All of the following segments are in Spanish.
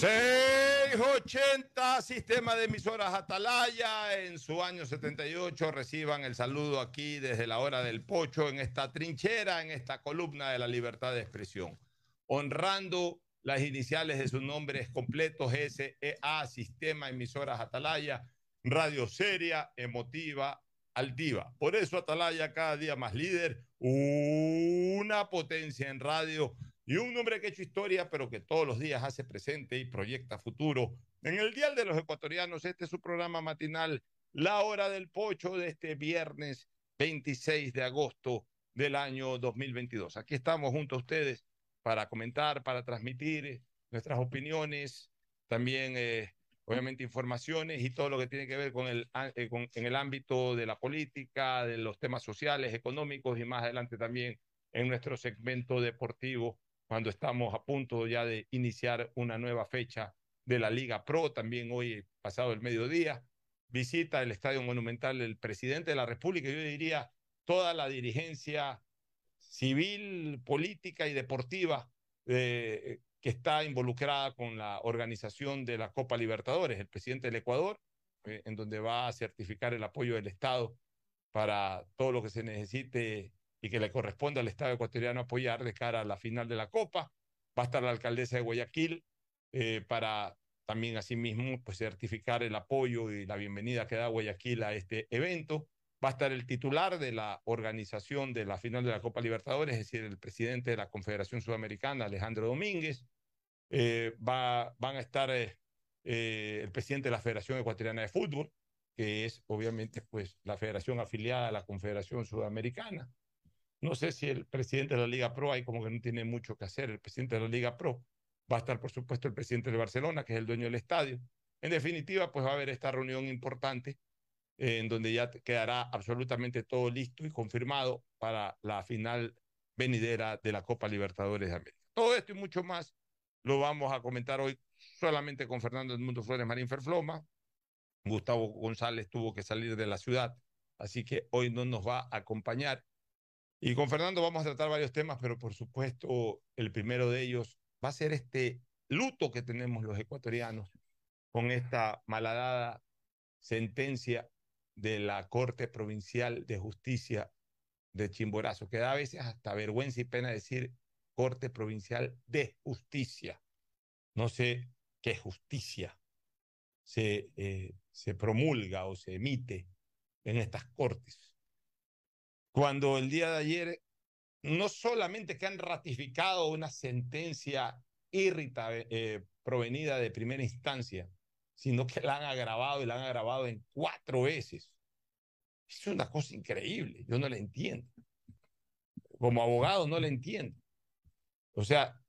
680, sistema de emisoras Atalaya, en su año 78. Reciban el saludo aquí desde la hora del pocho, en esta trinchera, en esta columna de la libertad de expresión. Honrando las iniciales de sus nombres completos, SEA, Sistema Emisoras Atalaya, radio seria, emotiva, altiva. Por eso Atalaya cada día más líder, una potencia en radio y un hombre que ha hecho historia, pero que todos los días hace presente y proyecta futuro. En el Dial de los Ecuatorianos, este es su programa matinal, La Hora del Pocho, de este viernes 26 de agosto del año 2022. Aquí estamos junto a ustedes para comentar, para transmitir nuestras opiniones, también eh, obviamente informaciones y todo lo que tiene que ver con el, eh, con, en el ámbito de la política, de los temas sociales, económicos y más adelante también en nuestro segmento deportivo cuando estamos a punto ya de iniciar una nueva fecha de la Liga Pro, también hoy pasado el mediodía, visita el Estadio Monumental el presidente de la República, yo diría toda la dirigencia civil, política y deportiva eh, que está involucrada con la organización de la Copa Libertadores, el presidente del Ecuador, eh, en donde va a certificar el apoyo del Estado para todo lo que se necesite y que le corresponde al Estado ecuatoriano apoyar de cara a la final de la Copa. Va a estar la alcaldesa de Guayaquil eh, para también asimismo pues, certificar el apoyo y la bienvenida que da Guayaquil a este evento. Va a estar el titular de la organización de la final de la Copa Libertadores, es decir, el presidente de la Confederación Sudamericana, Alejandro Domínguez. Eh, va, van a estar eh, el presidente de la Federación Ecuatoriana de Fútbol, que es obviamente pues, la federación afiliada a la Confederación Sudamericana. No sé si el presidente de la Liga Pro hay como que no tiene mucho que hacer. El presidente de la Liga Pro va a estar, por supuesto, el presidente de Barcelona, que es el dueño del estadio. En definitiva, pues va a haber esta reunión importante eh, en donde ya quedará absolutamente todo listo y confirmado para la final venidera de la Copa Libertadores de América. Todo esto y mucho más lo vamos a comentar hoy solamente con Fernando Edmundo Flores Marín Ferfloma. Gustavo González tuvo que salir de la ciudad, así que hoy no nos va a acompañar. Y con Fernando vamos a tratar varios temas, pero por supuesto el primero de ellos va a ser este luto que tenemos los ecuatorianos con esta malhadada sentencia de la Corte Provincial de Justicia de Chimborazo, que da a veces hasta vergüenza y pena decir Corte Provincial de Justicia. No sé qué justicia se, eh, se promulga o se emite en estas cortes cuando el día de ayer no solamente que han ratificado una sentencia irrita eh, provenida de primera instancia, sino que la han agravado y la han agravado en cuatro veces. Es una cosa increíble, yo no la entiendo. Como abogado no la entiendo. O sea,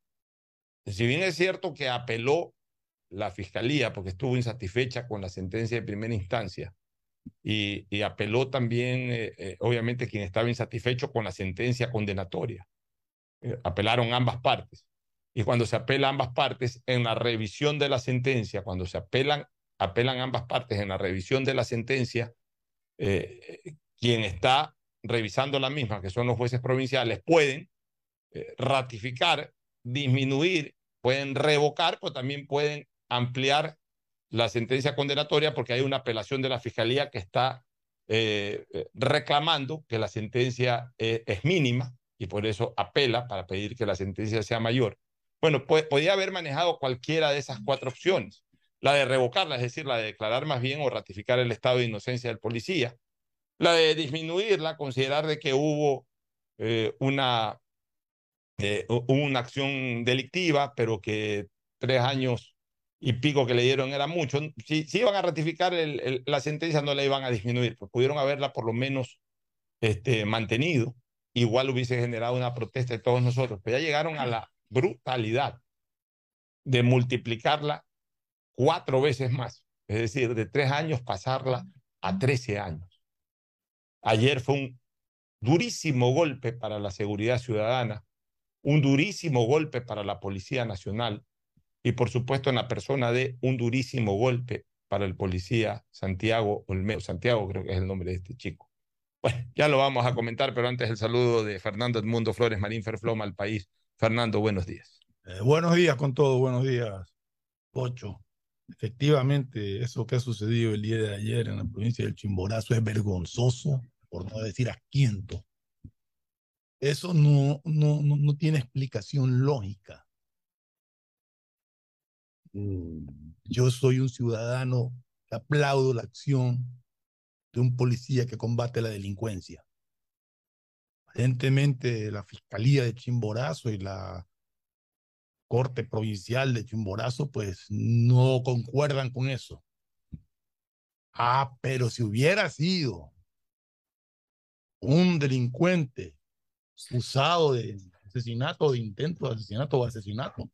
si bien es cierto que apeló la fiscalía porque estuvo insatisfecha con la sentencia de primera instancia, y, apeló también, eh, eh, obviamente, quien estaba insatisfecho con la sentencia condenatoria. Eh, apelaron ambas partes. Y cuando se apela ambas partes, en la revisión de la sentencia, cuando se apelan, apelan ambas partes en la revisión de la sentencia, quien está revisando la misma, que son los jueces provinciales, pueden ratificar, disminuir, pueden revocar, pero también pueden ampliar la sentencia condenatoria porque hay una apelación de la Fiscalía que está eh, eh, reclamando que la sentencia eh, es mínima y por eso apela para pedir que la sentencia sea mayor. Bueno, podía haber manejado cualquiera de esas cuatro opciones. La de revocarla, es decir, la de declarar más bien o ratificar el estado de inocencia del policía. La de disminuirla, considerar de que hubo una, una acción delictiva, pero que tres años y pico que le dieron era mucho. Si, si iban a ratificar la sentencia, no la iban a disminuir, pues pudieron haberla por lo menos este, mantenido. Igual hubiese generado una protesta de todos nosotros, pero ya llegaron a la brutalidad de multiplicarla cuatro veces más, es decir, de tres años pasarla a trece años. Ayer fue un durísimo golpe para la seguridad ciudadana, un durísimo golpe para la Policía Nacional, y por supuesto en la persona de un durísimo golpe para el policía Santiago Olmedo. Santiago creo que es el nombre de este chico. Bueno, ya lo vamos a comentar, pero antes el saludo de Fernando Edmundo Flores Marín Ferfloma al país. Fernando, buenos días. Eh, buenos días con todo, buenos días Ocho. Efectivamente, eso que ha sucedido el día de ayer en la provincia del Chimborazo es vergonzoso, por no decir asquiento. Eso no, no, no, no tiene explicación lógica. Mm, yo soy un ciudadano que aplaudo la acción de un policía que combate la delincuencia. Evidentemente, la Fiscalía de Chimborazo y la Corte Provincial de Chimborazo, pues no concuerdan con eso. Ah, pero si hubiera sido un delincuente usado de asesinato, de intento de asesinato o asesinato,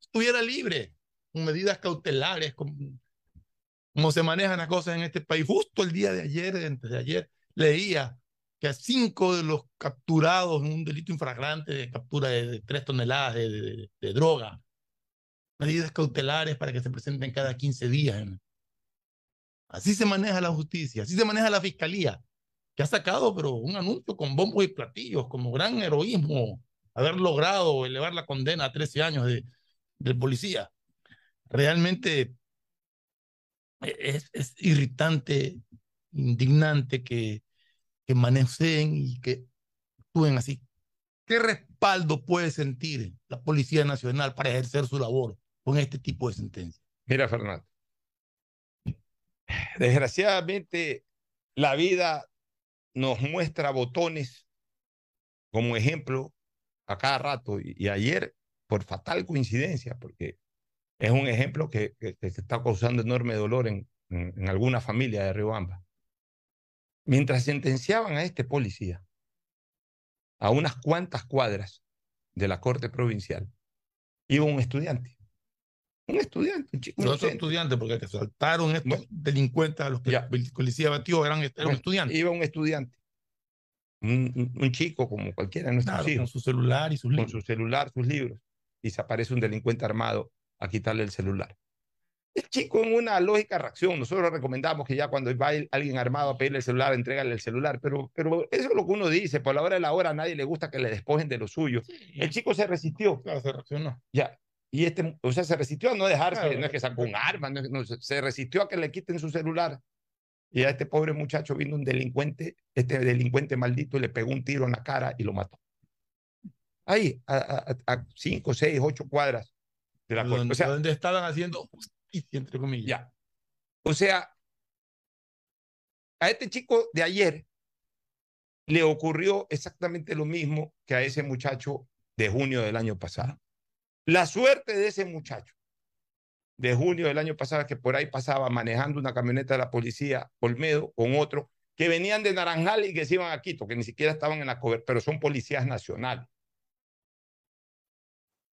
estuviera libre, con medidas cautelares, como se manejan las cosas en este país. Justo el día de ayer, antes de ayer, leía que a cinco de los capturados en un delito infragrante de captura de, tres toneladas de, droga, medidas cautelares para que se presenten cada 15 días. Así se maneja la justicia, así se maneja la fiscalía, que ha sacado pero un anuncio con bombos y platillos, como gran heroísmo, haber logrado elevar la condena a 13 años de, del policía. Realmente es, es irritante, indignante que que y que actúen así. ¿Qué respaldo puede sentir la Policía Nacional para ejercer su labor con este tipo de sentencias? Mira, Fernando, desgraciadamente la vida nos muestra botones como ejemplo a cada rato y, ayer por fatal coincidencia, porque es un ejemplo que, que, está causando enorme dolor en, en, en alguna familia de Riobamba mientras sentenciaban a este policía a unas cuantas cuadras de la corte provincial, iba un estudiante. Un estudiante, un chico. No estudiante, porque que saltaron estos delincuentes a los que la policía batió, eran, era un estudiante. Iba un estudiante. Un, chico como cualquiera de nuestros hijos. Con su celular y sus libros. Con su celular, sus libros. Y se aparece un delincuente armado a quitarle el celular. El chico en una lógica reacción, nosotros recomendamos que ya cuando va alguien armado a pedirle el celular, entregale el celular, pero, pero eso es lo que uno dice, por la hora de la hora a nadie le gusta que le despojen de lo suyo. El chico se resistió. Claro, se reaccionó. Ya, y este, o sea, se resistió a no dejarse, no es que sacó un arma, no, se resistió a que le quiten su celular. Y a este pobre muchacho vino un delincuente, este delincuente maldito, y le pegó un tiro en la cara y lo mató. Ahí, a, a, cinco, seis, ocho cuadras de la O sea, donde estaban haciendo entre comillas. Ya. O sea, a este chico de ayer le ocurrió exactamente lo mismo que a ese muchacho de junio del año pasado. La suerte de ese muchacho de junio del año pasado que por ahí pasaba manejando una camioneta de la policía Olmedo con otro que venían de Naranjal y que se iban a Quito, que ni siquiera estaban en la cobertura, pero son policías nacionales.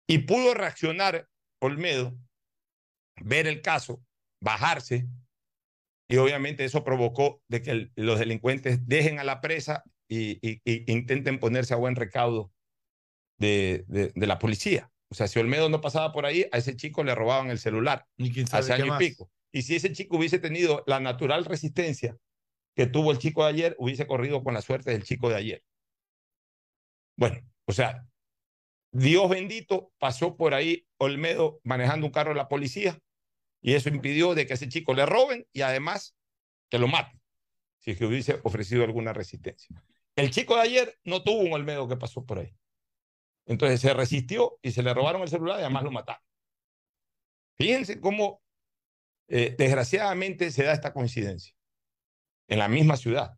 Y pudo reaccionar Olmedo ver el caso, bajarse, y obviamente eso provocó de que los delincuentes dejen a la presa y, intenten ponerse a buen recaudo de, de, la policía. O sea, si Olmedo no pasaba por ahí, a ese chico le robaban el celular hace año y pico. Y si ese chico hubiese tenido la natural resistencia que tuvo el chico de ayer, hubiese corrido con la suerte del chico de ayer. Bueno, o sea, Dios bendito, pasó por ahí Olmedo manejando un carro de la policía y eso impidió de que ese chico le roben y además que lo maten, si es que hubiese ofrecido alguna resistencia. El chico de ayer no tuvo un Olmedo que pasó por ahí. Entonces se resistió y se le robaron el celular y además lo mataron. Fíjense cómo eh, desgraciadamente se da esta coincidencia en la misma ciudad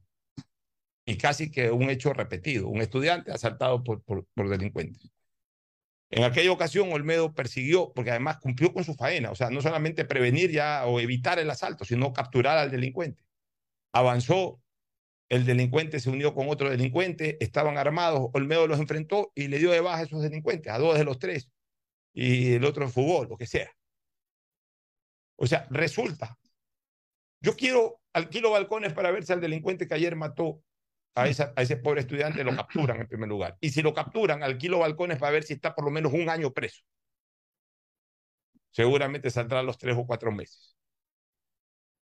y casi que un hecho repetido, un estudiante asaltado por, por delincuentes. En aquella ocasión, Olmedo persiguió, porque además cumplió con su faena, o sea, no solamente prevenir ya o evitar el asalto, sino capturar al delincuente. Avanzó, el delincuente se unió con otro delincuente, estaban armados, Olmedo los enfrentó y le dio de baja a esos delincuentes, a dos de los tres, y el otro fugó, lo que sea. O sea, resulta, yo quiero, alquilo balcones para ver si al delincuente que ayer mató a, ese pobre estudiante lo capturan en primer lugar. Y si lo capturan, alquilo balcones para ver si está por lo menos un año preso. Seguramente saldrá los tres o cuatro meses.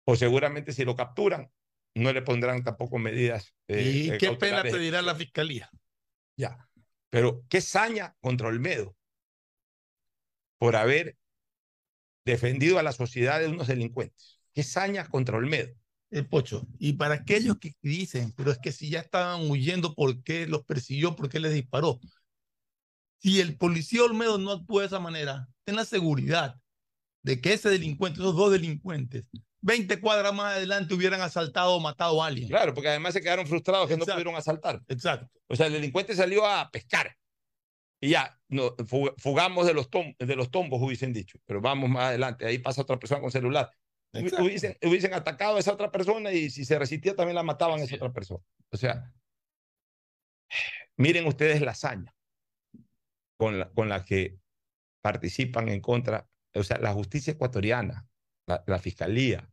O seguramente si lo capturan, no le pondrán tampoco medidas. ¿Y qué pena pedirá la fiscalía? Ya. Pero qué saña contra Olmedo por haber defendido a la sociedad de unos delincuentes. Qué saña contra Olmedo. El pocho. Y para aquellos que dicen, pero es que si ya estaban huyendo, ¿por qué los persiguió? ¿Por qué les disparó? Si el policía Olmedo no actúa de esa manera, ten la seguridad de que ese delincuente, esos dos delincuentes, 20 cuadras más adelante hubieran asaltado o matado a alguien. Claro, porque además se quedaron frustrados que no pudieron asaltar. Exacto. O sea, el delincuente salió a pescar. Y ya, no, fugamos de los, de los tombos, hubiesen dicho. Pero vamos más adelante. Ahí pasa otra persona con celular. Hubiesen, hubiesen, atacado a esa otra persona y si se resistía también la mataban a esa otra persona. O sea, miren ustedes la hazaña con la, con la que participan en contra, o sea, la justicia ecuatoriana, la, la fiscalía,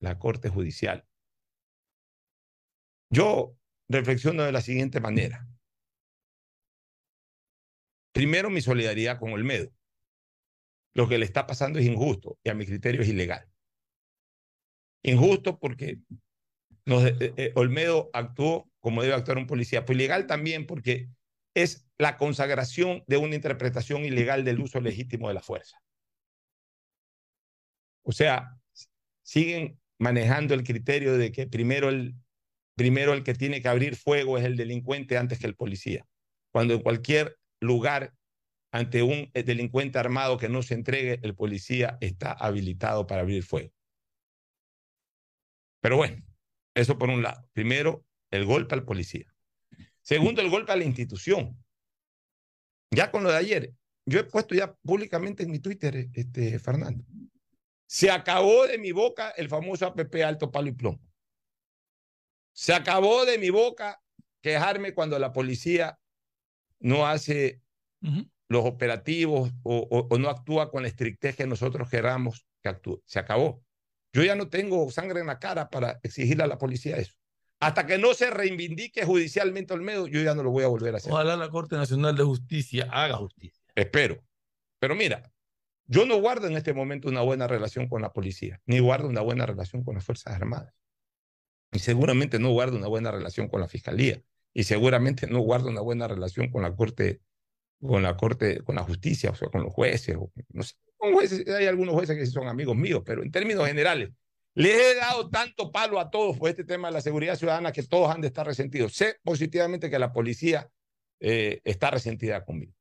la corte judicial. Yo reflexiono de la siguiente manera. Primero, mi solidaridad con Olmedo. Lo que le está pasando es injusto y a mi criterio es ilegal. Injusto porque eh, eh, Olmedo actuó como debe actuar un policía. Pues ilegal también porque es la consagración de una interpretación ilegal del uso legítimo de la fuerza. O sea, siguen manejando el criterio de que primero el, primero el que tiene que abrir fuego es el delincuente antes que el policía. Cuando en cualquier lugar ante un eh, delincuente armado que no se entregue, el policía está habilitado para abrir fuego. Pero bueno, eso por un lado. Primero, el golpe al policía. Segundo, el golpe a la institución. Ya con lo de ayer, yo he puesto ya públicamente en mi Twitter, este, Fernando. Se acabó de mi boca el famoso APP alto palo y plomo. Se acabó de mi boca quejarme cuando la policía no hace los operativos o, o, no actúa con la estrictez que nosotros queramos que actúe. Se acabó. Yo ya no tengo sangre en la cara para exigirle a la policía eso. Hasta que no se reivindique judicialmente Olmedo, yo ya no lo voy a volver a hacer. Ojalá la Corte Nacional de Justicia haga justicia. Espero. Pero mira, yo no guardo en este momento una buena relación con la policía, ni guardo una buena relación con las Fuerzas Armadas. Y seguramente no guardo una buena relación con la Fiscalía. Y seguramente no guardo una buena relación con la Corte, con la Corte, con la Justicia, o sea, con los jueces. O, no sé, hay algunos jueces que son amigos míos, pero en términos generales, les he dado tanto palo a todos por este tema de la seguridad ciudadana que todos han de estar resentidos. Sé positivamente que la policía eh, está resentida conmigo.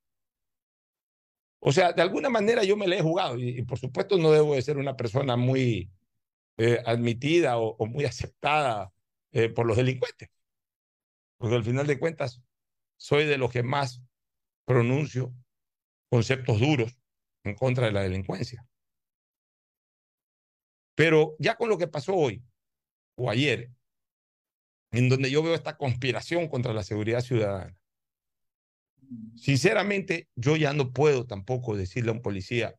O sea, de alguna manera yo me la he jugado y, por supuesto no debo de ser una persona muy eh, admitida o, muy aceptada eh, por los delincuentes. Porque al final de cuentas soy de los que más pronuncio conceptos duros en contra de la delincuencia. Pero ya con lo que pasó hoy o ayer, en donde yo veo esta conspiración contra la seguridad ciudadana, sinceramente yo ya no puedo tampoco decirle a un policía,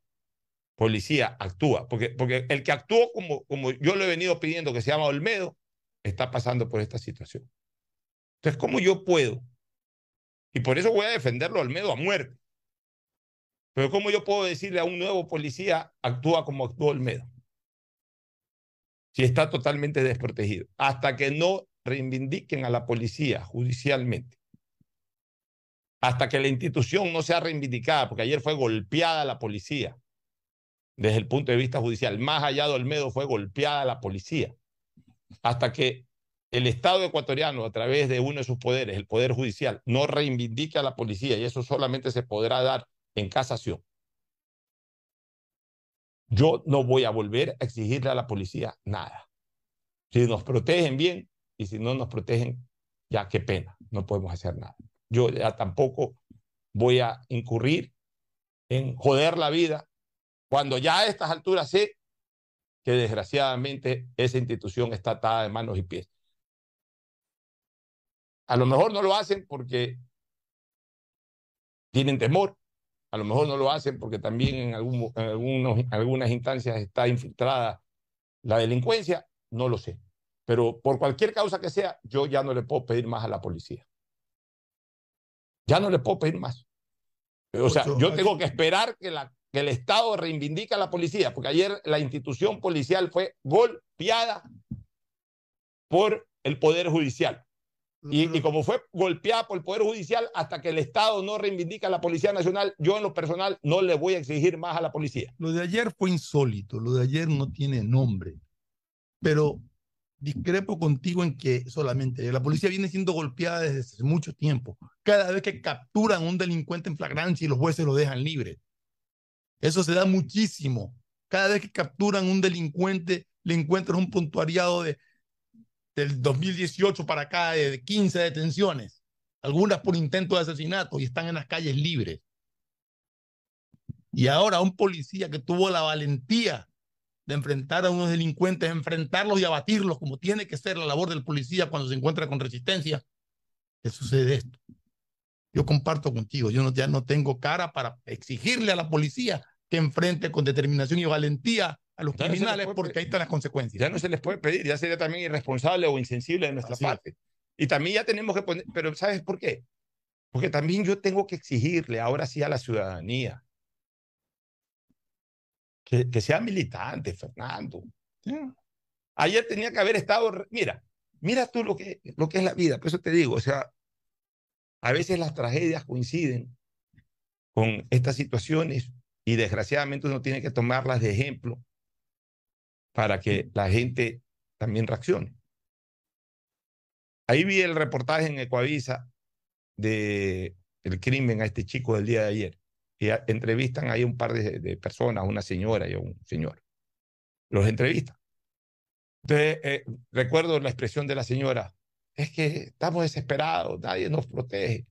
policía, actúa, porque, porque el que actuó como, como yo le he venido pidiendo, que se llama Olmedo, está pasando por esta situación. Entonces, ¿cómo yo puedo? Y por eso voy a defenderlo Olmedo a muerte. Pero ¿cómo yo puedo decirle a un nuevo policía, actúa como actuó Olmedo? Si está totalmente desprotegido. Hasta que no reivindiquen a la policía judicialmente. Hasta que la institución no sea reivindicada, porque ayer fue golpeada la policía desde el punto de vista judicial. Más allá de Olmedo fue golpeada la policía. Hasta que el Estado ecuatoriano, a través de uno de sus poderes, el Poder Judicial, no reivindique a la policía, y eso solamente se podrá dar en casación. Yo no voy a volver a exigirle a la policía nada. Si nos protegen bien y si no nos protegen, ya qué pena, no podemos hacer nada. Yo ya tampoco voy a incurrir en joder la vida cuando ya a estas alturas sé que desgraciadamente esa institución está atada de manos y pies. A lo mejor no lo hacen porque tienen temor, a lo mejor no lo hacen porque también en, algún, algunos, algunas instancias está infiltrada la delincuencia, no lo sé. Pero por cualquier causa que sea, yo ya no le puedo pedir más a la policía. Ya no le puedo pedir más. O sea, yo tengo que esperar que, la, que el Estado reivindique a la policía, porque ayer la institución policial fue golpeada por el Poder Judicial. Y, como fue golpeada por el Poder Judicial, hasta que el Estado no reivindica a la Policía Nacional, yo en lo personal no le voy a exigir más a la policía. Lo de ayer fue insólito, lo de ayer no tiene nombre, pero discrepo contigo en que solamente la policía viene siendo golpeada desde hace mucho tiempo. Cada vez que capturan a un delincuente en flagrancia y los jueces lo dejan libre. Eso se da muchísimo. Cada vez que capturan un delincuente, le encuentran un puntuariado de del 2018 para acá de 15 detenciones, algunas por intento de asesinato y están en las calles libres. Y ahora un policía que tuvo la valentía de enfrentar a unos delincuentes, enfrentarlos y abatirlos, como tiene que ser la labor del policía cuando se encuentra con resistencia, ¿qué sucede esto? Yo comparto contigo, yo ya no tengo cara para exigirle a la policía que enfrente con determinación y valentía a los criminales porque ahí están las consecuencias. Ya no se les puede pedir, ya sería también irresponsable o insensible de nuestra parte. Y también ya tenemos que poner, pero ¿sabes por qué? Porque también yo tengo que exigirle ahora sí a la ciudadanía que, que sea militante, Fernando. Ayer tenía que haber estado, mira, mira tú lo que, lo que es la vida, por eso te digo, o sea, a veces las tragedias coinciden con estas situaciones y desgraciadamente uno tiene que tomarlas de ejemplo para que la gente también reaccione. Ahí vi el reportaje en Ecuavisa de el crimen a este chico del día de ayer. Y entrevistan ahí un par de, personas, una señora y un señor. Los entrevistan. Entonces, eh, recuerdo la expresión de la señora, es que estamos desesperados, nadie nos protege.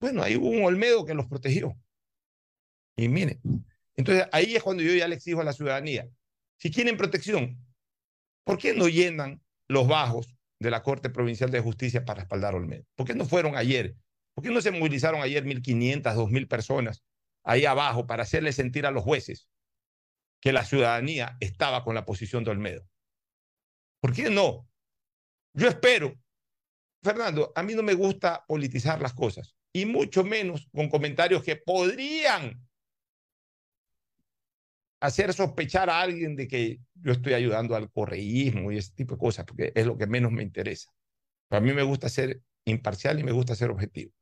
Bueno, ahí hubo un Olmedo que los protegió. Y miren, entonces ahí es cuando yo ya le exijo a la ciudadanía, si quieren protección, ¿por qué no llenan los bajos de la Corte Provincial de Justicia para respaldar a Olmedo? ¿Por qué no fueron ayer? ¿Por qué no se movilizaron ayer 1.500, 2.000 personas ahí abajo para hacerle sentir a los jueces que la ciudadanía estaba con la posición de Olmedo? ¿Por qué no? Yo espero, Fernando, a mí no me gusta politizar las cosas, y mucho menos con comentarios que podrían hacer sospechar a alguien de que yo estoy ayudando al correísmo y ese tipo de cosas, porque es lo que menos me interesa. a mí me gusta ser imparcial y me gusta ser objetivo.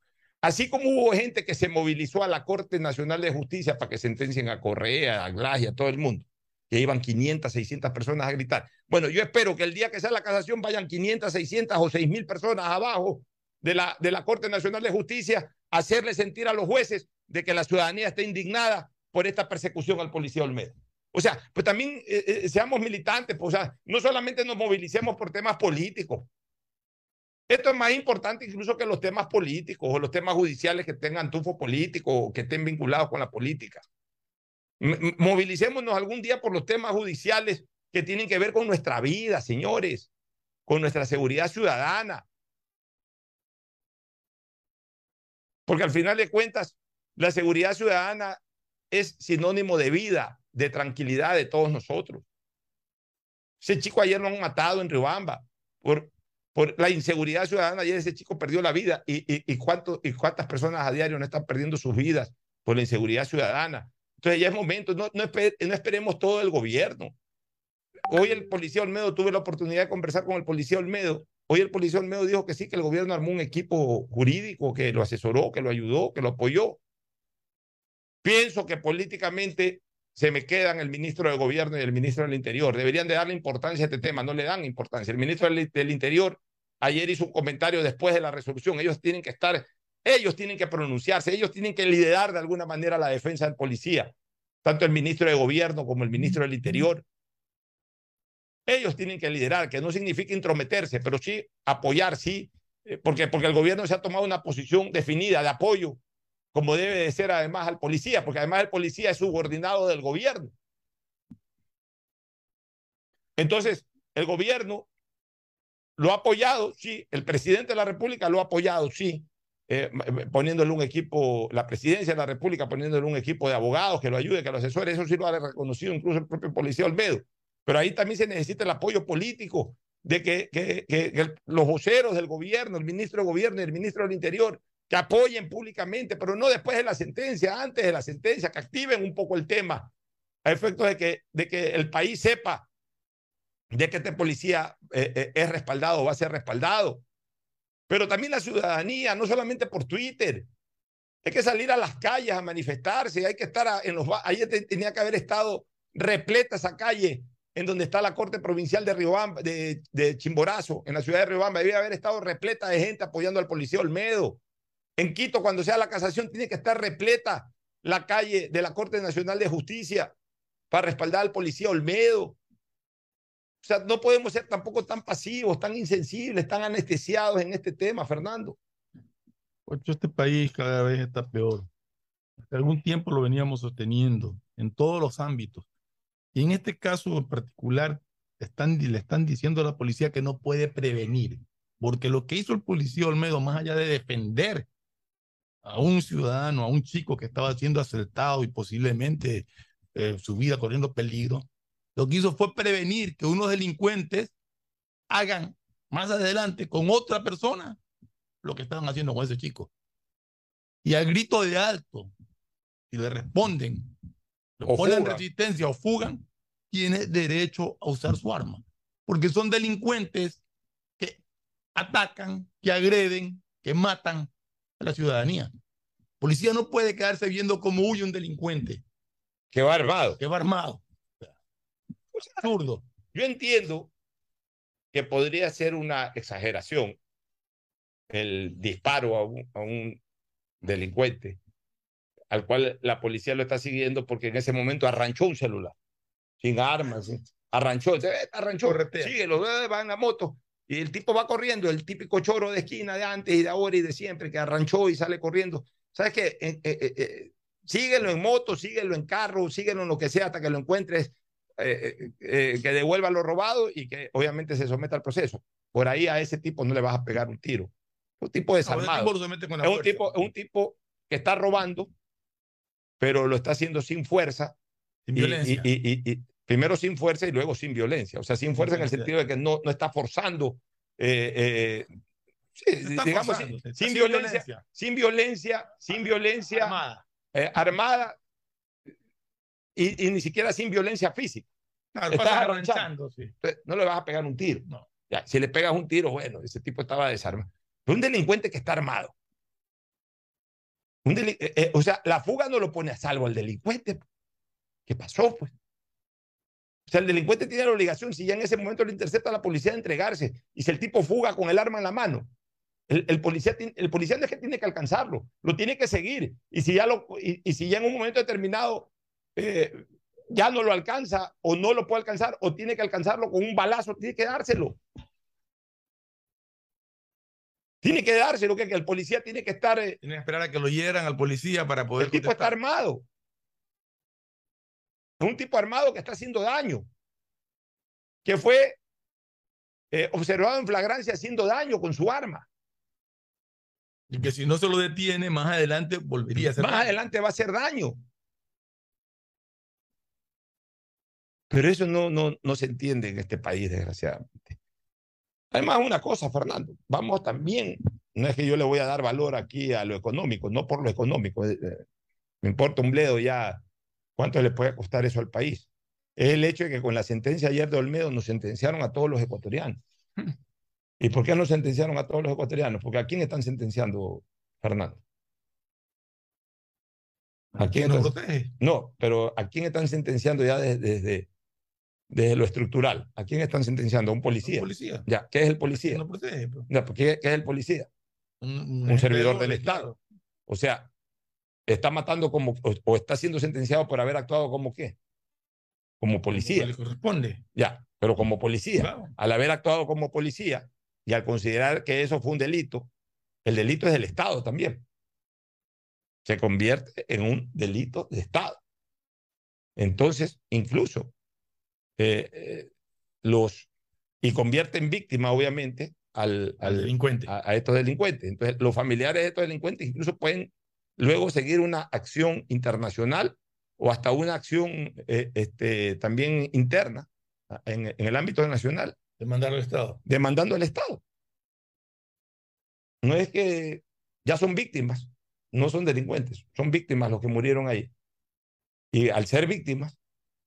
Así como hubo gente que se movilizó a la Corte Nacional de Justicia para que sentencien a Correa, a Glass y a todo el mundo, que iban 500, 600 personas a gritar. Bueno, yo espero que el día que sea la casación vayan 500, 600 o 6 mil personas abajo de la, de la Corte Nacional de Justicia a hacerle sentir a los jueces de que la ciudadanía está indignada por esta persecución al policía Olmedo. O sea, pues también eh, eh, seamos militantes, pues, o sea, no solamente nos movilicemos por temas políticos. Esto es más importante incluso que los temas políticos o los temas judiciales que tengan tufo político o que estén vinculados con la política. movilicémonos algún día por los temas judiciales que tienen que ver con nuestra vida, señores, con nuestra seguridad ciudadana. Porque al final de cuentas, la seguridad ciudadana es sinónimo de vida, de tranquilidad de todos nosotros. Ese chico ayer lo han matado en Riobamba por, por la inseguridad ciudadana. Ayer ese chico perdió la vida. ¿Y, y, y, ¿Y cuántas personas a diario no están perdiendo sus vidas por la inseguridad ciudadana? Entonces ya es momento, no, no, no esperemos todo el gobierno. Hoy el policía Olmedo, tuve la oportunidad de conversar con el policía Olmedo. Hoy el policía Olmedo dijo que sí, que el gobierno armó un equipo jurídico que lo asesoró, que lo ayudó, que lo apoyó. Pienso que políticamente se me quedan el ministro de Gobierno y el ministro del Interior. Deberían de darle importancia a este tema, no le dan importancia. El ministro del, Interior ayer hizo un comentario después de la resolución. Ellos tienen que estar, ellos tienen que pronunciarse, ellos tienen que liderar de alguna manera la defensa del policía, tanto el ministro de Gobierno como el ministro del Interior. Ellos tienen que liderar, que no significa intrometerse, pero sí apoyar, sí, eh, porque, porque el gobierno se ha tomado una posición definida de apoyo como debe de ser además al policía, porque además el policía es subordinado del gobierno. Entonces, el gobierno lo ha apoyado, sí, el presidente de la República lo ha apoyado, sí, eh, poniéndole un equipo, la presidencia de la República poniéndole un equipo de abogados que lo ayude, que lo asesore, eso sí lo ha reconocido incluso el propio policía Olmedo. Pero ahí también se necesita el apoyo político de que, que, que los voceros del gobierno, el ministro de gobierno y el ministro del interior que apoyen públicamente, pero no después de la sentencia, antes de la sentencia, que activen un poco el tema, a efectos de que, de que el país sepa de que este policía eh, eh, es respaldado va a ser respaldado. pero también la ciudadanía, no solamente por Twitter. Hay que salir a las calles a manifestarse, hay que estar en los... Ayer tenía que haber estado repleta esa calle en donde está la Corte Provincial de, Riobamba, de, de Chimborazo, en la ciudad de Riobamba. Debía haber estado repleta de gente apoyando al policía Olmedo. En Quito, cuando sea la casación, tiene que estar repleta la calle de la Corte Nacional de Justicia para respaldar al policía Olmedo. O sea, no podemos ser tampoco tan pasivos, tan insensibles, tan anestesiados en este tema, Fernando. Pues este país cada vez está peor. Hace algún tiempo lo veníamos sosteniendo en todos los ámbitos. Y en este caso en particular, están, le están diciendo a la policía que no puede prevenir, porque lo que hizo el policía Olmedo, más allá de defender a un ciudadano, a un chico que estaba siendo asaltado y posiblemente eh, su vida corriendo peligro, lo que hizo fue prevenir que unos delincuentes hagan más adelante con otra persona lo que estaban haciendo con ese chico. Y al grito de alto, si le responden, le ponen resistencia o fugan, tiene derecho a usar su arma. Porque son delincuentes que atacan, que agreden, que matan a la ciudadanía. Policía no puede quedarse viendo cómo huye un delincuente. Que va armado. Que va absurdo. Yo entiendo que podría ser una exageración el disparo a un, a un delincuente al cual la policía lo está siguiendo porque en ese momento arranchó un celular, sin armas, arranchó, arranchó, sigue, los van la moto, y el tipo va corriendo, el típico choro de esquina de antes y de ahora y de siempre, que arranchó y sale corriendo. ¿Sabes qué? Eh, eh, eh, síguelo en moto, síguelo en carro, síguelo en lo que sea hasta que lo encuentres, que devuelva lo robado y que obviamente se someta al proceso. Por ahí a ese tipo no le vas a pegar un tiro. Un tipo desarmado. es un tipo, un tipo que está robando, pero lo está haciendo sin fuerza. Sin violencia. Y, primero sin fuerza y luego sin violencia. O sea, sin fuerza en el sentido de que no, no está forzando. Eh, eh, digamos, sin, violencia, sin violencia, sin violencia armada, eh, armada y, ni siquiera sin violencia física. Estás arranchando, No le vas a pegar un tiro. Ya, si le pegas un tiro, bueno, ese tipo estaba desarmado. Pero un delincuente que está armado, eh, eh, o sea, la fuga no lo pone a salvo al delincuente. ¿Qué pasó, pues? O sea, el delincuente tiene la obligación, si ya en ese momento lo intercepta la policía, de entregarse. Y si el tipo fuga con el arma en la mano, el, policía, el policía no es que tiene que alcanzarlo, lo tiene que seguir. Y si ya, lo, y, si ya en un momento determinado eh, ya no lo alcanza o no lo puede alcanzar o tiene que alcanzarlo con un balazo, tiene que dárselo. Tiene que darse lo que, el policía tiene que estar. Eh, tiene que esperar a que lo hieran al policía para poder. El tipo está armado. Es un tipo armado que está haciendo daño. Que fue eh, observado en flagrancia haciendo daño con su arma. Y que si no se lo detiene, más adelante volvería a hacer Más adelante va a hacer daño. Pero eso no, no, no se entiende en este país, desgraciadamente. Además, una cosa, Fernando, vamos también, no es que yo le voy a dar valor aquí a lo económico, no por lo económico, eh, eh, me importa un bledo ya cuánto le puede costar eso al país. Es el hecho de que con la sentencia ayer de Olmedo nos sentenciaron a todos los ecuatorianos. ¿Y por qué nos sentenciaron a todos los ecuatorianos? Porque ¿a quién están sentenciando, Fernando? ¿A quién no protege? No, pero ¿a quién están sentenciando ya desde, de lo estructural. ¿A quién están sentenciando? ¿A un policía? ¿Un policía? Ya, ¿qué es el policía? No protege. Pues. ¿qué, es el policía? Un, servidor del Estado. O sea, está matando como, o, está siendo sentenciado por haber actuado como qué? Como policía. le corresponde. Ya, pero como policía. Al haber actuado como policía y al considerar que eso fue un delito, el delito es del Estado también. Se convierte en un delito de Estado. Entonces, incluso eh, eh, los y convierte en víctima, obviamente, al, al delincuente. A, estos delincuentes. Entonces, los familiares de estos delincuentes incluso pueden luego seguir una acción internacional o hasta una acción eh, este, también interna en, en, el ámbito nacional. Demandando al Estado. Demandando al Estado. No es que ya son víctimas, no son delincuentes, son víctimas los que murieron ahí. Y al ser víctimas,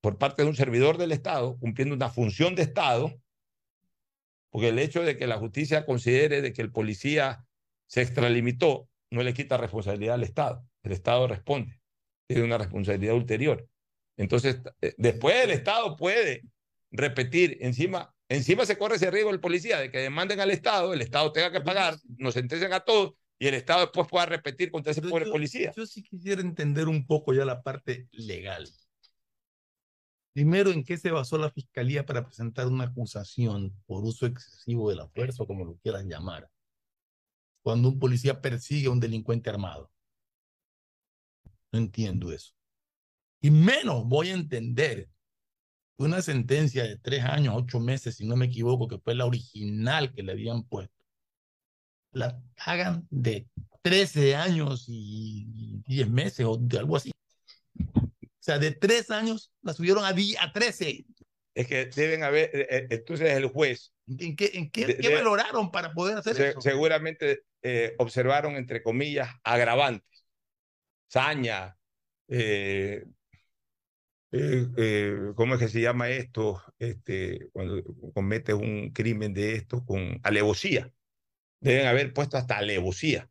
por parte de un servidor del Estado, cumpliendo una función de Estado, porque el hecho de que la justicia considere de que el policía se extralimitó no le quita responsabilidad al Estado. El Estado responde, tiene una responsabilidad ulterior. Entonces, eh, después el Estado puede repetir, encima, encima se corre ese riesgo el policía de que demanden al Estado, el Estado tenga que pagar, nos sentencien a todos y el Estado después pueda repetir contra ese pobre policía. Yo sí quisiera entender un poco ya la parte legal. Primero, ¿en qué se basó la fiscalía para presentar una acusación por uso excesivo de la fuerza, como lo quieran llamar, cuando un policía persigue a un delincuente armado? No entiendo eso. Y menos voy a entender una sentencia de tres años, ocho meses, si no me equivoco, que fue la original que le habían puesto, la hagan de 13 años y 10 meses o de algo así. O sea, de tres años la subieron a, a 13. Es que deben haber, eh, eh, entonces el juez. ¿En qué, en qué, qué valoraron para poder hacer eso? Seguramente eh, observaron, entre comillas, agravantes. Saña, eh, eh, ¿cómo es que se llama esto? Este, cuando cometes un crimen de esto con alevosía. Deben haber puesto hasta alevosía.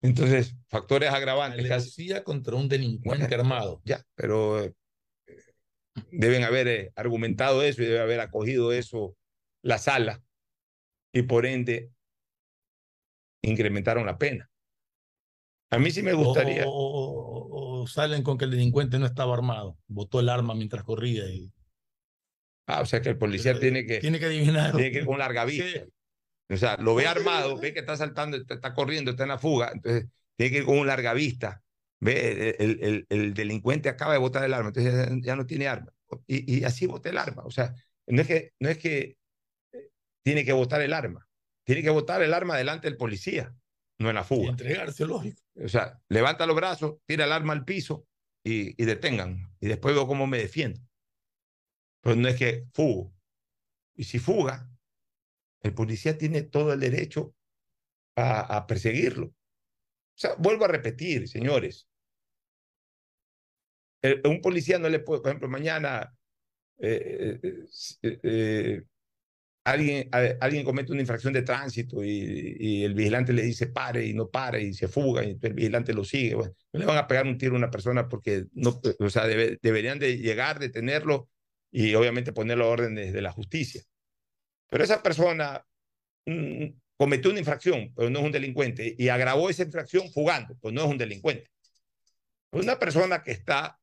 Entonces, factores agravantes. Alevosía contra un delincuente armado. Ya, pero deben haber argumentado eso y debe haber acogido eso la sala y por ende incrementaron la pena. A mí sí me gustaría. O, salen con que el delincuente no estaba armado, botó el arma mientras corría. Y... Ah, o sea que el policía tiene que. Tiene que adivinar. Tiene que ir con larga vista. O sea, lo ve armado, ve que está saltando, está, corriendo, está en la fuga, entonces tiene que ir con un larga vista. Ve, el, el, el delincuente acaba de botar el arma, entonces ya, no tiene arma. Y, y así bota el arma. O sea, no es que, no es que eh, tiene que botar el arma, tiene que botar el arma delante del policía no en la fuga. Y entregarse, lógico. O sea, levanta los brazos, tira el arma al piso y, y detengan. Y después veo cómo me defiendo. Pero no es que fugo. Y si fuga, el policía tiene todo el derecho a, a perseguirlo. O sea, vuelvo a repetir, señores. un policía no le puede, por ejemplo, mañana eh, eh, eh, alguien, comete una infracción de tránsito y, el vigilante le dice pare y no pare y se fuga y el vigilante lo sigue. No le van a pegar un tiro a una persona porque no, o sea, deberían de llegar, detenerlo y obviamente ponerlo a orden de, la justicia. Pero esa persona mm, cometió una infracción, pero no es un delincuente y agravó esa infracción fugando, pues no es un delincuente. Una persona que está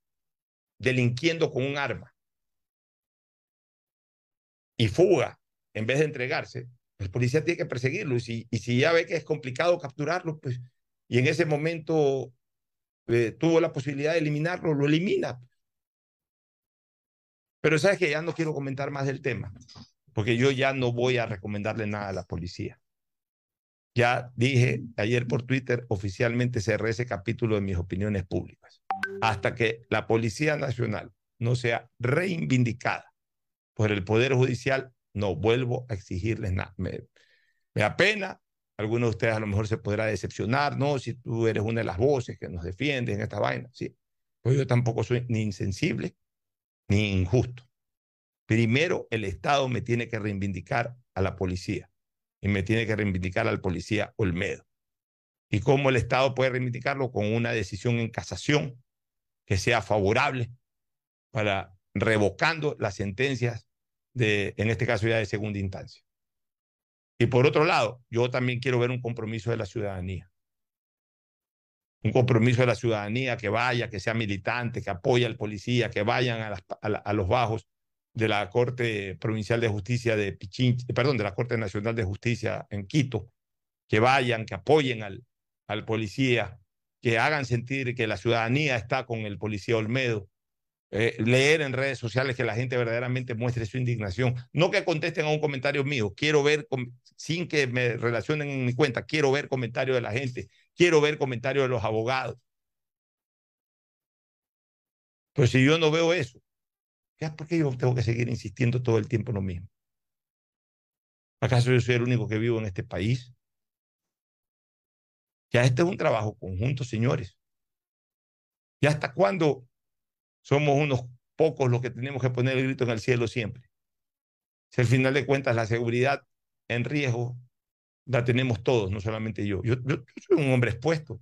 delinquiendo con un arma y fuga en vez de entregarse, el policía tiene que perseguirlo. Y si, y si ya ve que es complicado capturarlo, pues, y en ese momento eh, tuvo la posibilidad de eliminarlo, lo elimina. Pero sabes que ya no quiero comentar más del tema, porque yo ya no voy a recomendarle nada a la policía. Ya dije ayer por Twitter, oficialmente cerré ese capítulo de mis opiniones públicas. Hasta que la Policía Nacional no sea reivindicada por el Poder Judicial, no vuelvo a exigirles nada. Me, me apena. Algunos de ustedes a lo mejor se podrá decepcionar, ¿no? Si tú eres una de las voces que nos defienden en esta vaina, sí. Pues yo tampoco soy ni insensible ni injusto. Primero, el Estado me tiene que reivindicar a la policía y me tiene que reivindicar al policía Olmedo. ¿Y cómo el Estado puede reivindicarlo? Con una decisión en casación que sea favorable para revocando las sentencias de, en este caso ya de segunda instancia. Y por otro lado, yo también quiero ver un compromiso de la ciudadanía. Un compromiso de la ciudadanía que vaya, que sea militante, que apoye al policía, que vayan a, a, los bajos de la Corte Provincial de Justicia de Pichincha, perdón, de la Corte Nacional de Justicia en Quito, que vayan, que apoyen al, al policía, que hagan sentir que la ciudadanía está con el policía Olmedo, eh, leer en redes sociales que la gente verdaderamente muestre su indignación. No que contesten a un comentario mío, quiero ver, sin que me relacionen en mi cuenta, quiero ver comentarios de la gente, quiero ver comentarios de los abogados. Pero si yo no veo eso, ¿por qué yo tengo que seguir insistiendo todo el tiempo en lo mismo? ¿Acaso yo soy el único que vivo en este país? Ya este es un trabajo conjunto, señores. ¿Y hasta cuándo somos unos pocos los que tenemos que poner el grito en el cielo siempre. Si al final de cuentas la seguridad en riesgo la tenemos todos, no solamente yo. Yo, soy un hombre expuesto.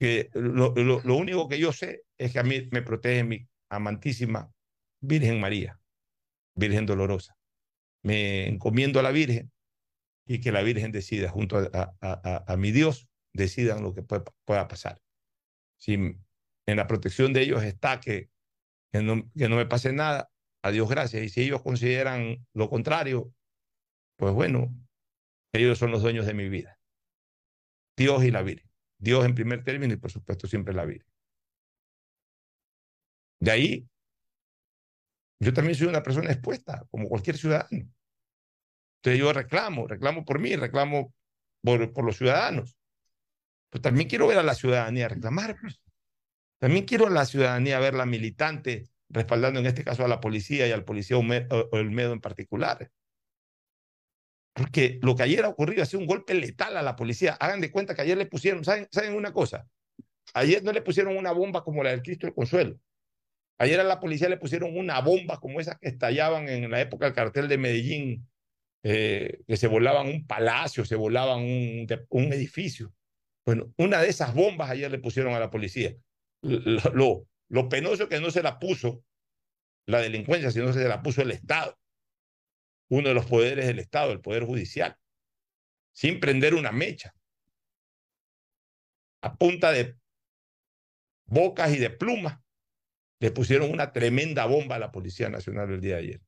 Que lo, único que yo sé es que a mí me protege mi amantísima Virgen María, Virgen dolorosa. Me encomiendo a la Virgen y que la Virgen decida junto a, a, mi Dios, decidan lo que pueda pasar. Si en la protección de ellos está que, que, no, me pase nada, a Dios gracias. Y si ellos consideran lo contrario, pues bueno, ellos son los dueños de mi vida. Dios y la Virgen. Dios en primer término y por supuesto siempre la Virgen. De ahí, yo también soy una persona expuesta, como cualquier ciudadano. Entonces yo reclamo, reclamo por mí, reclamo por, los ciudadanos. Pero también quiero ver a la ciudadanía reclamar. Pues. También quiero a la ciudadanía ver la militante respaldando en este caso a la policía y al policía Olmedo en particular. Porque lo que ayer ha ocurrido ha sido un golpe letal a la policía. Hagan de cuenta que ayer le pusieron, ¿saben, ¿saben una cosa? Ayer no le pusieron una bomba como la del Cristo del Consuelo. Ayer a la policía le pusieron una bomba como esas que estallaban en la época del cartel de Medellín, eh, que se volaban un palacio, se volaban un, un, edificio. Bueno, una de esas bombas ayer le pusieron a la policía. Lo, lo, penoso que no se la puso la delincuencia, sino se la puso el Estado. Uno de los poderes del Estado, el Poder Judicial. Sin prender una mecha. A punta de bocas y de plumas, le pusieron una tremenda bomba a la Policía Nacional el día de ayer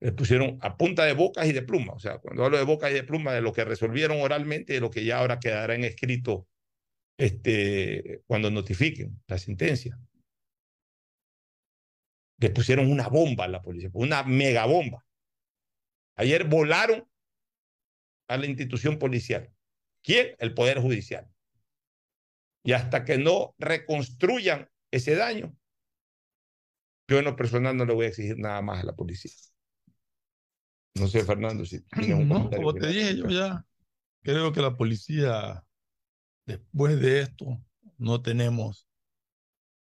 le pusieron a punta de bocas y de plumas. O sea, cuando hablo de bocas y de plumas, de lo que resolvieron oralmente y de lo que ya ahora quedará en escrito este, cuando notifiquen la sentencia. Le pusieron una bomba a la policía, una mega bomba. Ayer volaron a la institución policial. ¿Quién? El Poder Judicial. Y hasta que no reconstruyan ese daño, yo en lo personal no le voy a exigir nada más a la policía. No sé, Fernando, si No, como te dije, yo ya creo que la policía, después de esto, no tenemos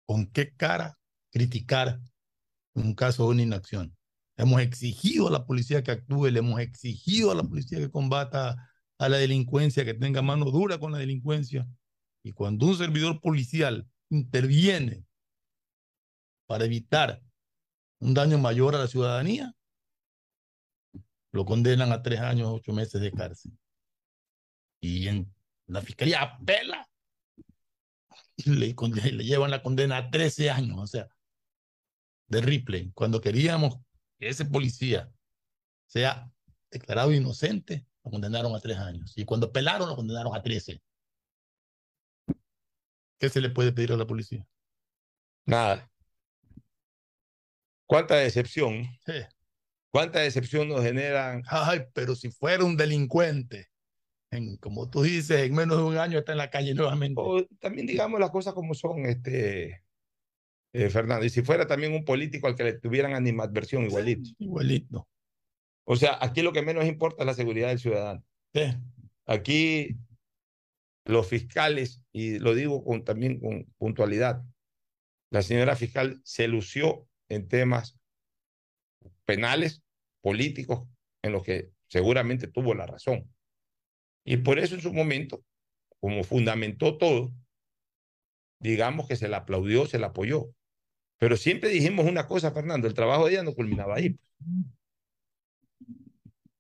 con qué cara criticar un caso de una inacción. Hemos exigido a la policía que actúe, le hemos exigido a la policía que combata a la delincuencia, que tenga mano dura con la delincuencia. Y cuando un servidor policial interviene para evitar un daño mayor a la ciudadanía, lo condenan a tres años, ocho meses de cárcel. Y en la fiscalía apela y le, le llevan la condena a 13 años, o sea, de Ripley. Cuando queríamos que ese policía sea declarado inocente, lo condenaron a tres años. Y cuando apelaron, lo condenaron a 13. ¿Qué se le puede pedir a la policía? Nada. ¿Cuánta decepción? Sí. ¿Cuánta decepción nos generan? Ay, pero si fuera un delincuente, en, como tú dices, en menos de un año está en la calle nuevamente. O también digamos las cosas como son, este, eh, Fernando. Y si fuera también un político al que le tuvieran animadversión, igualito. igualito. O sea, aquí lo que menos importa es la seguridad del ciudadano. Sí. Aquí los fiscales, y lo digo con, también con puntualidad, la señora fiscal se lució en temas penales políticos en los que seguramente tuvo la razón. Y por eso en su momento, como fundamentó todo, digamos que se la aplaudió, se la apoyó. Pero siempre dijimos una cosa, Fernando, el trabajo de ella no culminaba ahí.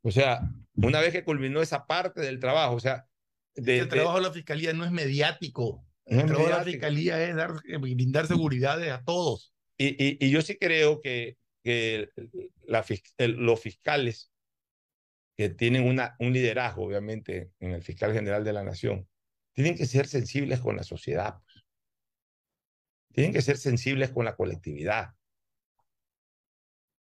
O sea, una vez que culminó esa parte del trabajo, o sea... el trabajo de la fiscalía no es mediático. el trabajo de la fiscalía es dar, brindar seguridades a todos. Y, y, y yo sí creo que que la, los fiscales que tienen un liderazgo, obviamente, en el fiscal general de la nación, tienen que ser sensibles con la sociedad. Pues. Tienen que ser sensibles con la colectividad.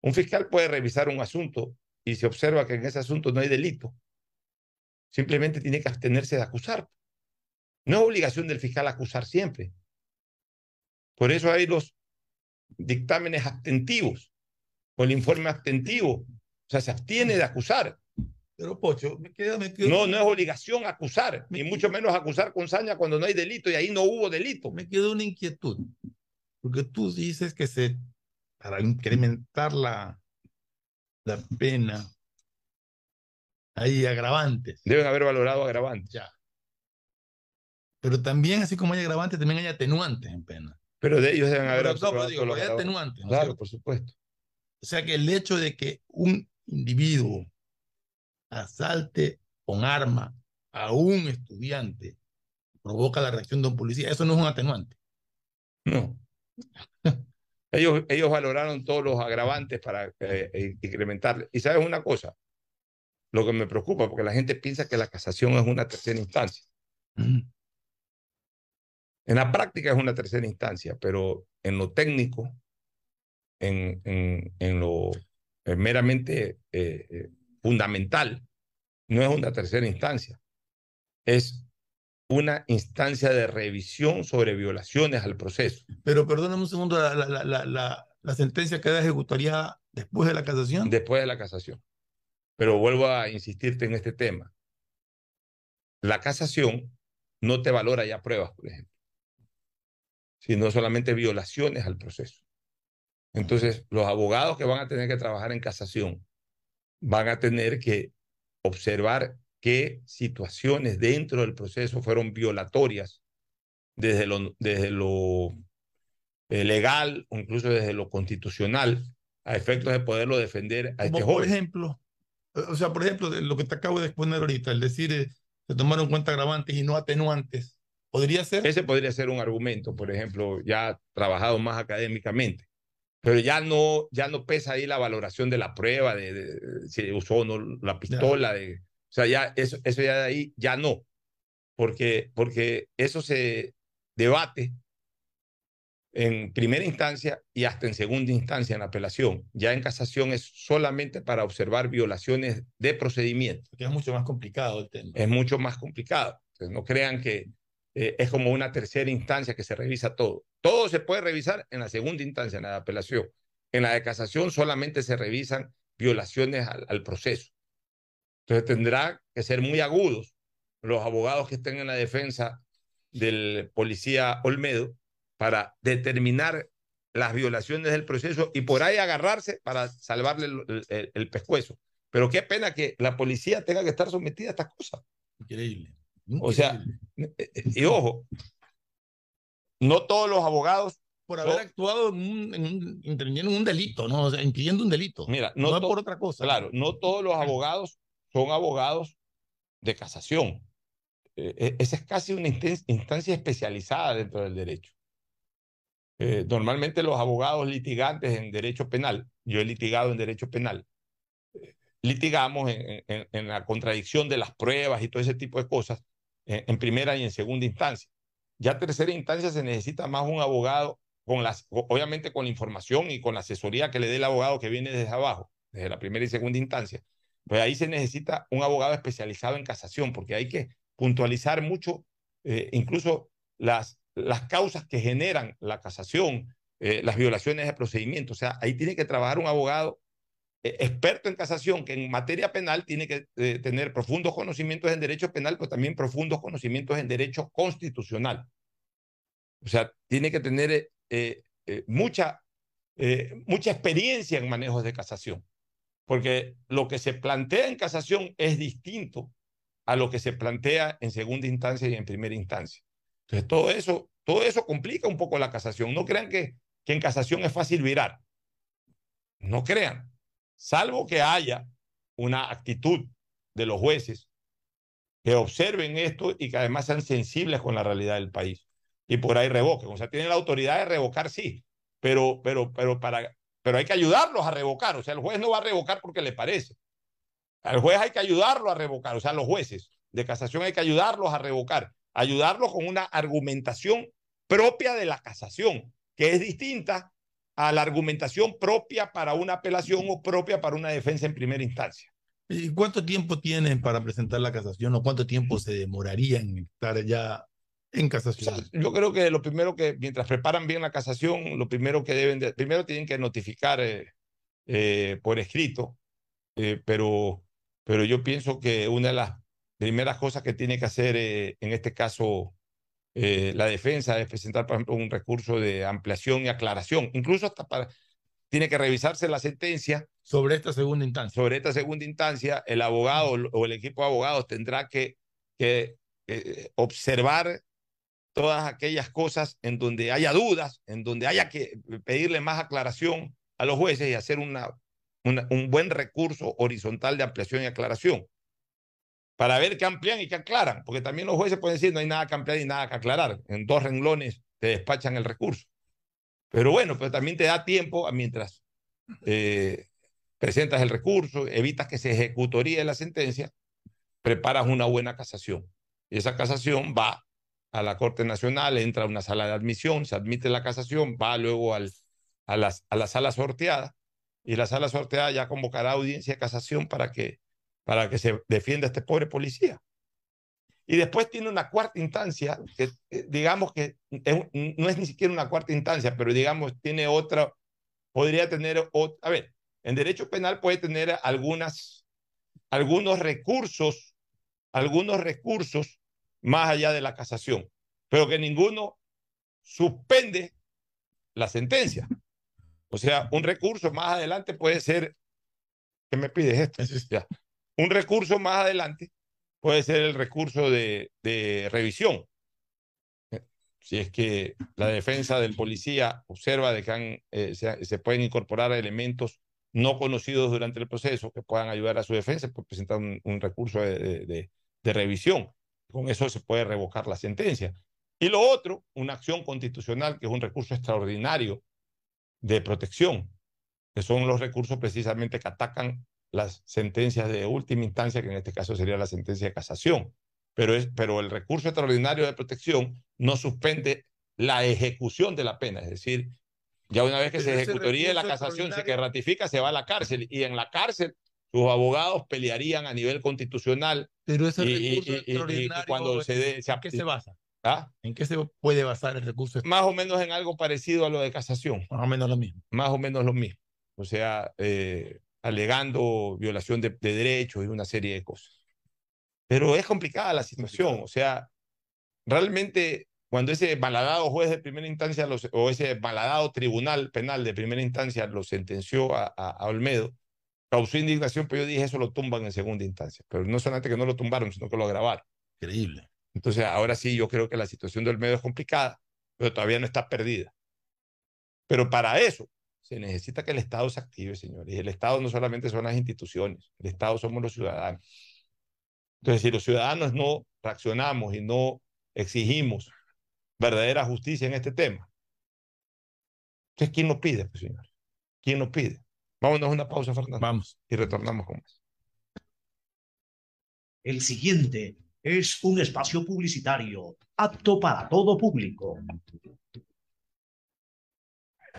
Un fiscal puede revisar un asunto y se observa que en ese asunto no hay delito. Simplemente tiene que abstenerse de acusar. No es obligación del fiscal acusar siempre. Por eso hay los dictámenes abstentivos o el informe abstentivo. O sea, se abstiene de acusar. Pero, Pocho, me queda, me No, no es obligación acusar, ni mucho menos acusar con saña cuando no hay delito y ahí no hubo delito. Me queda una inquietud, porque tú dices que se, para incrementar la, la pena. Hay agravantes. Deben haber valorado agravantes. Ya. Pero también, así como hay agravantes, también hay atenuantes en pena. Pero de ellos deben haber Pero, no, observado digo, hay atenuantes. ¿no es Claro, por supuesto. O sea que el hecho de que un individuo asalte con arma a un estudiante provoca la reacción de un policía, eso no es un atenuante. No. Ellos, ellos valoraron todos los agravantes para eh, eh, incrementar. Y sabes una cosa, lo que me preocupa, porque la gente piensa que la casación es una tercera instancia. En la práctica es una tercera instancia, pero en lo técnico, en, en, en lo eh, meramente eh, fundamental, no es una tercera instancia. Es una instancia de revisión sobre violaciones al proceso. Pero perdóname un segundo, la, la, sentencia queda ejecutaría después de la casación. después de la casación. Pero vuelvo a insistirte en este tema. La casación no te valora ya pruebas, por ejemplo, sino solamente violaciones al proceso. Entonces, los abogados que van a tener que trabajar en casación van a tener que observar qué situaciones dentro del proceso fueron violatorias desde lo, desde lo eh, legal o incluso desde lo constitucional a efectos de poderlo defender a este Como por joven. ejemplo, o sea, por ejemplo, lo que te acabo de exponer ahorita, el decir eh, se tomaron en cuenta agravantes y no atenuantes, ¿podría ser? Ese podría ser un argumento, por ejemplo, ya trabajado más académicamente. Pero ya no, ya no pesa ahí la valoración de la prueba, de, de- de si usó o no la pistola. De, o sea, ya eso, eso ya de ahí ya no. Porque, porque eso se debate en primera instancia y hasta en segunda instancia en apelación. Ya en casación es solamente para observar violaciones de procedimiento. Porque es mucho más complicado el tema. Es mucho más complicado. Entonces, no crean que eh, es como una tercera instancia que se revisa todo. Todo se puede revisar en la segunda instancia, en la de apelación. En la de casación solamente se revisan violaciones al, proceso. Entonces tendrá que ser muy agudos los abogados que estén en la defensa del policía Olmedo para determinar las violaciones del proceso y por ahí agarrarse para salvarle el- el pescuezo. Pero qué pena que la policía tenga que estar sometida a estas cosas. Increíble. O sea, Increíble. Y ojo, no todos los abogados, por haber no. actuado en un, en un- interviniendo en un delito, ¿no? O sea, impidiendo un delito. mira, no, no, es to- por otra cosa. claro, no todos los abogados son abogados de casación. Eh, eh, esa es casi una instancia especializada dentro del derecho. Eh, normalmente los abogados litigantes en derecho penal, yo he litigado en derecho penal, eh, litigamos en, en- en la contradicción de las pruebas y todo ese tipo de cosas en, en primera y en segunda instancia. Ya tercera instancia se necesita más un abogado con las, obviamente con la información y con la asesoría que le dé el abogado que viene desde abajo, desde la primera y segunda instancia. Pues ahí se necesita un abogado especializado en casación, porque hay que puntualizar mucho, eh, incluso las, las causas que generan la casación, eh, las violaciones de procedimiento. O sea, ahí tiene que trabajar un abogado eh, experto en casación, que en materia penal tiene que eh, tener profundos conocimientos en derecho penal, pero también profundos conocimientos en derecho constitucional. O sea, tiene que tener eh, eh, eh, mucha, eh, mucha experiencia en manejos de casación, porque lo que se plantea en casación es distinto a lo que se plantea en segunda instancia y en primera instancia. Entonces, todo eso, todo eso complica un poco la casación. No crean que, que en casación es fácil virar. No crean. Salvo que haya una actitud de los jueces que observen esto y que además sean sensibles con la realidad del país. Y por ahí revoquen. O sea, tienen la autoridad de revocar, sí, pero, pero, pero, para, pero hay que ayudarlos a revocar. O sea, el juez no va a revocar porque le parece. Al juez hay que ayudarlo a revocar. O sea, los jueces de casación hay que ayudarlos a revocar. Ayudarlos con una argumentación propia de la casación, que es distinta a la argumentación propia para una apelación o propia para una defensa en primera instancia. ¿Y cuánto tiempo tienen para presentar la casación o cuánto tiempo se demoraría en estar ya en O casación? sea, yo creo que lo primero que, mientras preparan bien la casación, lo primero que deben de, primero tienen que notificar eh, eh, por escrito, eh, pero, pero yo pienso que una de las primeras cosas que tiene que hacer en este caso eh, la defensa es presentar, por ejemplo, un recurso de ampliación y aclaración, incluso hasta para, tiene que revisarse la sentencia Sobre esta segunda instancia. Sobre esta segunda instancia, el abogado o el equipo de abogados tendrá que, que eh, observar todas aquellas cosas en donde haya dudas, en donde haya que pedirle más aclaración a los jueces y hacer una, un buen recurso horizontal de ampliación y aclaración para ver qué amplían y qué aclaran, porque también los jueces pueden decir no hay nada que ampliar y nada que aclarar. En dos renglones te despachan el recurso. Pero bueno, pero también te da tiempo mientras eh, presentas el recurso, evitas que se ejecutoríe la sentencia, preparas una buena casación. Y esa casación va a la Corte Nacional, entra a una sala de admisión, se admite la casación, va luego a, las, a la sala sorteada y la sala sorteada ya convocará audiencia de casación para que, para que se defienda a este pobre policía. Y después tiene una cuarta instancia, que eh, digamos que no es ni siquiera una cuarta instancia, pero digamos tiene otra, podría tener, a ver, en derecho penal puede tener algunas, algunos recursos, algunos recursos más allá de la casación, pero que ninguno suspende la sentencia. O sea, un recurso más adelante puede ser, ¿qué me pides esto? Ya. Un recurso más adelante puede ser el recurso de, revisión. Si es que la defensa del policía observa de que eh, se, pueden incorporar elementos no conocidos durante el proceso que puedan ayudar a su defensa, pues presentar un, recurso de, de revisión. Con eso se puede revocar la sentencia. Y lo otro, una acción constitucional, que es un recurso extraordinario de protección, que son los recursos precisamente que atacan las sentencias de última instancia, que en este caso sería la sentencia de casación. Pero, es, pero el recurso extraordinario de protección no suspende la ejecución de la pena, es decir, ya una vez que se ejecutaría la casación, se que ratifica, se va a la cárcel y en la cárcel sus abogados pelearían a nivel constitucional. Pero ese recurso extraordinario, cuando se, ¿en qué se basa? ¿Ah? ¿En qué se puede basar el recurso? Más o menos en algo parecido a lo de casación. Más o menos lo mismo. Más o menos lo mismo. O sea, eh, alegando violación de, derechos y una serie de cosas. Pero es complicada la situación. O sea, realmente cuando ese malhadado juez de primera instancia o ese malhadado tribunal penal de primera instancia lo sentenció a, a Olmedo, causó indignación, pero yo dije eso lo tumban en segunda instancia. Pero no solamente que no lo tumbaron, sino que lo agravaron. Increíble. Entonces, ahora sí, yo creo que la situación del medio es complicada, pero todavía no está perdida. Pero para eso se necesita que el Estado se active, señores. Y el Estado no solamente son las instituciones, el Estado somos los ciudadanos. Entonces, si los ciudadanos no reaccionamos y no exigimos verdadera justicia en este tema, entonces, ¿quién nos pide, pues, señores? ¿Quién nos pide? Vámonos a una pausa, Fernando. Vamos. Y retornamos con más. El siguiente es un espacio publicitario apto para todo público.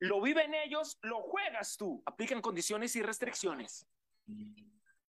Lo viven ellos, lo juegas tú. Aplican condiciones y restricciones.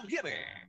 conviene.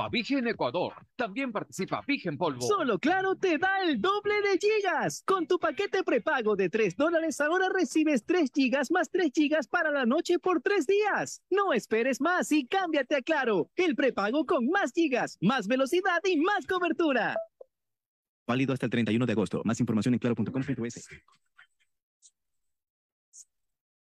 Vigen Ecuador. También participa Vigen Polvo. Solo Claro te da el doble de gigas. Con tu paquete prepago de 3 dólares ahora recibes 3 gigas más 3 gigas para la noche por 3 días. No esperes más y cámbiate a Claro. El prepago con más gigas, más velocidad y más cobertura. Válido hasta el 31 de agosto. Más información en claro.com.es.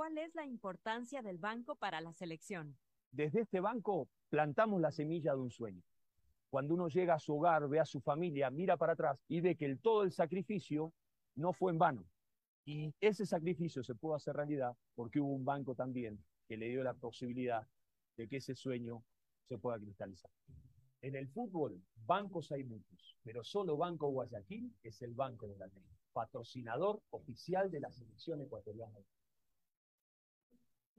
¿Cuál es la importancia del banco para la selección? Desde este banco plantamos la semilla de un sueño. Cuando uno llega a su hogar, ve a su familia, mira para atrás y ve que el, todo el sacrificio no fue en vano. Y ese sacrificio se pudo hacer realidad porque hubo un banco también que le dio la posibilidad de que ese sueño se pueda cristalizar. En el fútbol, bancos hay muchos, pero solo Banco Guayaquil es el banco de la ley, patrocinador oficial de la selección ecuatoriana.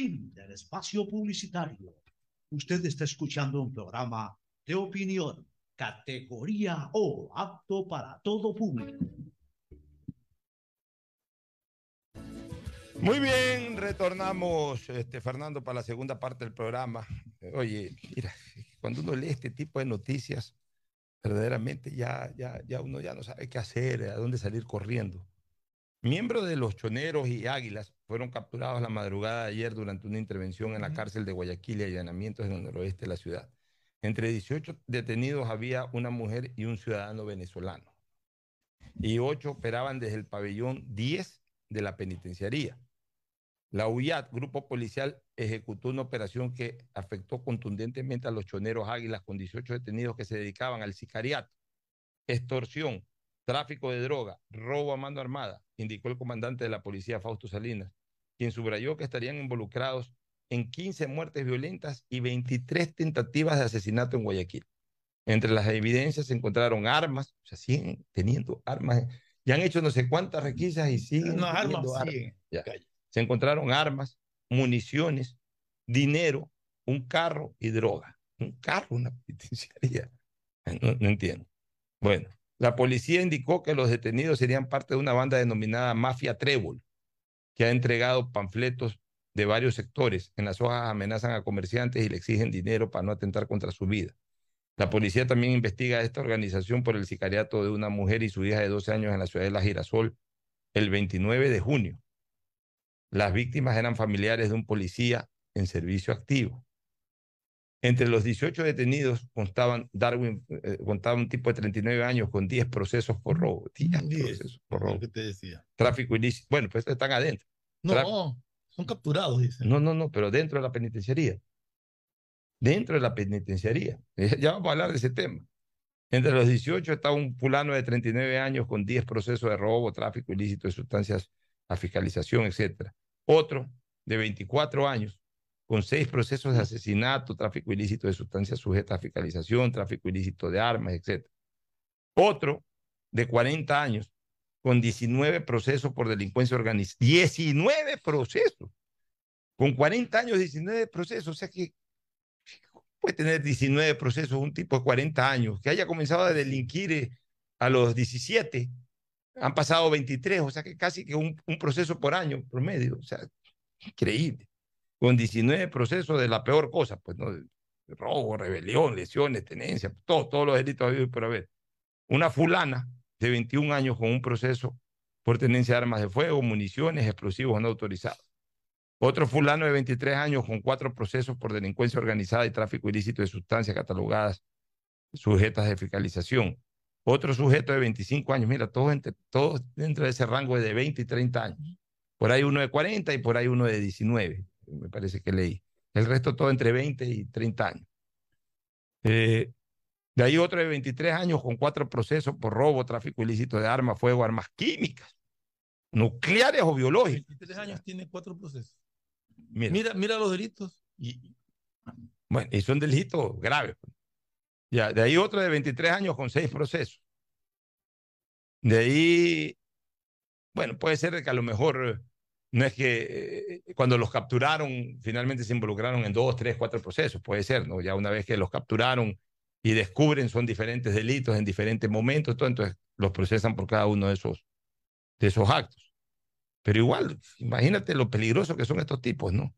Fin del espacio publicitario. Usted está escuchando un programa de opinión, categoría O, apto para todo público. Muy bien, retornamos, este, Fernando, para la segunda parte del programa. Oye, mira, cuando uno lee este tipo de noticias, verdaderamente ya, ya, ya uno ya no sabe qué hacer, a dónde salir corriendo. Miembros de los choneros y águilas fueron capturados la madrugada de ayer durante una intervención en la cárcel de Guayaquil y allanamientos en el noroeste de la ciudad. Entre 18 detenidos había una mujer y un ciudadano venezolano. Y ocho operaban desde el pabellón 10 de la penitenciaría. La UIAT, grupo policial, ejecutó una operación que afectó contundentemente a los choneros águilas con 18 detenidos que se dedicaban al sicariato, extorsión, tráfico de droga, robo a mano armada, indicó el comandante de la policía Fausto Salinas, quien subrayó que estarían involucrados en 15 muertes violentas y 23 tentativas de asesinato en Guayaquil. Entre las evidencias se encontraron armas, o sea, siguen teniendo armas, ya han hecho no sé cuántas requisas y siguen No, armas armas. siguen. Se encontraron armas, municiones, dinero, un carro y droga. Un carro, una penitenciaría. No, no entiendo. Bueno, la policía indicó que los detenidos serían parte de una banda denominada Mafia Trébol, que ha entregado panfletos de varios sectores. En las hojas amenazan a comerciantes y le exigen dinero para no atentar contra su vida. La policía también investiga a esta organización por el sicariato de una mujer y su hija de 12 años en la ciudad de La Girasol el 29 de junio. Las víctimas eran familiares de un policía en servicio activo. Entre los 18 detenidos constaban Darwin, eh, contaba un tipo de 39 años con 10 procesos por robo. 10 procesos por robo. ¿Qué te decía? Tráfico ilícito. Bueno, pues están adentro. No, son capturados, dice. no, no, no, pero dentro de la penitenciaría. Dentro de la penitenciaría. Ya vamos a hablar de ese tema. Entre los 18 está un fulano de 39 años con 10 procesos de robo, tráfico ilícito de sustancias a fiscalización, etc. Otro de 24 años con 6 procesos de asesinato, tráfico ilícito de sustancias sujetas a fiscalización, tráfico ilícito de armas, etc. Otro de 40 años con 19 procesos por delincuencia organizada. 19 procesos. Con 40 años, 19 procesos. O sea que puede tener 19 procesos un tipo de 40 años, que haya comenzado a delinquir eh, a los 17, han pasado 23, o sea que casi que un, un proceso por año promedio, o sea, increíble. Con 19 procesos de la peor cosa, pues, ¿no? Robo, rebelión, lesiones, tenencia, todo, todos los delitos habidos por haber. Una fulana de 21 años con un proceso por tenencia de armas de fuego, municiones, explosivos no autorizados. Otro fulano de 23 años con cuatro procesos por delincuencia organizada y tráfico ilícito de sustancias catalogadas sujetas de fiscalización. Otro sujeto de 25 años, mira, todos, entre, todos dentro de ese rango de 20 y 30 años. Por ahí uno de 40 y por ahí uno de 19, me parece que leí. El resto todo entre 20 y 30 años. Eh, de ahí otro de 23 años con cuatro procesos por robo, tráfico ilícito de armas, fuego, armas químicas, nucleares o biológicas. 23 años tiene cuatro procesos. Mira. Mira, mira los delitos. Y, Bueno, y son delitos graves. Ya, de ahí otro de 23 años con seis procesos. De ahí, bueno, puede ser que a lo mejor no es que eh, cuando los capturaron finalmente se involucraron en dos, tres, cuatro procesos, puede ser, ¿no? Ya una vez que los capturaron y descubren son diferentes delitos en diferentes momentos, entonces los procesan por cada uno de esos, de esos actos. Pero igual, imagínate lo peligroso que son estos tipos, ¿no?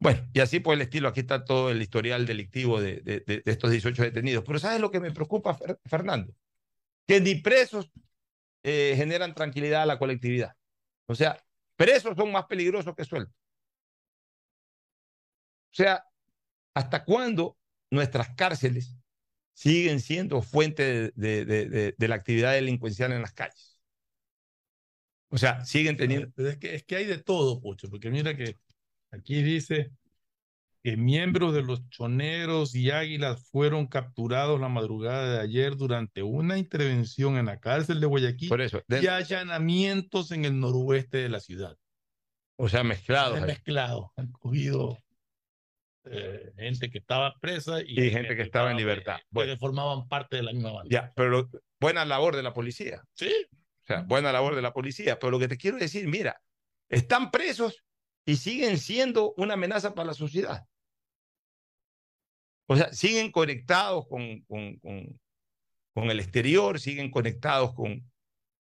Bueno, y así por el estilo, aquí está todo el historial delictivo de, de- estos 18 detenidos. Pero ¿sabes lo que me preocupa, Fer- Fernando? Que ni presos eh, generan tranquilidad a la colectividad. O sea, Presos son más peligrosos que sueltos. O sea, ¿hasta cuándo nuestras cárceles siguen siendo fuente de, de, la actividad delincuencial en las calles. O sea, siguen teniendo... Es que, es que hay de todo, Pocho, porque mira que aquí dice, que miembros de los choneros y águilas fueron capturados la madrugada de ayer durante una intervención en la cárcel de Guayaquil Por eso, de- y allanamientos en el noroeste de la ciudad. o sea, mezclados. Es ahí. mezclado. Han cogido eh, gente que estaba presa y, Y gente que estaba en libertad. Bueno, que formaban parte de la misma banda. Ya, pero buena labor de la policía. Sí. O sea, buena labor de la policía. Pero lo que te quiero decir, mira, están presos y siguen siendo una amenaza para la sociedad. O sea, siguen conectados con, con, con, el exterior, siguen conectados con,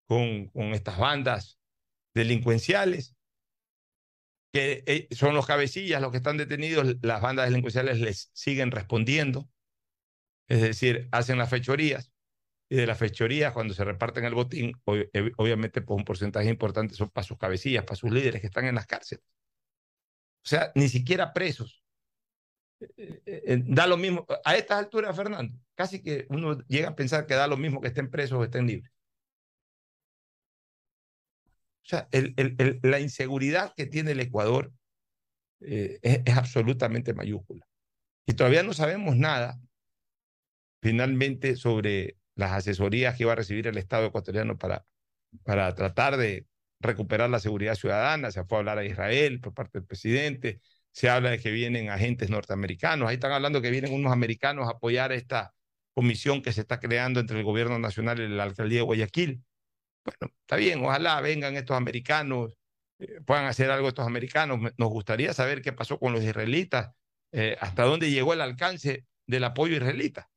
con, estas bandas delincuenciales, que eh, son los cabecillas, los que están detenidos, las bandas delincuenciales les siguen respondiendo, es decir, hacen las fechorías, y de las fechorías, cuando se reparten el botín, ob- obviamente por un porcentaje importante son para sus cabecillas, para sus líderes que están en las cárceles. O sea, ni siquiera presos. Eh, eh, da lo mismo, a estas alturas, Fernando, casi que uno llega a pensar que da lo mismo que estén presos o estén libres. O sea, la inseguridad que tiene el Ecuador eh, es, es absolutamente mayúscula. Y todavía no sabemos nada, finalmente, sobre las asesorías que va a recibir el Estado ecuatoriano para, para tratar de recuperar la seguridad ciudadana. Se fue a hablar a Israel por parte del presidente. Se habla de que vienen agentes norteamericanos. Ahí están hablando que vienen unos americanos a apoyar esta comisión que se está creando entre el gobierno nacional y la alcaldía de Guayaquil. Bueno, está bien, ojalá vengan estos americanos, eh, puedan hacer algo estos americanos. Me- Nos gustaría saber qué pasó con los israelitas, eh, hasta dónde llegó el alcance del apoyo israelita.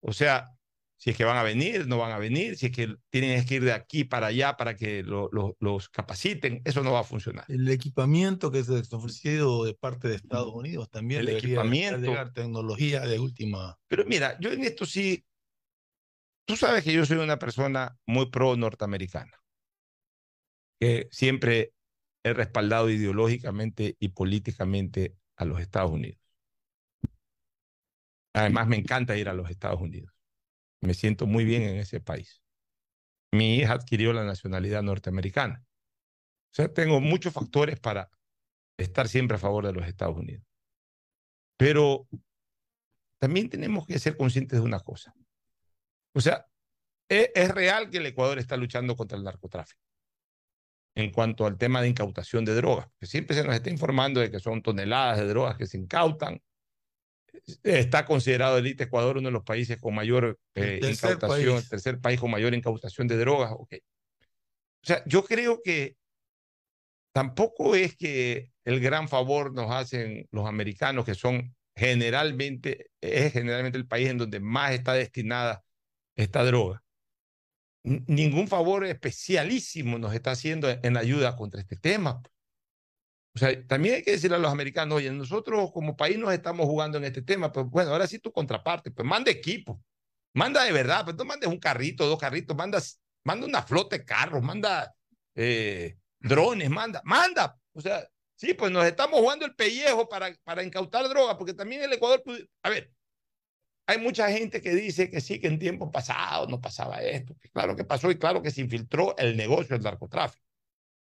O sea, si es que van a venir, no van a venir, si es que tienen que ir de aquí para allá para que lo- lo- los capaciten, eso no va a funcionar. El equipamiento que se ha ofrecido de parte de Estados Unidos también El equipamiento. llegar tecnología de última. Pero mira, yo en esto sí, tú sabes que yo soy una persona muy pro norteamericana, que siempre he respaldado ideológicamente y políticamente a los Estados Unidos. Además, me encanta ir a los Estados Unidos. Me siento muy bien en ese país. Mi hija adquirió la nacionalidad norteamericana. O sea, tengo muchos factores para estar siempre a favor de los Estados Unidos. Pero también tenemos que ser conscientes de una cosa. O sea, es, es real que el Ecuador está luchando contra el narcotráfico en cuanto al tema de incautación de drogas, que siempre se nos está informando de que son toneladas de drogas que se incautan. Está considerado el ITE Ecuador uno de los países con mayor eh, El incautación, país. el tercer país con mayor incautación de drogas. O sea, yo creo que tampoco es que el gran favor nos hacen los americanos, que son generalmente, es generalmente el país en donde más está destinada esta droga. N- Ningún favor especialísimo nos está haciendo en la ayuda contra este tema. Sea, también hay que decirle a los americanos, oye, nosotros como país nos estamos jugando en este tema, pero bueno, ahora sí tu contraparte, pues manda equipo, manda de verdad, pues no mandes un carrito, dos carritos, manda, manda una flota de carros, manda eh, drones, manda, manda. O sea, sí, pues nos estamos jugando el pellejo para, para incautar droga, porque también el Ecuador, a ver, hay mucha gente que dice que sí, que en tiempos pasados no pasaba esto, claro que pasó y claro que se infiltró el negocio del narcotráfico.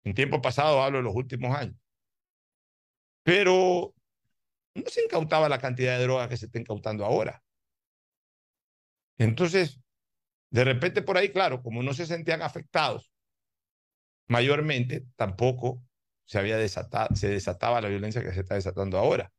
En tiempos pasados hablo de los últimos años. Pero no se incautaba la cantidad de droga que se está incautando ahora. Entonces, de repente por ahí, claro, como no se sentían afectados mayormente, tampoco se había desatado, se desataba la violencia que se está desatando ahora.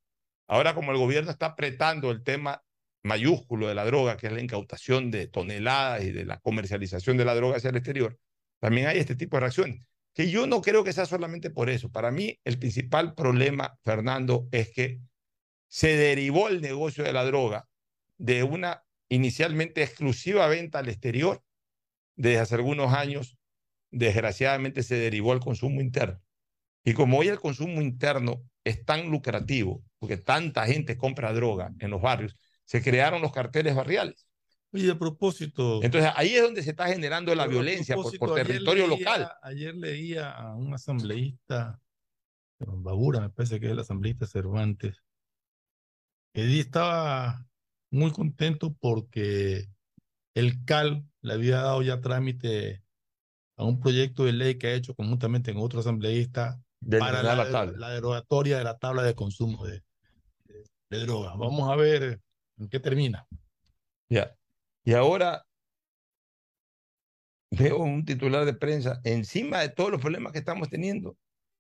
Ahora, como el gobierno está apretando el tema mayúsculo de la droga, que es la incautación de toneladas y de la comercialización de la droga hacia el exterior, también hay este tipo de reacciones. Que yo no creo que sea solamente por eso. Para mí, el principal problema, Fernando, es que se derivó el negocio de la droga de una inicialmente exclusiva venta al exterior. Desde hace algunos años, desgraciadamente, se derivó al consumo interno. Y como hoy el consumo interno es tan lucrativo, porque tanta gente compra droga en los barrios, se crearon los carteles barriales. Oye, a propósito. Entonces ahí es donde se está generando la violencia por, por territorio leía- local. Ayer leía a un asambleísta, Bagura, me parece que es el asambleísta Cervantes, Eddie estaba muy contento porque el CAL le había dado ya trámite a un proyecto de ley que ha hecho conjuntamente con otro asambleísta De para la, la la derogatoria de la tabla de consumo de, de, de droga. Vamos a ver en qué termina. Ya. Y ahora veo un titular de prensa encima de todos los problemas que estamos teniendo.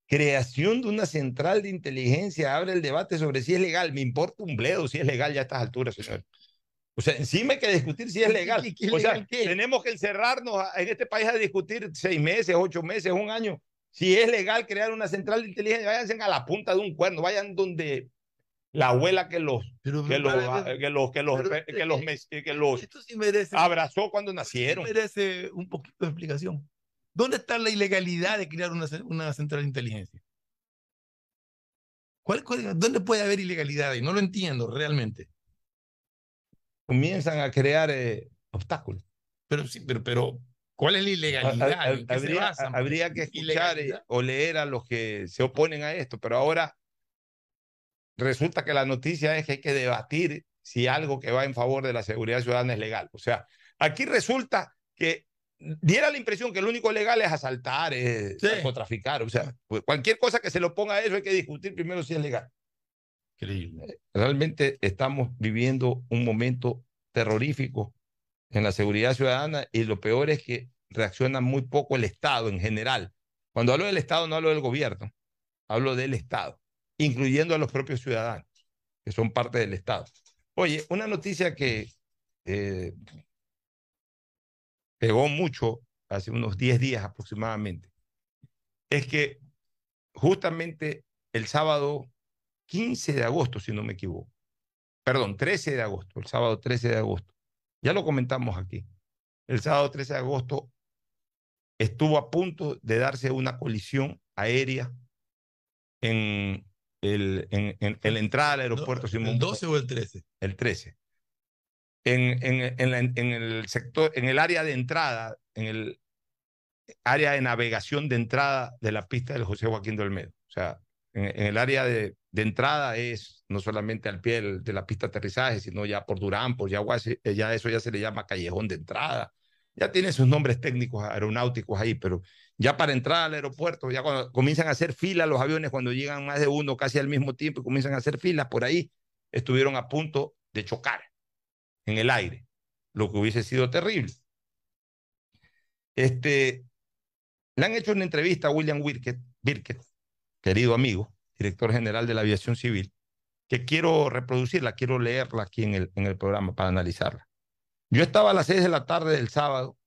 Creación de una central de inteligencia abre el debate sobre si es legal. Me importa un bledo si es legal ya a estas alturas, señor. O sea, encima hay que discutir si es legal. ¿Qué- qué o sea, legal qué? tenemos que encerrarnos en este país a discutir seis meses, ocho meses, un año. Si es legal crear una central de inteligencia, váyanse a la punta de un cuerno, vayan donde la abuela que los que los que los que los pero, que los, mes- que los Esto sí merece, abrazó cuando sí nacieron. merece un poquito de explicación. ¿Dónde está la ilegalidad de crear una, una central de inteligencia? ¿Cuál, cuál- dónde puede haber ilegalidad? Y no lo entiendo realmente. Comienzan a crear eh, obstáculos. Pero sí, pero, pero ¿cuál es la Ha- ilegalidad? ha- ¿En qué se habría, habría que escuchar eh, o leer a los que se oponen a esto, pero ahora resulta que la noticia es que hay que debatir si algo que va en favor de la seguridad ciudadana es legal. O sea, aquí resulta que diera la impresión que lo único legal es asaltar, es narcotraficar. O sea, pues, cualquier cosa que se lo ponga a eso hay que discutir primero si es legal. Increíble. Realmente estamos viviendo un momento terrorífico en la seguridad ciudadana y lo peor es que reacciona muy poco el Estado en general. Cuando hablo del Estado no hablo del gobierno, hablo del Estado, incluyendo a los propios ciudadanos, que son parte del Estado. Oye, una noticia que eh, pegó mucho hace unos 10 días aproximadamente, es que justamente el sábado 15 de agosto, si no me equivoco, perdón, 13 de agosto, el sábado 13 de agosto, ya lo comentamos aquí, el sábado 13 de agosto estuvo a punto de darse una colisión aérea en, el, en, en- la entrada al aeropuerto Simón ¿El 12 o el 13? el 13. En, en, en, la- en el sector, en el área de entrada, en el área de navegación de entrada de la pista del José Joaquín de Olmedo. O sea, en, el área de, de entrada es no solamente al pie de la pista de aterrizaje, sino ya por Durán, por Yaguasi, eh, ya eso ya se le llama callejón de entrada. Ya tiene sus nombres técnicos aeronáuticos ahí, pero ya para entrar al aeropuerto, ya cuando comienzan a hacer fila los aviones, cuando llegan más de uno casi al mismo tiempo y comienzan a hacer filas por ahí, estuvieron a punto de chocar en el aire, lo que hubiese sido terrible. Este, le han hecho una entrevista a William Birkett, Birkett, querido amigo, director general de la aviación civil, que quiero reproducirla, quiero leerla aquí en el, en el programa para analizarla. Yo estaba a las seis de la tarde del sábado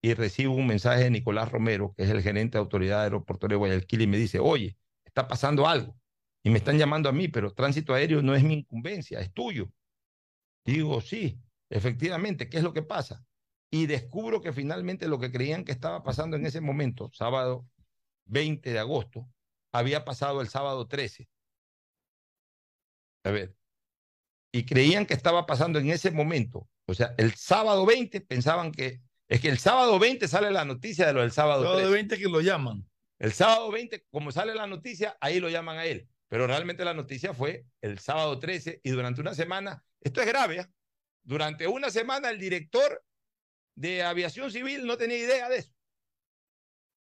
y recibo un mensaje de Nicolás Romero, que es el gerente de autoridad aeroportuaria de Guayaquil, y me dice, oye, está pasando algo. Y me están llamando a mí, pero tránsito aéreo no es mi incumbencia, es tuyo. Digo, sí, efectivamente, ¿qué es lo que pasa? Y descubro que finalmente lo que creían que estaba pasando en ese momento, sábado 20 de agosto, había pasado el sábado 13. A ver. Y creían que estaba pasando en ese momento. O sea, el sábado 20 pensaban que. Es que el sábado 20 sale la noticia de lo del sábado Sábado 13. 20 que lo llaman. El sábado 20, como sale la noticia, ahí lo llaman a él. Pero realmente la noticia fue el sábado 13 y durante una semana, esto es grave, ¿ah? durante una semana el director de aviación civil no tenía idea de eso.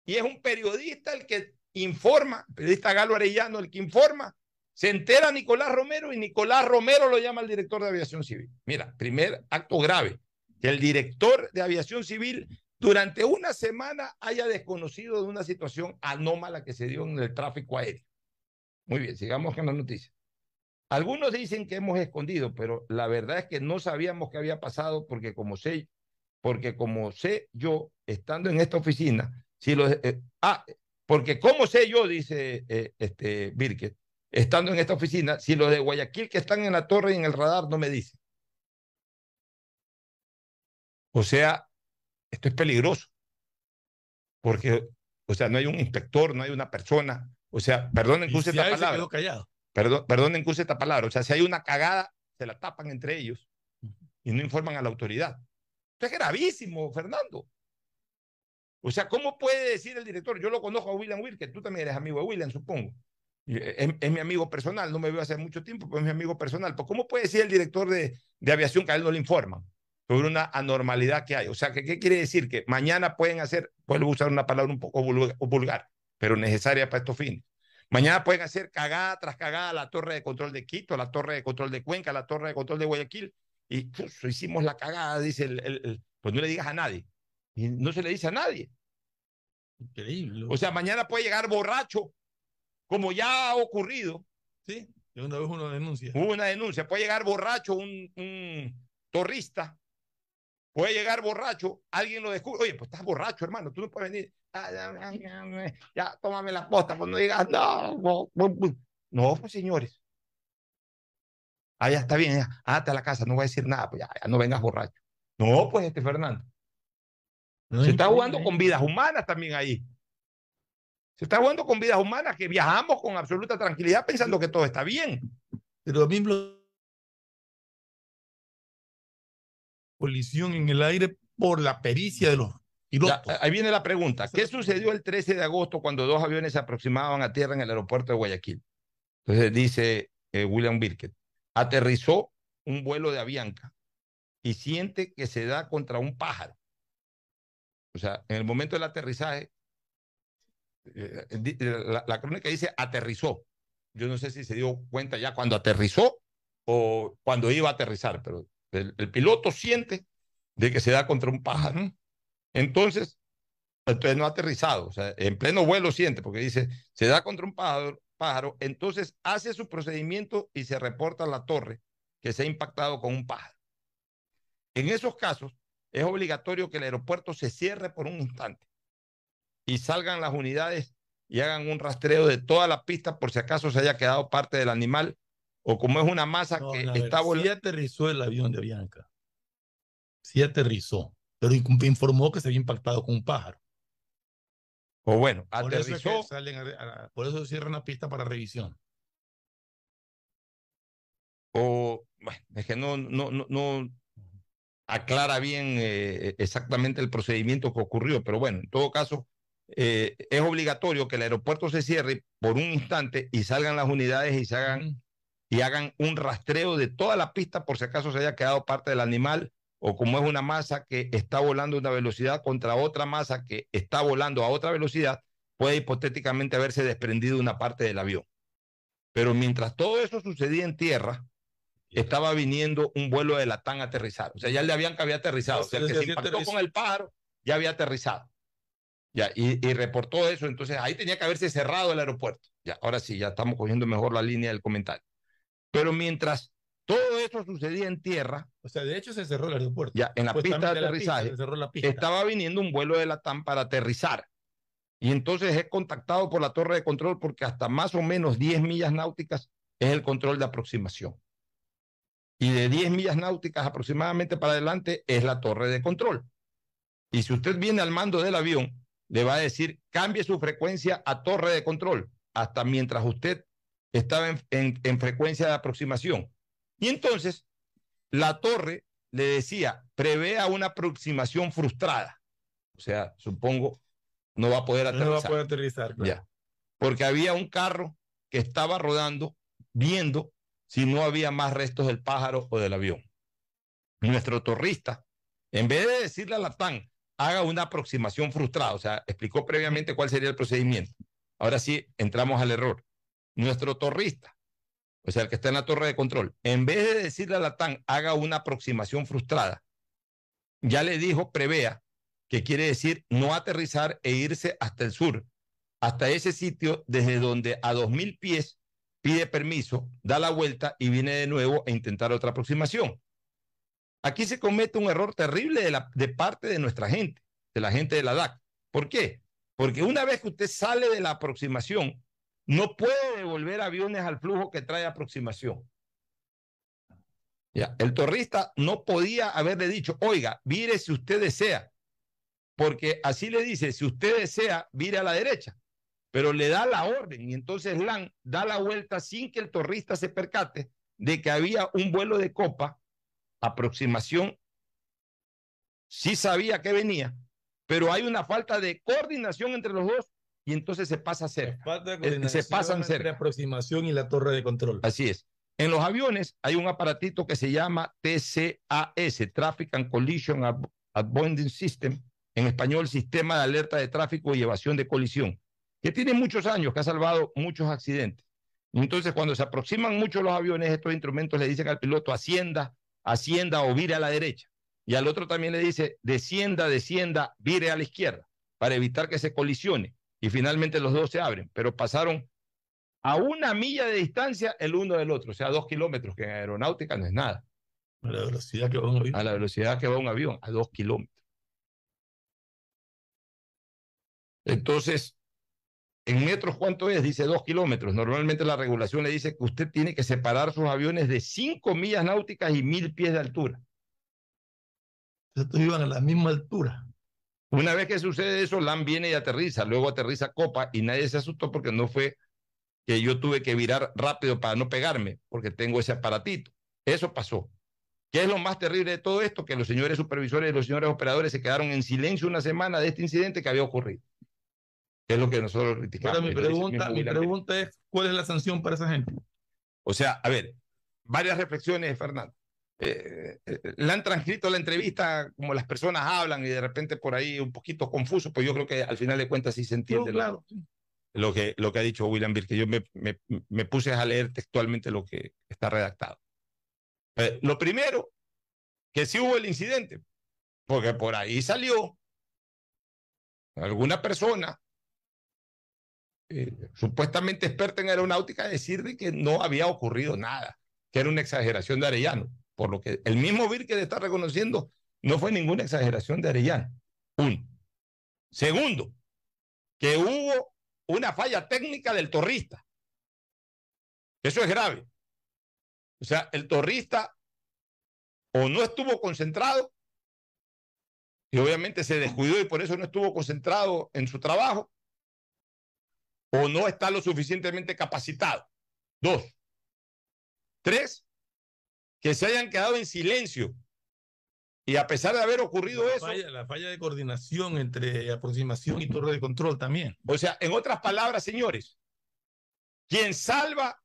Y es un periodista el que informa, periodista Galo Arellano, el que informa. Se entera Nicolás Romero y Nicolás Romero lo llama al director de aviación civil. Mira, primer acto grave, que el director de aviación civil durante una semana haya desconocido de una situación anómala que se dio en el tráfico aéreo. Muy bien, sigamos con la noticia. Algunos dicen que hemos escondido, pero la verdad es que no sabíamos qué había pasado porque como sé, porque como sé yo, estando en esta oficina, si los, eh, ah, porque como sé yo, dice eh, este Birket, estando en esta oficina, si los de Guayaquil que están en la torre y en el radar no me dicen. O sea, esto es peligroso. Porque, o sea, no hay un inspector, no hay una persona. O sea, perdonen que Y use si esta a él se palabra. quedó callado. Perdón, perdonen que use esta palabra. O sea, si hay una cagada, se la tapan entre ellos y no informan a la autoridad. Esto es gravísimo, Fernando. O sea, ¿cómo puede decir el director? Yo lo conozco a William Will, que tú también eres amigo de William, supongo. Es, es, mi amigo personal, no me veo hace mucho tiempo, pero es mi amigo personal. Pues, ¿Cómo puede decir el director de, de aviación que a él no le informan sobre una anormalidad que hay? O sea, ¿qué, qué quiere decir? Que mañana pueden hacer, puedo usar una palabra un poco vulgar, pero necesaria para estos fines. Mañana pueden hacer cagada tras cagada la torre de control de Quito, la torre de control de Cuenca, la torre de control de Guayaquil, y pues, hicimos la cagada, dice el, el, el, pues no le digas a nadie. Y no se le dice a nadie. Increíble. O sea, mañana puede llegar borracho, como ya ha ocurrido. Sí, una vez una denuncia. Hubo una denuncia. Puede llegar borracho un, un torrista. Puede llegar borracho, alguien lo descubre. Oye, pues estás borracho, hermano. Tú no puedes venir. Ah, ya, tómame la posta. Pues no digas, no, no, no, no pues señores. Ah, ya está bien, ya. Ándate a la casa, no voy a decir nada, pues ya, ya no vengas borracho. No, pues este Fernando. No Se es está jugando increíble. con vidas humanas también ahí. Se está jugando con vidas humanas que viajamos con absoluta tranquilidad pensando que todo está bien. Pero mismo colisión en el aire por la pericia de los Ya, pilotos. ahí viene la pregunta. ¿Qué sucedió el 13 de agosto cuando dos aviones se aproximaban a tierra en el aeropuerto de Guayaquil? Entonces dice eh, William Birkett, aterrizó un vuelo de Avianca y siente que se da contra un pájaro. O sea, en el momento del aterrizaje, eh, di- la, la crónica dice aterrizó. Yo no sé si se dio cuenta ya cuando aterrizó o cuando iba a aterrizar, pero el, el piloto siente de que se da contra un pájaro. Entonces, entonces no ha aterrizado, o sea, en pleno vuelo siente, porque dice, se da contra un pájaro, pájaro, entonces hace su procedimiento y se reporta a la torre que se ha impactado con un pájaro. En esos casos, es obligatorio que el aeropuerto se cierre por un instante y salgan las unidades y hagan un rastreo de toda la pista por si acaso se haya quedado parte del animal o como es una masa No, que está sí volando. aterrizó el avión de Bianca. Sí aterrizó, pero in- informó que se había impactado con un pájaro. O bueno, Por eso, es que aterrizó. salen a- a- por eso cierran la pista para revisión. o bueno, es que no, no, no, no aclara bien eh, exactamente el procedimiento que ocurrió, pero bueno, en todo caso, eh, es obligatorio que el aeropuerto se cierre por un instante y salgan las unidades y se hagan y hagan un rastreo de toda la pista por si acaso se haya quedado parte del animal o como es una masa que está volando a una velocidad contra otra masa que está volando a otra velocidad, puede hipotéticamente haberse desprendido una parte del avión. Pero mientras todo eso sucedía en tierra, estaba viniendo un vuelo de Latam a aterrizar. O sea, ya el de Avianca había aterrizado. O sea, el que se impactó aterrizó. con el pájaro ya había aterrizado. Ya, y, y reportó eso. Entonces ahí tenía que haberse cerrado el aeropuerto. Ya, ahora sí, ya estamos cogiendo mejor la línea del comentario. Pero mientras todo eso sucedía en tierra, O sea, de hecho se cerró el aeropuerto. ya en la pista de aterrizaje, pista. estaba viniendo un vuelo de Latam para aterrizar. Y entonces es contactado por la torre de control porque hasta más o menos 10 millas náuticas es el control de aproximación. Y de 10 millas náuticas aproximadamente para adelante es la torre de control. Y si usted viene al mando del avión, le va a decir, cambie su frecuencia a torre de control, hasta mientras usted estaba en, en- en frecuencia de aproximación. Y entonces, la torre le decía, prevea una aproximación frustrada. O sea, supongo, no va a poder No aterrizar. va a poder aterrizar. claro. Ya. Porque había un carro que estaba rodando viendo si no había más restos del pájaro o del avión. Nuestro torrista, en vez de decirle a la TAN, haga una aproximación frustrada, o sea, explicó previamente cuál sería el procedimiento. Ahora sí, entramos al error. Nuestro torrista, o sea, el que está en la torre de control, en vez de decirle a la TAN, haga una aproximación frustrada, ya le dijo, prevea, que quiere decir no aterrizar e irse hasta el sur, hasta ese sitio desde donde a 2.000 pies pide permiso, da la vuelta y viene de nuevo a intentar otra aproximación. Aquí se comete un error terrible de, parte de nuestra gente, de la gente de la DAC. ¿Por qué? Porque una vez que usted sale de la aproximación, no puede devolver aviones al flujo que trae aproximación. Ya, el torrista no podía haberle dicho, oiga, vire si usted desea, porque así le dice, si usted desea, vire a la derecha, pero le da la orden y entonces LAN da la vuelta sin que el torrista se percate de que había un vuelo de copa, aproximación, sí sabía que venía, pero hay una falta de coordinación entre los dos y entonces se pasa cerca. Se pasan cerca. aproximación y la torre de control. Así es. En los aviones hay un aparatito que se llama TCAS, Traffic and Collision Avoidance System, en español, Sistema de Alerta de Tráfico y Evasión de Colisión, que tiene muchos años, que ha salvado muchos accidentes. Entonces, cuando se aproximan mucho los aviones, estos instrumentos le dicen al piloto, ascienda, ascienda o vire a la derecha. Y al otro también le dice, descienda, descienda, vire a la izquierda, para evitar que se colisione. Y finalmente los dos se abren, pero pasaron a una milla de distancia el uno del otro, o sea, dos kilómetros, que en aeronáutica no es nada. A la velocidad que va un avión. A la velocidad que va un avión, a dos kilómetros. Entonces, en metros, ¿cuánto es? Dice dos kilómetros. Normalmente la regulación le dice que usted tiene que separar sus aviones de cinco millas náuticas y mil pies de altura. Estos iban a la misma altura. Una vez que sucede eso, LAN viene y aterriza, luego aterriza Copa y nadie se asustó porque no fue que yo tuve que virar rápido para no pegarme, porque tengo ese aparatito. Eso pasó. ¿Qué es lo más terrible de todo esto? Que los señores supervisores y los señores operadores se quedaron en silencio una semana de este incidente que había ocurrido. Es lo que nosotros criticamos. Ahora mi pregunta, mi pregunta es, ¿cuál es la sanción para esa gente? O sea, a ver, varias reflexiones, Fernando. Eh, eh, le han transcrito la entrevista como las personas hablan y de repente por ahí un poquito confuso, pues yo creo que al final de cuentas sí se entiende lo- claro. lo, que, lo que ha dicho William Birke. Yo me, me, me puse a leer textualmente lo que está redactado. Eh, lo primero, que sí hubo el incidente, porque por ahí salió alguna persona eh, supuestamente experta en aeronáutica decir de que no había ocurrido nada, que era una exageración de Arellano, por lo que el mismo Virque está reconociendo no fue ninguna exageración de Arellano. Uno. Segundo, que hubo una falla técnica del torrista. Eso es grave. O sea, el torrista o no estuvo concentrado y obviamente se descuidó y por eso no estuvo concentrado en su trabajo o no está lo suficientemente capacitado. Dos. Tres, que se hayan quedado en silencio y a pesar de haber ocurrido La eso, falla, la falla de coordinación entre aproximación y torre de control también. o sea, en otras palabras, señores, quien salva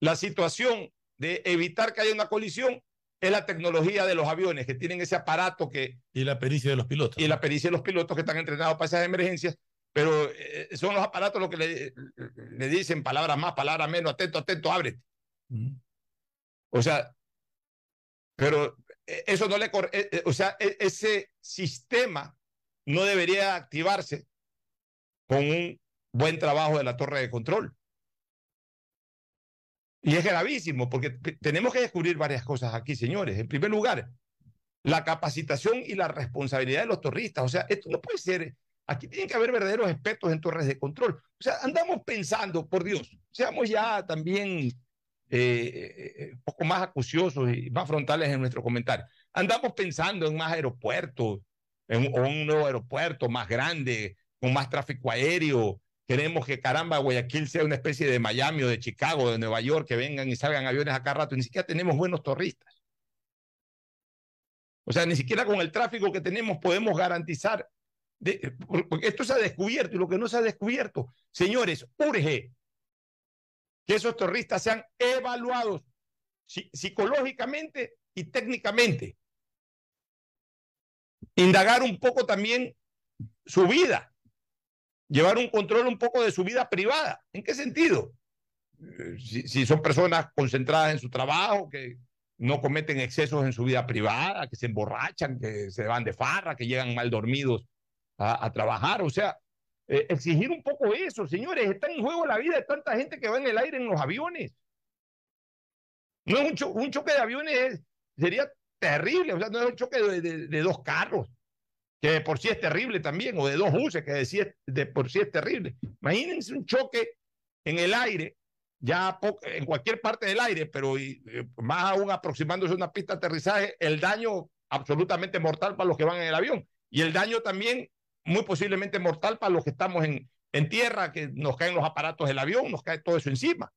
la situación de evitar que haya una colisión es la tecnología de los aviones que tienen ese aparato que Y la pericia de los pilotos. y la pericia de los pilotos que están entrenados para esas emergencias, pero eh, son los aparatos los que le, le dicen palabras más, palabras menos, atento, atento, ábrete. O sea, pero eh, eso no le cor- eh, o sea, e- ese sistema no debería activarse con un buen trabajo de la torre de control. Y es gravísimo porque te- tenemos que descubrir varias cosas aquí, señores. En primer lugar, la capacitación y la responsabilidad de los torristas. O sea, esto no puede ser. Aquí tienen que haber verdaderos expertos en torres de control. O sea, andamos pensando, por Dios, seamos ya también eh, eh, un poco más acuciosos y más frontales en nuestro comentario. Andamos pensando en más aeropuertos, en un, un nuevo aeropuerto más grande, con más tráfico aéreo. Queremos que caramba Guayaquil sea una especie de Miami o de Chicago, de Nueva York, que vengan y salgan aviones a cada rato. Ni siquiera tenemos buenos torristas. O sea, ni siquiera con el tráfico que tenemos podemos garantizar. De- porque esto se ha descubierto y lo que no se ha descubierto, señores, urge que esos terroristas sean evaluados psi- psicológicamente y técnicamente. Indagar un poco también su vida, llevar un control un poco de su vida privada. ¿En qué sentido? Eh, si son personas concentradas en su trabajo, que no cometen excesos en su vida privada, que se emborrachan, que se van de farra, que llegan mal dormidos a, trabajar. O sea, eh, exigir un poco eso, señores. Está en juego la vida de tanta gente que va en el aire en los aviones. No es un, un choque de aviones, es- sería terrible. O sea, no es un choque de, dos carros, que de por sí es terrible también, o de dos buses, que de, de por sí es terrible. Imagínense un choque en el aire, ya en cualquier parte del aire, pero y, eh, más aún aproximándose a una pista de aterrizaje, el daño absolutamente mortal para los que van en el avión. Y el daño también muy posiblemente mortal para los que estamos en, en tierra, que nos caen los aparatos del avión, nos cae todo eso encima.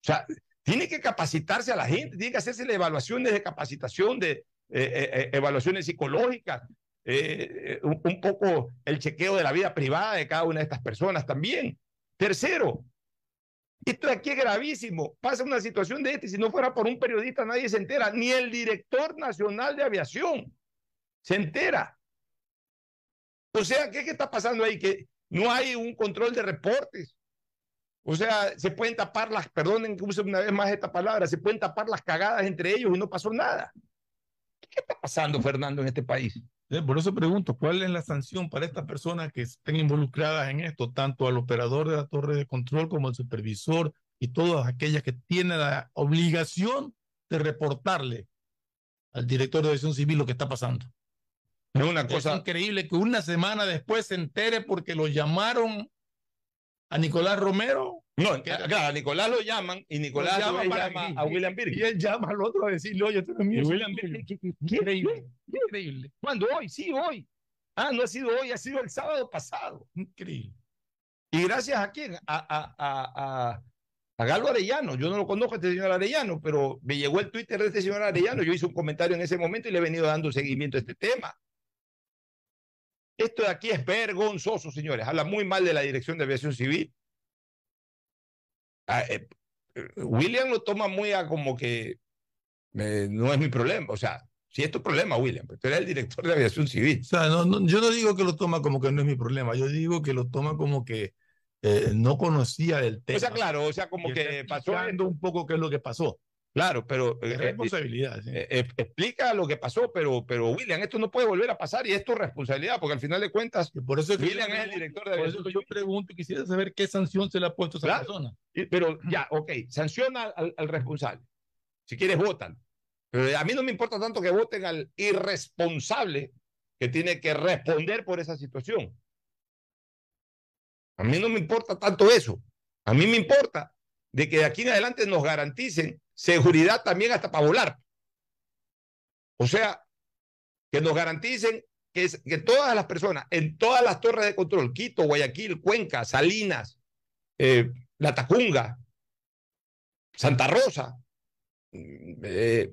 O sea, tiene que capacitarse a la gente, tiene que hacerse las evaluaciones de capacitación, de eh, eh, eh, evaluaciones psicológicas. un, un poco el chequeo de la vida privada de cada una de estas personas también. Tercero, esto de aquí es gravísimo. Pasa una situación de este. Si no fuera por un periodista, nadie se entera. Ni el director nacional de aviación se entera. O sea, ¿qué, qué está pasando ahí? Que no hay un control de reportes. O sea, se pueden tapar las, perdonen que use una vez más esta palabra, se pueden tapar las cagadas entre ellos y no pasó nada. ¿Qué está pasando, Fernando, en este país? Eh, Por eso pregunto, ¿cuál es la sanción para estas personas que estén involucradas en esto, tanto al operador de la torre de control como al supervisor y todas aquellas que tienen la obligación de reportarle al director de aviación civil lo que está pasando? Es una cosa Es increíble que una semana después se entere porque lo llamaron a Nicolás Romero. No, claro, a Nicolás lo llaman y Nicolás Lo llama para llama a William Birgit. Y él llama al otro a decirle, oye, esto no es mío. William Birgit, ¿qué- qué- qué- Increíble. Increíble. ¿Cuándo? Hoy, sí, hoy. Ah, no ha sido hoy, ha sido el sábado pasado. Increíble. Y gracias a quién? A, a, a, a, a Galo Arellano. Yo no lo conozco a este señor Arellano, pero me llegó el Twitter de este señor Arellano. Yo hice un comentario en ese momento y le he venido dando seguimiento a este tema. Esto de aquí es vergonzoso, señores. Habla muy mal de la Dirección de Aviación Civil. Ah, eh, eh, William lo toma muy a como que eh, no es mi problema. O sea, si es tu problema, William, pero tú eres el director de Aviación Civil. O sea, no, no, yo no digo que lo toma como que no es mi problema, yo digo que lo toma como que eh, no conocía del tema. O sea, claro, o sea, como Y que pasó un poco qué es lo que pasó. Claro, pero Es eh, responsabilidad. sí. eh, eh, explica lo que pasó, pero, pero William, esto no puede volver a pasar y es tu responsabilidad, porque al final de cuentas, Y por eso es que William yo es el director de Por eso que yo pregunto y quisiera saber qué sanción se le ha puesto a esa Claro. persona. Pero ya, ok, sanciona al, al responsable. Si quieres, votan. Pero a mí no me importa tanto que voten al irresponsable que tiene que responder por esa situación. A mí no me importa tanto eso. A mí me importa de que de aquí en adelante nos garanticen seguridad también hasta para volar. O sea, que nos garanticen que, todas las personas en todas las torres de control, Quito, Guayaquil, Cuenca, Salinas, eh, La Tacunga, Santa Rosa, mm, eh,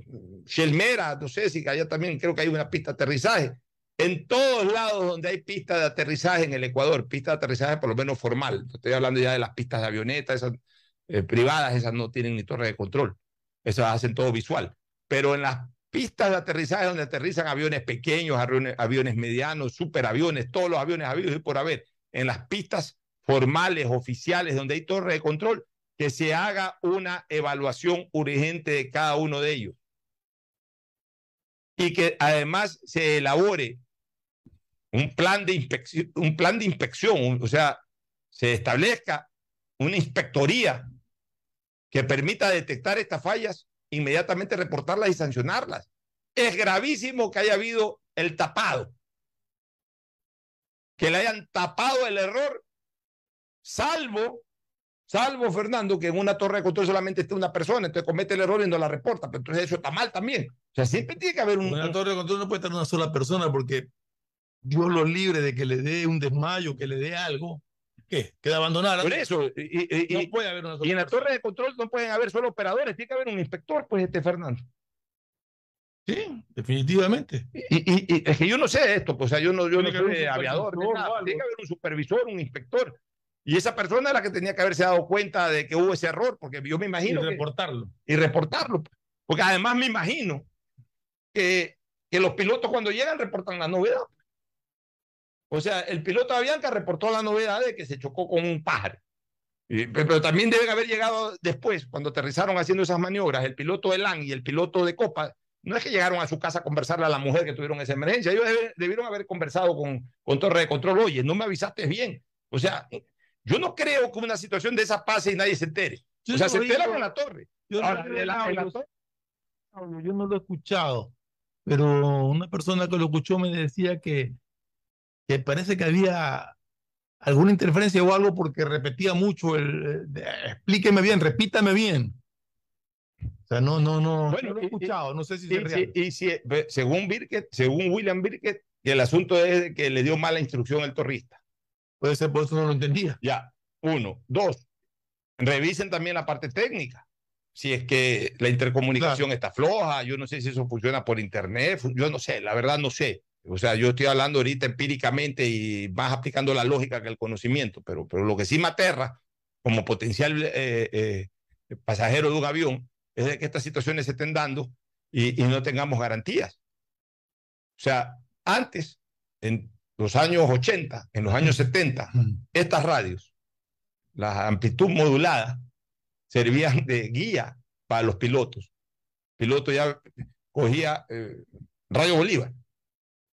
no sé si allá también creo que hay una pista de aterrizaje. En todos lados donde hay pista de aterrizaje en el Ecuador, pista de aterrizaje por lo menos formal, estoy hablando ya de las pistas de avioneta, esas eh, privadas, esas no tienen ni torre de control, esas hacen todo visual. Pero en las pistas de aterrizaje donde aterrizan aviones pequeños, aviones, aviones medianos, superaviones, todos los aviones habidos y por haber, en las pistas formales, oficiales, donde hay torre de control, que se haga una evaluación urgente de cada uno de ellos. Y que además se elabore un plan de inspección, un plan de inspección, o sea, se establezca una inspectoría que permita detectar estas fallas, inmediatamente reportarlas y sancionarlas. Es gravísimo que haya habido el tapado, que le hayan tapado el error, salvo, salvo Fernando, que en una torre de control solamente esté una persona, entonces comete el error y no la reporta, pero entonces eso está mal también. O sea, siempre tiene que haber un... En una un- torre de control no puede estar una sola persona porque Dios lo libre de que le dé un desmayo, que le dé algo. ¿Qué? Queda abandonada. por eso, y, y- y- No puede haber una sola y en la torre de control no pueden haber solo operadores, tiene que haber un inspector, pues este Fernando. Sí, definitivamente. Y, y- y es que yo no sé esto, pues, o sea, yo no, yo no soy aviador, nada. tiene que haber un supervisor, un inspector. Y esa persona es la que tenía que haberse dado cuenta de que hubo ese error, porque yo me Y imagino que- reportarlo. y reportarlo. Porque además me imagino que, que los pilotos cuando llegan reportan la novedad. O sea, el piloto de Avianca reportó la novedad de que se chocó con un pájaro. Pero, también deben haber llegado después, cuando aterrizaron haciendo esas maniobras, el piloto de LAN y el piloto de Copa, no es que llegaron a su casa a conversarle a la mujer que tuvieron esa emergencia, ellos debieron haber conversado con, con Torre de Control, oye, no me avisaste bien. O sea, yo no creo que una situación de esa pase y nadie se entere. Yo o sea, no se lo enteran digo- en la torre. Yo no Ahora, lo de la- de la digo- torre- Pablo, yo no lo he escuchado, pero una persona que lo escuchó me decía que, que parece que había alguna interferencia o algo porque repetía mucho el, explíqueme bien, repítame bien. O sea, no, no, no, Bueno, no lo he y- escuchado, no sé si Y, es real. y si, según Birket, según William Birket, el asunto es que le dio mala instrucción el torrista. Puede ser por eso no lo entendía. Ya, uno. Dos, revisen también la parte técnica. Si es que la intercomunicación está floja, yo no sé si eso funciona por internet, yo no sé, la verdad no sé. O sea, yo estoy hablando ahorita empíricamente y más aplicando la lógica que el conocimiento, pero, pero lo que sí me aterra como potencial eh, eh, pasajero de un avión es de que estas situaciones se estén dando y, y no tengamos garantías. O sea, antes, en los años 80, en los años 70, estas radios, la amplitud modulada, servían de guía para los pilotos. El piloto ya cogía eh, Radio Bolívar,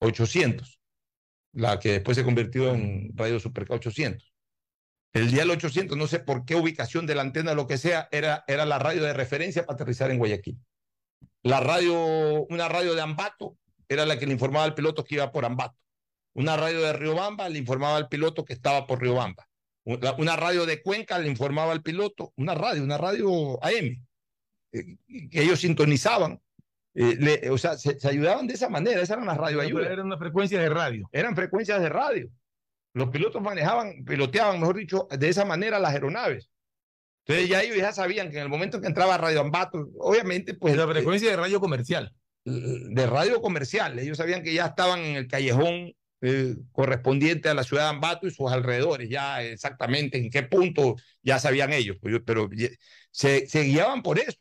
800, la que después se convirtió en Radio Superca 800. El día del 800, no sé por qué ubicación de la antena, lo que sea, era, era la radio de referencia para aterrizar en Guayaquil. La radio, una radio de Ambato, era la que le informaba al piloto que iba por Ambato. Una radio de Riobamba le informaba al piloto que estaba por Riobamba. Una, una radio de Cuenca le informaba al piloto, una radio, una radio AM, eh, que ellos sintonizaban. Eh, le- o sea, se, se ayudaban de esa manera, esas eran las radioayudas. Eran unas frecuencias de radio. Eran frecuencias de radio. Los pilotos manejaban, piloteaban, mejor dicho, de esa manera las aeronaves. Entonces ya ellos ya sabían que en el momento que entraba Radio Ambato, obviamente, pues... La frecuencia de radio comercial. De radio comercial. Ellos sabían que ya estaban en el callejón eh, correspondiente a la ciudad de Ambato y sus alrededores, ya exactamente en qué punto ya sabían ellos, pero, pero se guiaban por eso.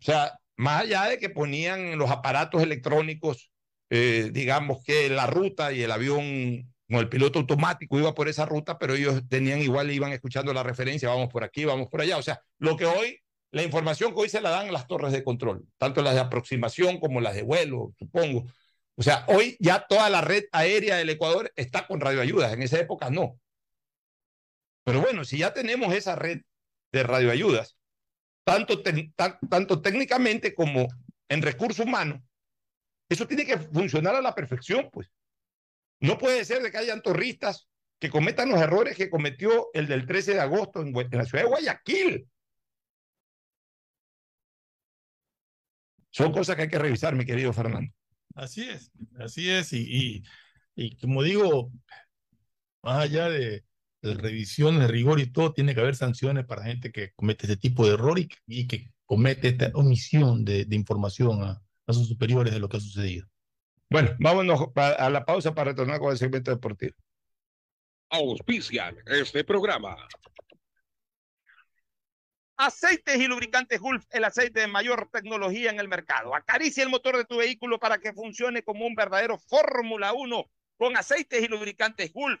O sea, más allá de que ponían los aparatos electrónicos, eh, digamos que la ruta y el avión con el piloto automático iba por esa ruta, pero ellos tenían igual, iban escuchando la referencia, vamos por aquí, vamos por allá. O sea, lo que hoy, la información que hoy se la dan las torres de control, tanto las de aproximación como las de vuelo, supongo. O sea, hoy ya toda la red aérea del Ecuador está con radioayudas, en esa época no. Pero bueno, si ya tenemos esa red de radioayudas, tanto, tanto técnicamente como en recursos humanos, eso tiene que funcionar a la perfección, pues. No puede ser de que hayan torristas que cometan los errores que cometió el del 13 de agosto en, la ciudad de Guayaquil. Son cosas que hay que revisar, mi querido Fernando. Así es, así es. Y, y, y como digo, más allá de revisiones, de rigor y todo, tiene que haber sanciones para gente que comete este tipo de error y, que- y que comete esta omisión de, de información a, a sus superiores de lo que ha sucedido. Bueno, vámonos a la pausa para retornar con el segmento deportivo. Auspician este programa. Aceites y lubricantes Gulf, el aceite de mayor tecnología en el mercado. Acaricia el motor de tu vehículo para que funcione como un verdadero Fórmula 1 con aceites y lubricantes Gulf.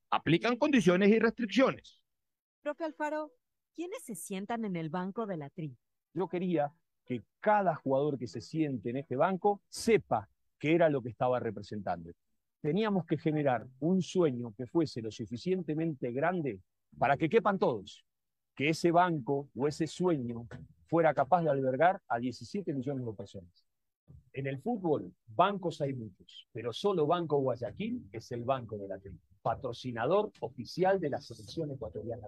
Aplican condiciones y restricciones. Profe Alfaro, ¿quiénes se sientan en el banco de la tri? Yo quería que cada jugador que se siente en este banco sepa qué era lo que estaba representando. Teníamos que generar un sueño que fuese lo suficientemente grande para que quepan todos, que ese banco o ese sueño fuera capaz de albergar a 17 millones de personas. En el fútbol, bancos hay muchos, pero solo Banco Guayaquil es el banco de la tri, patrocinador oficial de la selección ecuatoriana.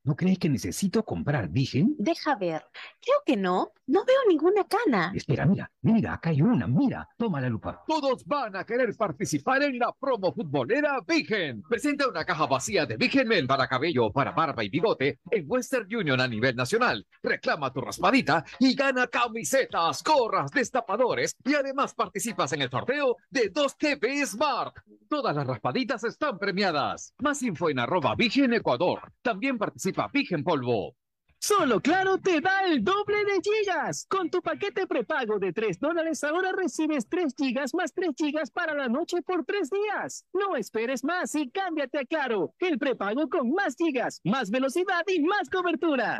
¿no crees que necesito comprar Vigen? Deja ver. Creo que no. No veo ninguna cana. Espera, mira, mira, acá hay una, mira, toma la lupa. Todos van a querer participar en la promo futbolera Vigen. Presenta una caja vacía de Vigen Men para cabello, para barba y bigote en Western Union a nivel nacional. Reclama tu raspadita y gana camisetas, gorras, destapadores y además participas en el sorteo de 2 TV Smart. Todas las raspaditas están premiadas. Más info en arroba Vigen Ecuador. También participa Vigen Polvo. Solo Claro te da el doble de gigas. Con tu paquete prepago de 3 dólares ahora recibes 3 gigas más 3 gigas para la noche por 3 días. No esperes más y cámbiate a Claro. El prepago con más gigas, más velocidad y más cobertura.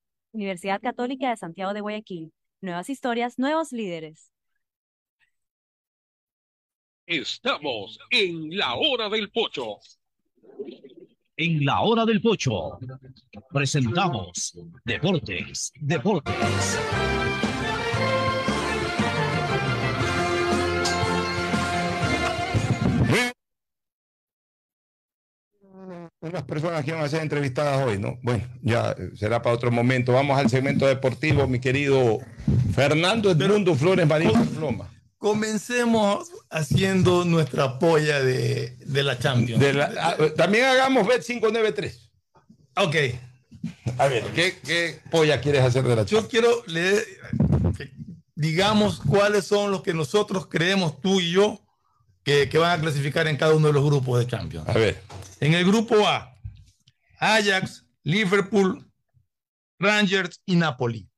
Universidad Católica de Santiago de Guayaquil. Nuevas historias, nuevos líderes. Estamos en la hora del pocho. En la hora del pocho presentamos Deportes, Deportes. Unas personas que van a ser entrevistadas hoy, ¿no? Bueno, ya eh, será para otro momento. Vamos al segmento deportivo, mi querido Fernando Edmundo Flores Marín Floma. Comencemos haciendo nuestra polla de, de la Champions. De la- ah, también hagamos Bet 593. Ok. A ver, ¿qué, qué polla quieres hacer de la Yo Champions? quiero leer, digamos cuáles son los que nosotros creemos, tú y yo, que, que van a clasificar en cada uno de los grupos de Champions. A ver. En el grupo A, Ajax, Liverpool, Rangers y Napoli.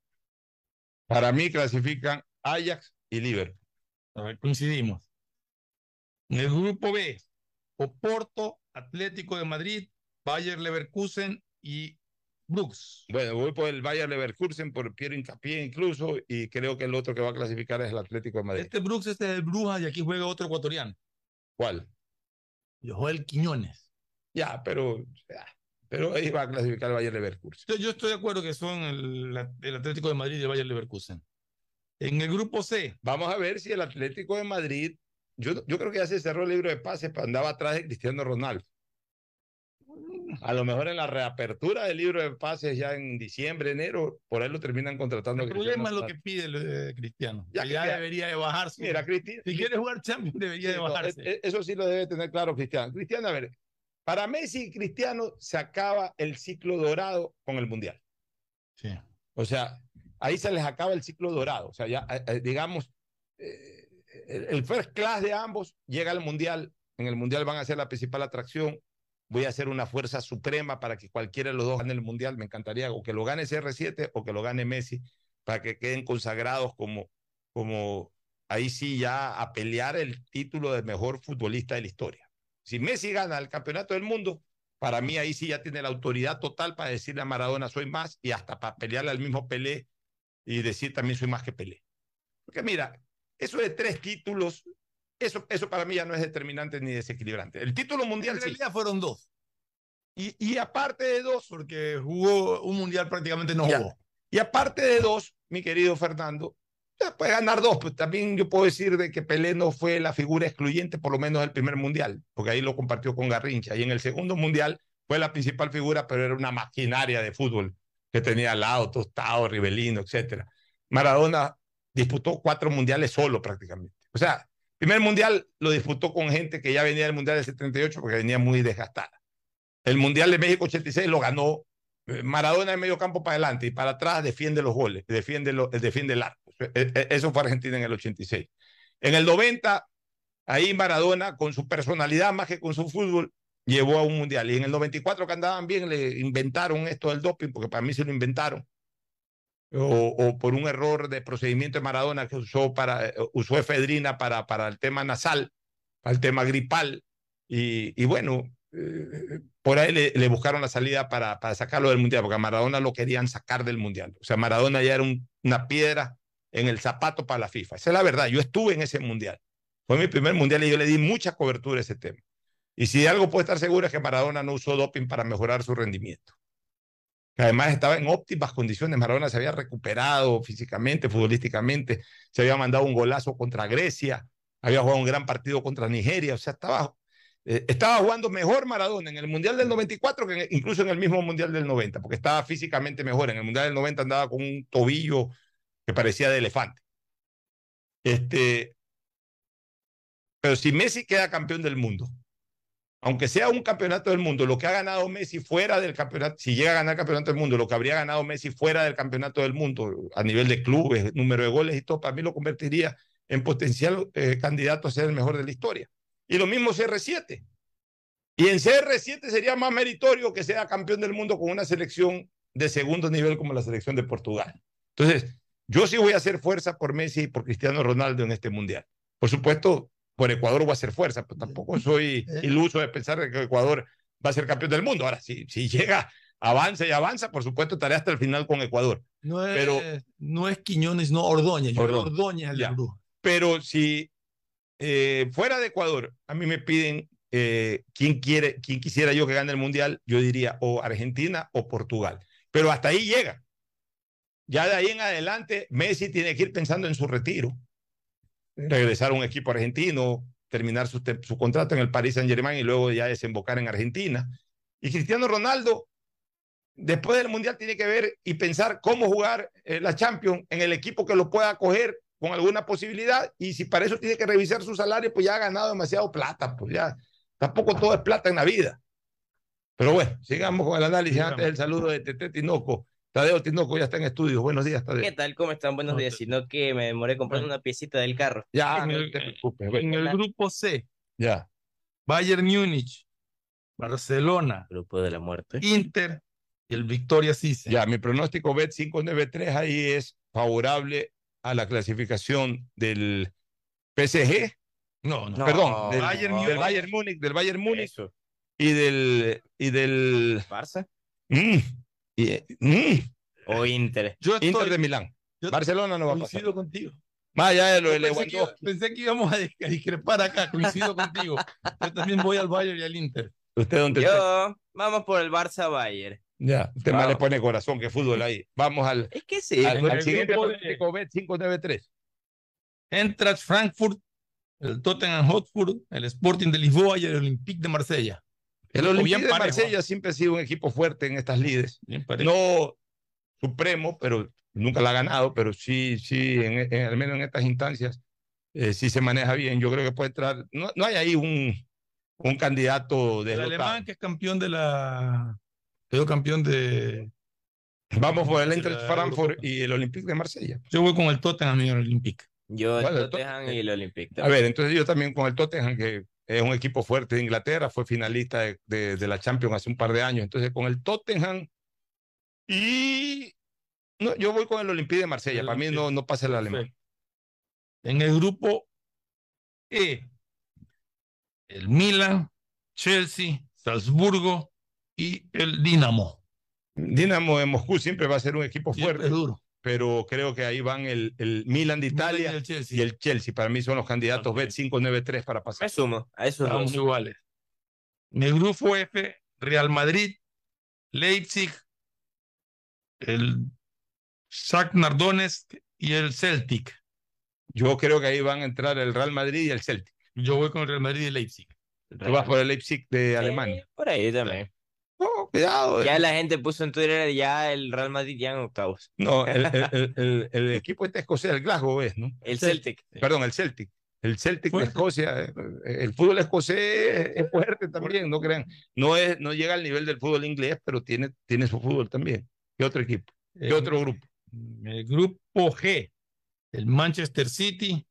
Para mí clasifican Ajax y Liverpool. A ver, coincidimos. En el grupo B, Oporto, Atlético de Madrid, Bayer Leverkusen y Brooks. Bueno, voy por el Bayer Leverkusen por Piero Hincapié incluso y creo que el otro que va a clasificar es el Atlético de Madrid. Este Brooks este es el Brujas y aquí juega otro ecuatoriano. ¿Cuál? Joel Quiñones. Ya, pero, ya, pero ahí va a clasificar el Bayer Leverkusen. Yo, yo estoy de acuerdo que son el, el Atlético de Madrid y el Bayer Leverkusen. En el grupo C. Vamos a ver si el Atlético de Madrid, yo, yo creo que ya se cerró el libro de pases, pero andaba atrás de Cristiano Ronaldo. A lo mejor en la reapertura del libro de pases ya en diciembre, enero, por ahí lo terminan contratando. El problema es lo que pide el, eh, Cristiano. Ya que ya debería de bajarse. Mira, Cristi- Si quiere jugar Champions, debería Sí, de bajarse. e- e- eso sí lo debe tener claro Cristiano. Cristiano, a ver, para Messi y Cristiano se acaba el ciclo dorado con el Mundial. Sí. O sea, ahí se les acaba el ciclo dorado. O sea, ya, eh, eh, digamos, eh, el, el first class de ambos llega al Mundial. En el Mundial van a ser la principal atracción. Voy a hacer una fuerza suprema para que cualquiera de los dos gane el Mundial. Me encantaría o que lo gane CR7 o que lo gane Messi para que queden consagrados como, como ahí sí ya a pelear el título de mejor futbolista de la historia. Si Messi gana el campeonato del mundo, para mí ahí sí ya tiene la autoridad total para decirle a Maradona soy más y hasta para pelearle al mismo Pelé y decir también soy más que Pelé. Porque mira, eso de tres títulos, eso, eso para mí ya no es determinante ni desequilibrante. El título mundial En sí. realidad fueron dos. Y, y aparte de dos, Porque jugó un mundial prácticamente no Ya. jugó. Y aparte de dos, mi querido Fernando, puede ganar dos, pues también yo puedo decir de que Pelé no fue la figura excluyente, por lo menos del primer mundial, porque ahí lo compartió con Garrincha. Y en el segundo mundial fue la principal figura, pero era una maquinaria de fútbol que tenía al lado, Tostado, Rivelino, etcétera. Maradona disputó cuatro mundiales solo prácticamente. O sea, primer mundial lo disputó con gente que ya venía del mundial del 78 porque venía muy desgastada. El mundial de México 86 lo ganó eh, Maradona en medio campo para adelante y para atrás defiende los goles, defiende, lo, defiende el arco. Eh, eh, Eso fue Argentina en el 86. En el 90, ahí Maradona, con su personalidad más que con su fútbol, llevó a un mundial. Y en el 94 que andaban bien, le inventaron esto del doping, porque para mí se lo inventaron. O, o por un error de procedimiento de Maradona que usó, para, eh, usó efedrina para, para el tema nasal, para el tema gripal. Y, y bueno, eh, por ahí le, le, buscaron la salida para, para sacarlo del mundial, porque a Maradona lo querían sacar del mundial. O sea, Maradona ya era un, una piedra en el zapato para la FIFA. Esa es la verdad. Yo estuve en ese mundial. Fue mi primer mundial y yo le di mucha cobertura a ese tema. Y si algo puede estar seguro es que Maradona no usó doping para mejorar su rendimiento. Que además estaba en óptimas condiciones. Maradona se había recuperado físicamente, futbolísticamente. Se había mandado un golazo contra Grecia. Había jugado un gran partido contra Nigeria. O sea, estaba, eh, estaba jugando mejor Maradona en el Mundial del 94 que incluso en el mismo Mundial del 90, porque estaba físicamente mejor. En el Mundial del 90 andaba con un tobillo que parecía de elefante. Este, pero si Messi queda campeón del mundo, aunque sea un campeonato del mundo, lo que ha ganado Messi fuera del campeonato, si llega a ganar el campeonato del mundo, lo que habría ganado Messi fuera del campeonato del mundo, a nivel de clubes, número de goles y todo, para mí lo convertiría en potencial eh, candidato a ser el mejor de la historia. Y lo mismo CR7. Y en CR7 sería más meritorio que sea campeón del mundo con una selección de segundo nivel como la selección de Portugal. Entonces, yo sí voy a hacer fuerza por Messi y por Cristiano Ronaldo en este mundial. Por supuesto, por Ecuador voy a hacer fuerza, pero tampoco soy iluso de pensar que Ecuador va a ser campeón del mundo. Ahora, si, si llega, avanza y avanza, por supuesto estaré hasta el final con Ecuador. No es, pero, no es Quiñones, no Ordóñez. Yo Ordóñez. Ordóñez el Ya. Pero si eh, fuera de Ecuador, a mí me piden eh, quién quiere, quién quisiera yo que gane el mundial, yo diría o Argentina o Portugal. Pero hasta ahí llega. Ya de ahí en adelante, Messi tiene que ir pensando en su retiro, regresar a un equipo argentino, terminar su, su contrato en el Paris Saint Germain y luego ya desembocar en Argentina. Y Cristiano Ronaldo, después del mundial, tiene que ver y pensar cómo jugar eh, la Champions en el equipo que lo pueda acoger con alguna posibilidad. Y si para eso tiene que revisar su salario, pues ya ha ganado demasiado plata, pues ya tampoco todo es plata en la vida. Pero bueno, sigamos con el análisis antes del saludo de Tete Tinoco. Tadeo Tinoco ya está en estudios. Buenos días, Tadeo. ¿Qué tal? ¿Cómo están? Buenos días. Sino que me demoré comprando una piecita del carro. Ya, en no el, te preocupes. en bueno. el grupo C, Ya. Bayern Múnich, Barcelona, Grupo de la muerte. Inter y el Victoria Cise. Ya, mi pronóstico Bet 593 ahí es favorable a la clasificación del PSG. No, no. Perdón, del Bayern del. Bayern Múnich, del Bayern Múnich y del y del Barça Mm, y, eh, mm, o Inter. Yo Inter estoy- de Milán. yo Barcelona no va a pasar. coincido contigo. Más allá de lo de pensé, que, Lewandowski. pensé que íbamos a dis- a discrepar acá, coincido contigo. Yo también voy al Bayern y al Inter. ¿Usted dónde está? Yo, vamos por el Barça Bayern. Ya, usted más le pone corazón que fútbol ahí. Vamos al, Es que sí. al, al el siguiente pronóstico Bet 593. Eintracht Frankfurt, el Tottenham Hotspur, el Sporting de Lisboa y el Olympique de Marsella. El Olympique de. Marsella siempre ha sido un equipo fuerte en estas lides. No supremo, pero nunca la ha ganado, pero sí, sí, en, en- al menos en estas instancias, eh, sí se maneja bien. Yo creo que puede entrar. No, no hay ahí un, un candidato el deslotado. alemán que es campeón de la. Quedó campeón de. Vamos por el de Eintracht Frankfurt y el Olympique de Marsella. Yo voy con el Tottenham y el Olympique. Yo el Bueno, el Tottenham y el Olympique. A ver, entonces yo también con el Tottenham, que es un equipo fuerte de Inglaterra, fue finalista de, de- de la Champions hace un par de años. Entonces con el Tottenham y no, yo voy con el Olympique de Marsella. El Para mí no, no pasa el alemán. En el grupo E, el Milan, Chelsea, Salzburgo y el Dinamo. Dinamo de Moscú siempre va a ser un equipo Siempre fuerte, duro. Pero creo que ahí van el, el Milan de Milan Italia y el Chelsea. y el Chelsea. Para mí son los candidatos Bet 593 para Me pasar. sumo a esos Estamos dos. iguales. En el grupo F, Real Madrid, Leipzig, el Shakhtar Donetsk y el Celtic. Yo creo que ahí van a entrar el Real Madrid y el Celtic. Yo voy con el Real Madrid y Leipzig. Tú vas por el Leipzig de Alemania. Sí, por ahí también. Oh, cuidado. Ya eh. la gente puso en Twitter ya el Real Madrid ya en octavos. No, el, el- el- el- el equipo este escocés, el Glasgow es, ¿no? El Celtic. Perdón, el Celtic. El Celtic de Fuerte. Escocia, eh, el fútbol escosés es fuerte también, no crean. No, es, no llega al nivel del fútbol inglés, pero tiene, tiene su fútbol también. ¿Qué otro equipo? ¿Qué En- otro grupo? El grupo G, el Manchester City,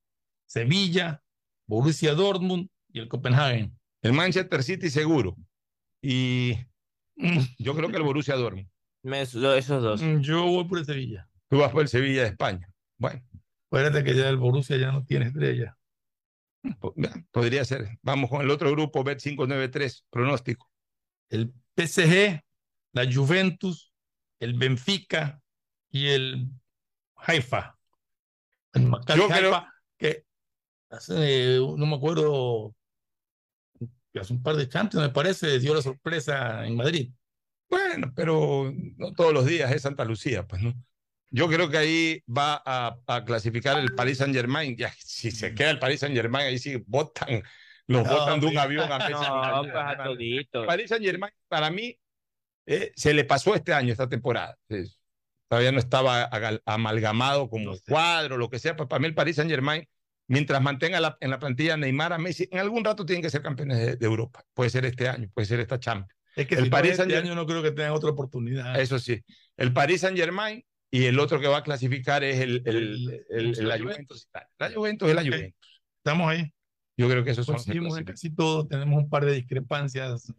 Sevilla, Borussia Dortmund y el Copenhagen. El Manchester City seguro. Y yo creo que el Borussia duerme. Me- esos dos. Mm, Yo voy por el Sevilla. Tú vas por el Sevilla de España. Bueno, Acuérdate que ya el Borussia ya no tiene estrella. podría ser. Vamos con el otro grupo, Bet 593, pronóstico. El PSG, la Juventus, el Benfica y el Haifa. El Maccabi Yo creo- que hace, no me acuerdo, hace un par de Champions, me parece, dio la sorpresa en Madrid. Bueno, pero no todos los días es Santa Lucía, pues, ¿no? Yo creo que ahí va a, a clasificar el Paris Saint Germain. Ya, si se queda el Paris Saint Germain, ahí sí botan, los No, botan de un pues. avión a Messi. No, pues a. Paris Saint Germain, para mí, eh, se le pasó este año, esta temporada. Todavía no estaba amalgamado como cuadro, lo que sea. Pues para mí, el Paris Saint Germain, mientras mantenga la- en la plantilla Neymar a Messi, en algún rato tienen que ser campeones de, de Europa. Puede ser este año, puede ser esta Champions. Es que el si es este año no creo que tengan otra oportunidad. eso sí. El Paris Saint Germain y el otro que va a clasificar es el, el, el- el- la Juventus. La Juventus es la Juventus. Estamos ahí. Yo creo que esos son los que Coincidimos en casi todo, tenemos un par de discrepancias.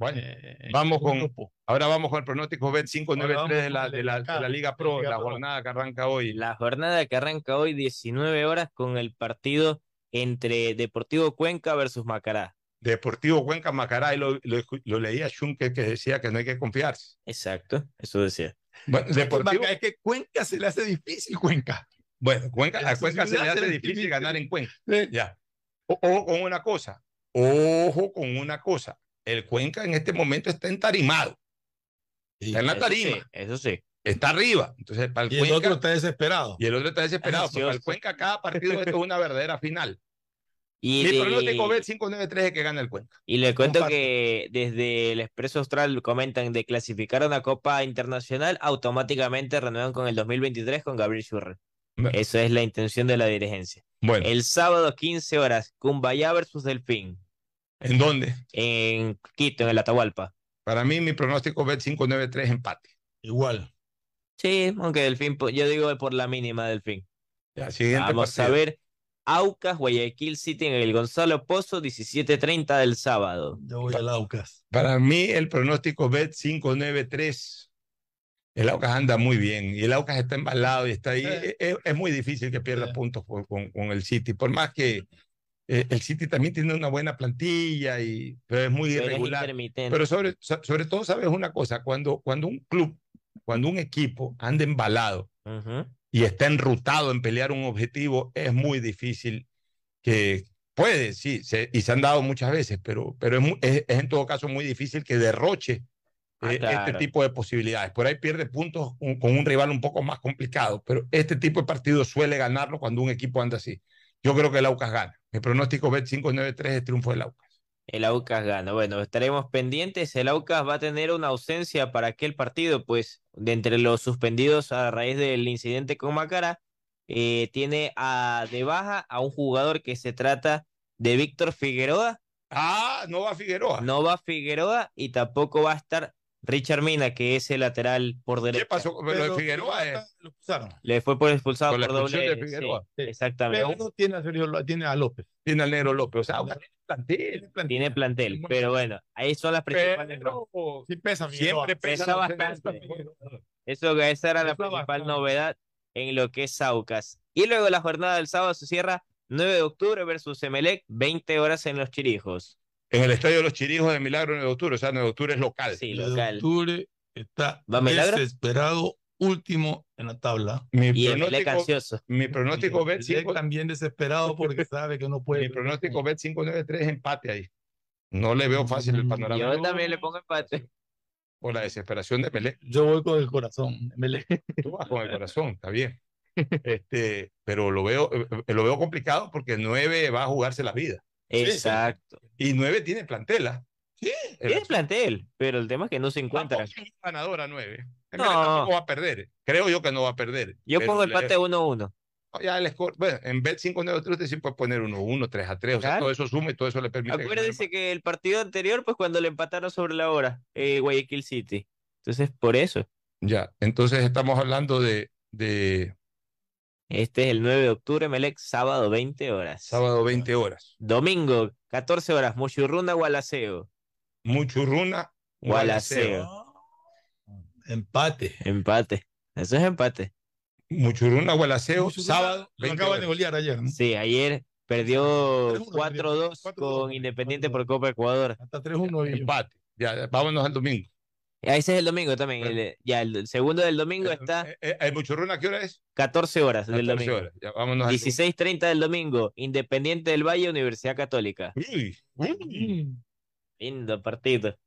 Bueno, eh, vamos en un con, grupo. ahora vamos con el pronóstico Bet Ahora 593 vamos de la, de la, de la Liga Pro, Liga la Pro. jornada que arranca hoy. La jornada que arranca hoy 19 horas con el partido entre Deportivo Cuenca versus Macará. Deportivo Cuenca Macará, y lo, lo, leía Schunke que decía que no hay que confiarse. Exacto, eso decía. Bueno, Deportivo, Es que Cuenca se le hace difícil, Cuenca. bueno, Cuenca, a Cuenca se le hace difícil. difícil ganar en Cuenca. Ya. Ojo con una cosa, ojo con una cosa. El Cuenca en este momento está entarimado. Está en la Eso tarima. sí, eso sí. Está arriba. Entonces, para el Y el Cuenca. otro está desesperado. Y el otro está desesperado. Porque para el. Cuenca cada partido esto es una verdadera final. Y, Mi de- pronóstico Bet 593 es que gana el Cuenca. y le cuento que desde el Expreso Austral comentan de clasificar a una Copa Internacional, automáticamente renuevan con el 2023 con Gabriel Schurrer. Bueno. Esa es la intención de la dirigencia. Bueno, El sábado 15 horas, Cumbayá versus Delfín, ¿en dónde? en Quito, en el Atahualpa. Para mí, mi pronóstico Bet 593 empate. Igual. Sí, aunque Delfín, yo digo por la mínima Delfín. Ya, siguiente Vamos a ver. Aucas, Guayaquil City en el Gonzalo Pozo, 17:30 del sábado. Yo voy al Aucas. Para mí, el pronóstico Bet 593. El Aucas anda muy bien y el Aucas está embalado y está ahí. Es, es muy difícil que pierda puntos con, con- con el City, por más que eh, el City también tiene una buena plantilla, y, pero es muy Pero irregular. Pero sobre, so- sobre todo, sabes una cosa, cuando, cuando un club, cuando un equipo anda embalado y está enrutado en pelear un objetivo, es muy difícil que puede, sí, se- y se han dado muchas veces, pero, pero es, es- es en todo caso muy difícil que derroche Ah, eh, claro. este tipo de posibilidades. Por ahí pierde puntos con, con un rival un poco más complicado, pero este tipo de partidos suele ganarlo cuando un equipo anda así. Yo creo que el Aucas gana. Mi pronóstico Bet 593 es triunfo del Aucas. El Aucas gana. Bueno, estaremos pendientes. El Aucas va a tener una ausencia para aquel partido, pues, de entre los suspendidos a raíz del incidente con Macará, eh, tiene a, de baja a un jugador que se trata de Víctor Figueroa. Ah, no va Figueroa. No va Figueroa y tampoco va a estar Richard Mina, que es el lateral por derecha. ¿Qué pasó con lo de Figueroa? es- Lo expulsaron. Le fue por expulsado Por la por doble. expulsión de sí, Figueroa. Sí. exactamente. Pero no tiene a Sergio, tiene a López. Tiene al negro López. O sea, tiene plantel. Tiene plantel, pero bueno, ahí son las principales. Pero Sí pesa Figueroa. siempre pesa, Pesa bastante. Eso, esa era la Pesa principal bastante. novedad en lo que es Aucas. Y luego la jornada del sábado se cierra 9 de octubre versus Emelec, 20 horas en Los Chirijos. En el estadio de los Chirijos de Milagro 9 de octubre, o sea, 9 de octubre es local. Sí, de local. octubre está ¿Va Milagro? desesperado, último en la tabla. Mi Y pronóstico, ansioso. mi pronóstico bet Emelec 5, también desesperado porque sabe que no puede. mi pronóstico bet 593 es empate ahí. No le veo fácil el panorama Yo también le pongo empate. por la desesperación de Pelé. Yo voy con el corazón. Emelec. Tú vas con el corazón, está bien. Este, pero lo veo, eh, eh, lo veo complicado porque 9 va a jugarse la vida. Exacto. Y 9 tiene plantela. Sí, Tiene plantel, pero el tema es que no se encuentra. Ganadora 9. No. Tampoco va a perder. Creo yo que no va a perder. Yo pongo le- empate 1-1. Ya el score, bueno, en bet 593 usted sí puede poner 1-1, 3 a 3, o sea, Claro. todo eso suma y todo eso le permite. ganar. Acuérdese que el partido anterior, pues cuando le empataron sobre la hora, eh, Guayaquil City. Entonces, por eso. Ya, entonces estamos hablando de, de Este es el 9 de octubre, Melec, sábado 20 horas. sábado 20 horas. Domingo, 14 horas, Muchurruna, Gualaceo. Muchurruna, Gualaceo. Empate. Empate. Eso es empate. Muchuruna, Gualaceo, Muchuruna sábado. lo 20 acaban de golear ayer, ¿no? Sí, ayer perdió 3-1 4-2 con Independiente por Copa Ecuador. Hasta 3-1 y Empate. Ya, ya, vámonos al domingo. Ah, Ese es el domingo también. el- ya, el segundo del domingo está Eh, eh, ¿El Muchurruna qué hora es? 14 horas del 14 domingo. horas. Ya, vámonos al 16.30 del domingo, Independiente del Valle, Universidad Católica. Uy, uy. Lindo partido.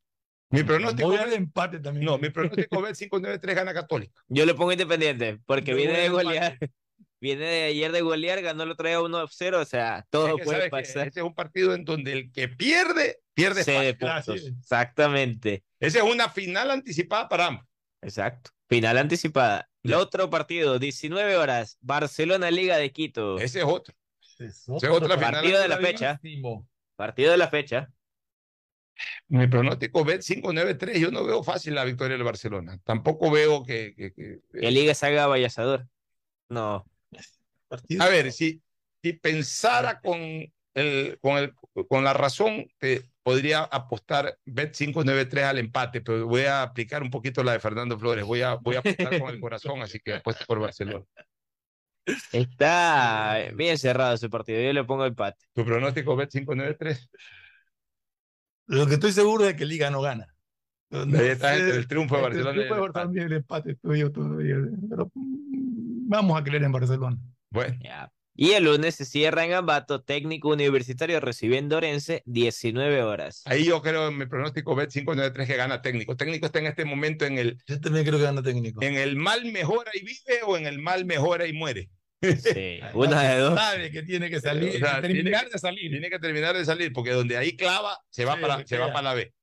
Mi pronóstico Voy al empate también. No, mi pronóstico es 5-9-3 gana Católica. Yo le pongo Independiente, porque Yo viene de golear. Viene de ayer de golear, ganó el otro día 1-0, o sea, todo Es que, puede pasar. Ese es un partido en donde el que pierde, pierde fácil. puntos. Exactamente. Esa es una final anticipada para ambos. Exacto. Final anticipada. El otro partido, 19 horas, Barcelona Liga de Quito. Ese es otro. Es Esa es otra final. Partido de la fecha. Partido de la fecha. Mi pronóstico bet 5-9-3. Yo no veo fácil la victoria del Barcelona. Tampoco veo que. que- que- Que Liga salga Valladolid. No. Partido. A ver, si, si pensara con, el, con, el, con la razón, te podría apostar bet 5-9-3 al empate, pero voy a aplicar un poquito la de Fernando Flores. Voy a, voy a apostar con el corazón, así que apuesto por Barcelona. Está bien cerrado ese partido. Yo le pongo empate. ¿Tu pronóstico bet 5-9-3? Lo que estoy seguro es que Liga no gana. No Ahí está entre el triunfo de el Barcelona el triunfo de empate. Barcelona y el empate tuyo todavía. Pero mm, vamos a creer en Barcelona. Bueno, Ya. Y el lunes se cierra en Ambato, técnico universitario recibiendo Orense, 19 horas. ahí yo creo en mi pronóstico bet 5-9-3 que gana técnico. Técnico está en este momento en el, Yo también creo que gana técnico. en el mal mejora y vive o en el mal mejora y muere. Sí, una de dos. Sabe que tiene que salir, O sea, que terminar tiene- de salir. Tiene que terminar de salir, porque donde ahí clava, se va, Sí, para, se va para la B.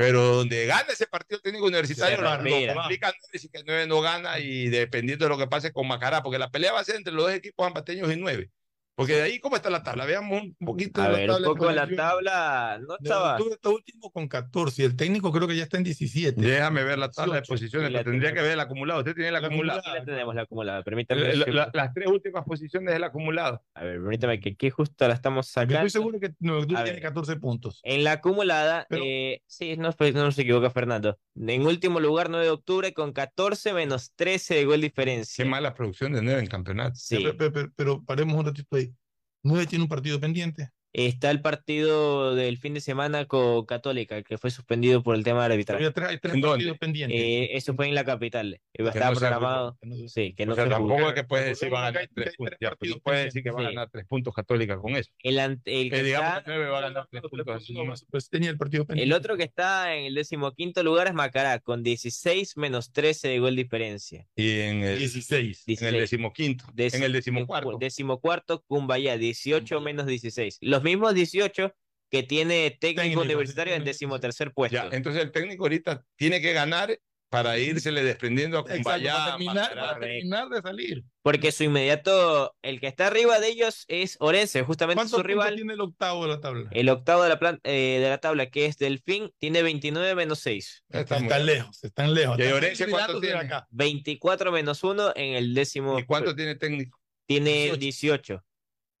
Pero donde gana ese partido técnico universitario, lo, lo complica nueve, si que nueve no gana y dependiendo de lo que pase con Macará, porque la pelea va a ser entre los dos equipos ambateños y nueve. Porque de ahí, ¿cómo está la tabla? Veamos un poquito A de la ver, un tabla. poco la posición. tabla no De estaba. Octubre está último con 14 y el técnico creo que ya está en 17. Déjame ver la tabla de 18. posiciones, Y la tendría que ver el acumulado. Usted tiene el acumulado. Aquí la tenemos la acumulada, permítame. La- la- las tres últimas posiciones del acumulado. A ver, permítame que aquí justo la estamos Porque sacando. estoy seguro que Nueva Octubre A tiene ver. 14 puntos. En la acumulada, Pero- eh, sí, no, pues, no se equivoca Fernando. En último lugar, 9 de octubre, con 14 menos 13 de gol Qué diferencia. mala producción de nueve en campeonato. Sí. Pero, pero- pero- pero paremos un ratito ahí. 9 tiene un partido pendiente. Está el partido del fin de semana con Católica, que fue suspendido por el tema del arbitraje. Todavía tres- hay tres ¿En dónde? partidos pendientes. Eh, eso fue en la capital. Iba a Que estar no se programado. Que no se- Sí, que no o sea, se jugó. tampoco es que puedes decir Recordemos va a que ganar hay- tres puntos. Ya, pero puedes decir que va a ganar tres puntos Católica con eso. El, ante- el Que que digamos está- que nueve va a ganar tres puntos. Pues tenía el partido pendiente. el otro que está en el decimoquinto lugar es Macará, con 16 menos 13 de gol diferencia. Y en el, 16. en el 16. decimoquinto. Deci- en el decimocuarto. Decimocuarto, Cumbayá, 18 menos 16. Los mismos 18 que tiene técnico, Técnico, universitario en decimotercer puesto. Ya, entonces el técnico ahorita tiene que ganar para irsele desprendiendo a Cumbayá. para terminar, para terminar de salir. Porque su inmediato, el que está arriba de ellos es Orense, justamente ¿Cuántos su rival. tiene el octavo de la tabla? El octavo de la, plan- eh, de la tabla, que es Delfín, tiene 29 menos 6. Está muy- Están lejos, están lejos. ¿Y Orense cuánto tiene? acá. 24 menos 1 en el décimo. ¿Y cuánto tiene técnico? Tiene 18.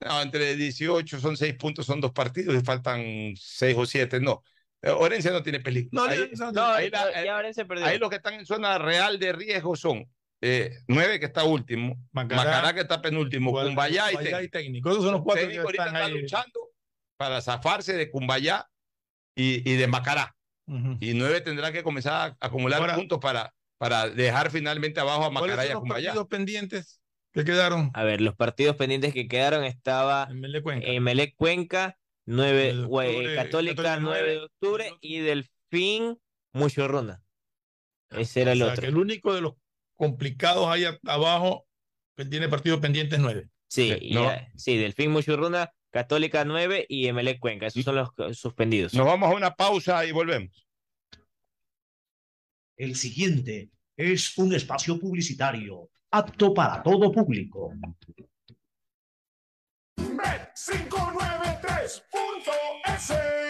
No, entre 18 son 6 puntos, son dos partidos y faltan 6 o 7. No, Eh, Orense no tiene peligro. No, ahí, no, No, ahí la- ya Orense perdió. ahí los que están en zona real de riesgo son 9 que está último, Macará, Macará, que está penúltimo, Guadalajara, Cumbayá y Cumbayá técnico. Esos son los cuatro que Técnico ahorita están está ahí. luchando para zafarse de Cumbayá y, y de Macará. Ujú. Y 9 tendrá que comenzar a acumular Ahora- puntos para, para dejar finalmente abajo a ¿Cuáles Macará y son a los Cumbayá. partidos pendientes que quedaron? A ver, los partidos pendientes que quedaron estaba En Melec Cuenca. Cuenca, 9, de octubre, Católica, Católica 9 de 9, octubre y Delfín Muchurruna. Ese era el O sea, otro. que el único de los complicados ahí abajo que tiene partidos pendientes nueve. Sí, Eh, y no. ya- sí, Delfín Muchurruna, Católica 9 y Emelec Cuenca. Esos son los eh, suspendidos. Nos vamos a una pausa y volvemos. El siguiente es un espacio publicitario apto para todo público. Bet593.es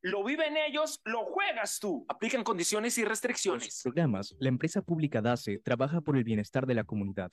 Lo viven ellos, lo juegas tú. Aplican condiciones y restricciones. Programas. La empresa pública DACE trabaja por el bienestar de la comunidad.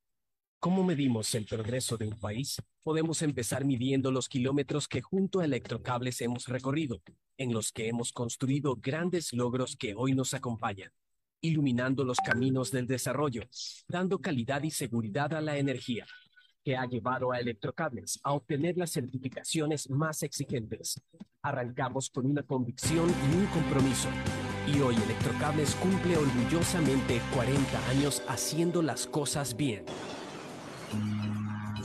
¿Cómo medimos el progreso de un país? Podemos empezar midiendo los kilómetros que junto a Electrocables hemos recorrido, en los que hemos construido grandes logros que hoy nos acompañan, iluminando los caminos del desarrollo, dando calidad y seguridad a la energía, que ha llevado a Electrocables a obtener las certificaciones más exigentes. Arrancamos con una convicción y un compromiso. Y hoy Electrocables cumple orgullosamente 40 años haciendo las cosas bien. Thank you.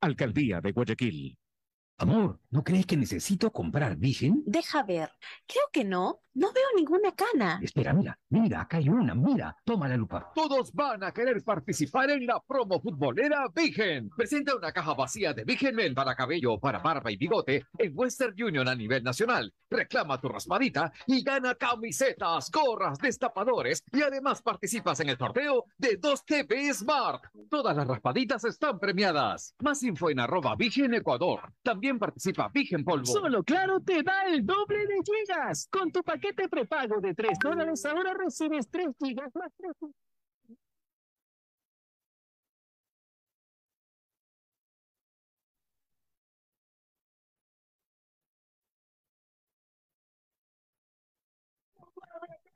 Alcaldía de Guayaquil. Amor, ¿no crees que necesito comprar Vigen? Deja ver. Creo que no. No veo ninguna cana. Espera, mira, mira, acá hay una, mira, toma la lupa. Todos van a querer participar en la promo futbolera Vigen. Presenta una caja vacía de Vigen Men para cabello, para barba y bigote en Western Union a nivel nacional. Reclama tu raspadita y gana camisetas, gorras, destapadores y además participas en el sorteo de 2 TV Smart. Todas las raspaditas están premiadas. Más info en arroba Vigen Ecuador. También participa Vigen Polvo. Solo Claro te da el doble de gigas. Con tu paquete prepago de 3 dólares ahora recibes 3 gigas más 3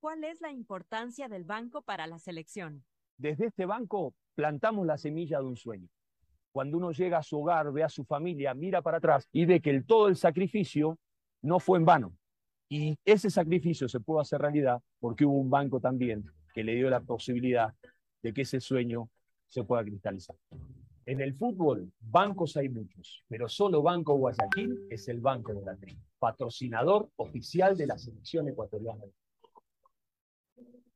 ¿Cuál es la importancia del banco para la selección? Desde este banco plantamos la semilla de un sueño. Cuando uno llega a su hogar, ve a su familia, mira para atrás y ve que todo el sacrificio no fue en vano. Y ese sacrificio se pudo hacer realidad porque hubo un banco también que le dio la posibilidad de que ese sueño se pueda cristalizar. En el fútbol, bancos hay muchos, pero solo Banco Guayaquil es el banco de la tri, patrocinador oficial de la selección ecuatoriana.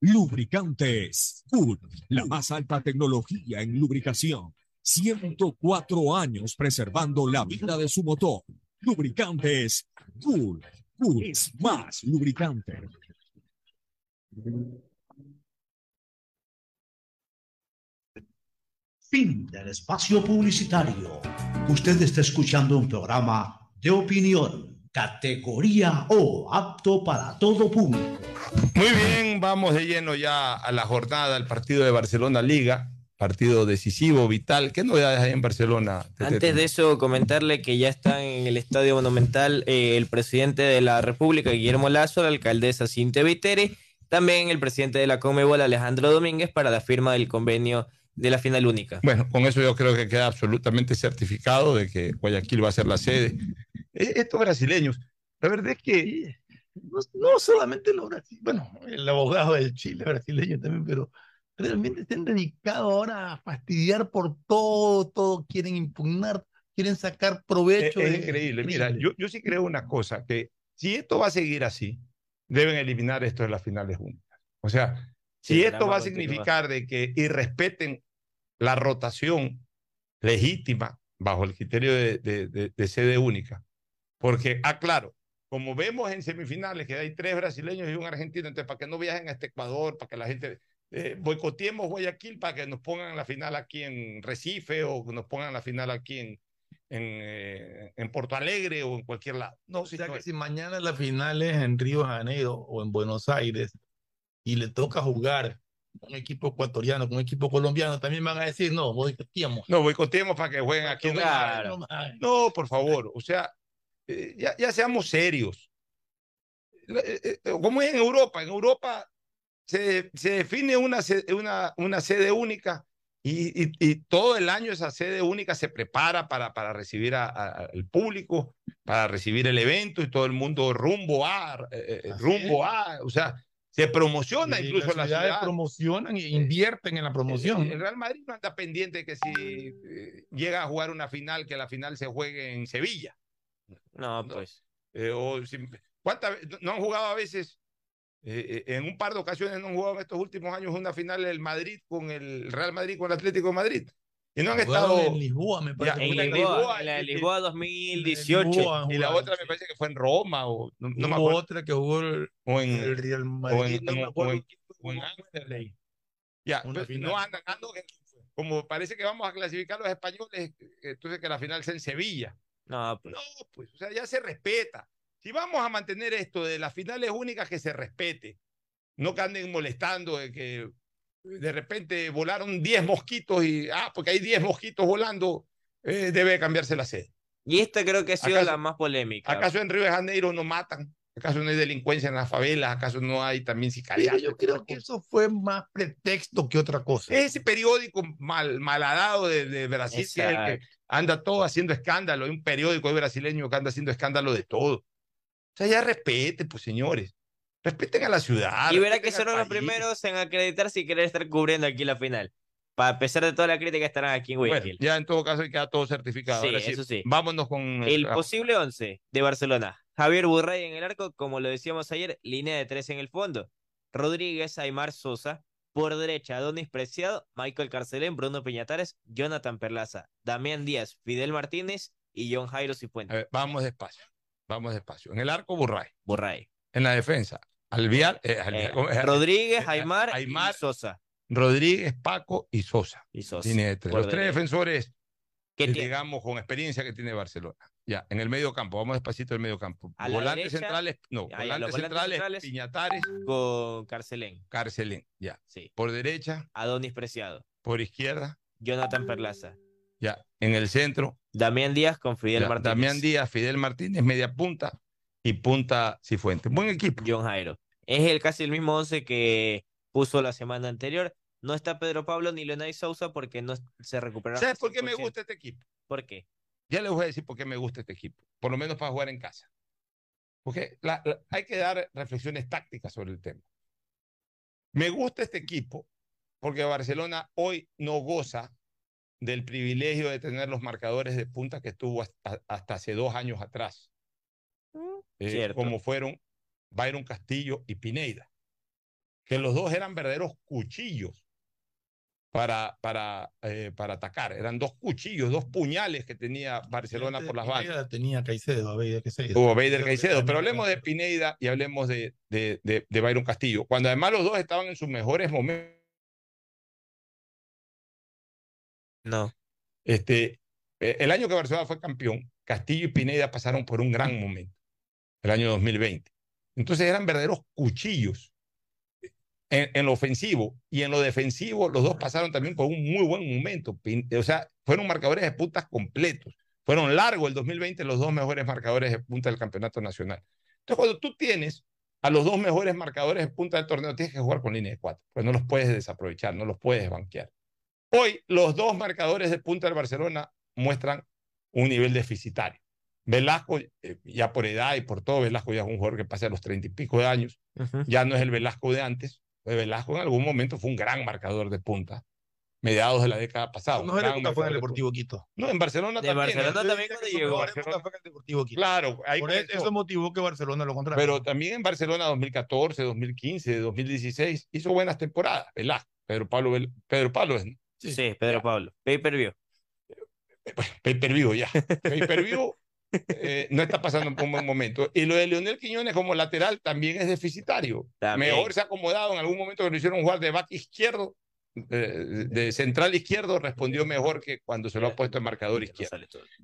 Lubricantes Cool, la más alta tecnología en lubricación. 104 años preservando la vida de su motor. Lubricantes Cool. Cool es más lubricante. Fin del espacio publicitario. Usted está escuchando un programa de opinión, categoría O, apto para todo público. Muy bien, vamos de lleno ya a la jornada, al partido de Barcelona Liga, partido decisivo, vital. ¿Qué novedades hay en Barcelona? Antes de eso, comentarle que ya está en el Estadio Monumental eh, el presidente de la República, Guillermo Lazo, la alcaldesa Cintia Viteri, también el presidente de la Comebol, Alejandro Domínguez, para la firma del convenio de la final única. Bueno, con eso yo creo que queda absolutamente certificado de que Guayaquil va a ser la sede. Eh, Estos brasileños, la verdad es que no, no solamente los brasileños, bueno, el abogado del Chile brasileño también, pero realmente se han dedicado ahora a fastidiar por todo, todo quieren impugnar, quieren sacar es, provecho. es de- increíble. Mira, yo, yo sí creo una cosa, que si esto va a seguir así, deben eliminar esto de las finales únicas. O sea, si Sí, esto va a significar de que irrespeten la rotación legítima bajo el criterio de, de- de- de sede única, porque, aclaro, como vemos en semifinales que hay tres brasileños y un argentino, entonces para que no viajen a este Ecuador, para que la gente eh, boicoteemos Guayaquil para que nos pongan la final aquí en Recife o nos pongan la final aquí en, en, eh, en Porto Alegre o en cualquier lado. No, O sea que si mañana la final es en Río Janeiro o en Buenos Aires y le toca jugar un equipo ecuatoriano con un equipo colombiano, también van a decir, no, boicoteamos. No, boicoteemos para que jueguen aquí. No, Claro. No, por favor, o sea, eh, ya, ya seamos serios. Eh, eh, Como es en Europa, en Europa se, se define una, una, una sede única y, y- y todo el año esa sede única se prepara para, para recibir a- a- al público, para recibir el evento y todo el mundo rumbo a, eh, rumbo a, o sea, se promociona Y incluso las la ciudades ciudad. promocionan e invierten en la promoción. El Real Madrid no anda pendiente que si eh, llega a jugar una final, que la final se juegue en Sevilla. No, pues. Eh, o si- ¿Cuántas ve- no han jugado a veces? eh, eh, en un par de ocasiones no han jugado en estos últimos años una final el Madrid con el Real Madrid con el Atlético de Madrid. Y no han Jugaron estado. en Lisboa, me parece. En Lisboa, Lisboa, en la de Lisboa 2018. Lisboa Y la otra me parece que fue en Roma o no, no me Hubo acuerdo. otra que jugó el, O en, el Real o Madrid, en, no me o- en- Amsterdam. Ya, pues, no andan, que- como parece que vamos a clasificar los españoles, entonces que la final sea en Sevilla. No, pues, No, pues, o sea, ya se respeta. Si vamos a mantener esto de las finales únicas, que se respete. No que anden molestando de que de repente volaron 10 mosquitos y, ah, porque hay 10 mosquitos volando, eh, debe cambiarse la sede. Y esta creo que ha sido ¿Acaso- la más polémica. ¿Acaso en Río de Janeiro no matan? ¿Acaso no hay delincuencia en las favelas? ¿Acaso no hay también sicariato? yo creo que eso fue más pretexto que otra cosa. Ese periódico mal, malhadado de, de Brasil, que es el que anda todo haciendo escándalo, hay un periódico brasileño que anda haciendo escándalo de todo. O sea, ya respete, pues señores. Respeten a la ciudad. Y verá que serán los primeros en acreditarse y querer estar cubriendo aquí la final. Para a pesar de toda la crítica, estarán aquí en Bueno, Guayaquil. ya en todo caso queda todo certificado. Sí, Ahora eso sí. Vámonos con El ah, posible 11 de Barcelona. Javier Burray en el arco, como lo decíamos ayer, línea de tres en el fondo. Rodríguez, Aymar Sosa. Por derecha, Adonis Preciado, Michael Carcelén, Bruno Peñatares, Jonathan Perlaza, Damián Díaz, Fidel Martínez y John Jairo a Cifuentes. ver, vamos despacio. Vamos despacio. En el arco, Burray. Burray. En la defensa, Alviar, eh, Alviar, Eh. Rodríguez, eh, Aymar, Aymar, y Sosa. Rodríguez, Paco y Sosa. Y Sosa. Tres. Los tres defensores ¿Qué eh, tiene? digamos, con experiencia que tiene Barcelona. Ya, en el medio campo, vamos despacito del medio campo. A Volantes derecha, centrales, no, ya, volantes, centrales, centrales. Piñatares, Con Carcelén. Carcelén, ya. Sí. Por derecha, Adonis Preciado. por izquierda, Jonathan Perlaza. ya. En el centro, Damián Díaz con Fidel ya, Martínez. Damián Díaz, Fidel Martínez, media punta y punta Cifuentes. Buen equipo. John Jairo. Es el casi el mismo once que puso la semana anterior. No está Pedro Pablo ni Leonay Sousa porque no se recuperaron. ¿Sabes por qué me 100%. gusta este equipo? ¿Por qué? Ya les voy a decir por qué me gusta este equipo, por lo menos para jugar en casa. Porque la- la- hay que dar reflexiones tácticas sobre el tema. Me gusta este equipo porque Barcelona hoy no goza del privilegio de tener los marcadores de punta que tuvo hasta, hasta hace dos años atrás, eh, Cierto. como fueron Byron Castillo y Pineida, que los dos eran verdaderos cuchillos para, para, eh, para atacar. Eran dos cuchillos, dos puñales que tenía Barcelona por las bandas. Pineda tenía Caicedo, Abeider Caicedo. Hubo Bader Caicedo, pero hablemos de Pineida y hablemos de, de, de, de Byron Castillo, cuando además los dos estaban en sus mejores momentos. No. Este, eh, el año que Barcelona fue campeón, Castillo y Pineda pasaron por un gran momento, el año 2020. Entonces eran verdaderos cuchillos en, en lo ofensivo y en lo defensivo, los dos pasaron también por un muy buen momento. O sea, fueron marcadores de puntas completos. Fueron largos el 2020 los dos mejores marcadores de punta del campeonato nacional. Entonces, cuando tú tienes a los dos mejores marcadores de punta del torneo, tienes que jugar con línea de cuatro, pues no los puedes desaprovechar, no los puedes banquear. Hoy, los dos marcadores de punta del Barcelona muestran un nivel deficitario. Velasco, eh, ya por edad y por todo, Velasco ya es un jugador que pasa a los treinta y pico de años, ya no es el Velasco de antes. Pues Velasco en algún momento fue un gran marcador de punta, mediados de la década pasada. Gran época fue en el Deportivo Quito. No, en Barcelona De también. Barcelona ¿eh? también cuando llegó. época fue en el Deportivo Quito. Claro, ahí Por eso motivó que Barcelona lo contratara. Pero también en Barcelona 2014, 2015, 2016 hizo buenas temporadas, Velasco. Pedro Pablo, Vel- Pedro Pablo es, ¿no? Sí, Pedro Pablo. Pay per view. Pay per view ya. Pay per view eh, no está pasando por un buen momento. Y lo de Leonel Quiñones como lateral también es deficitario. También. Mejor se ha acomodado en algún momento que lo hicieron jugar de back izquierdo, eh, de central izquierdo, respondió mejor que cuando se lo ha puesto en marcador izquierdo.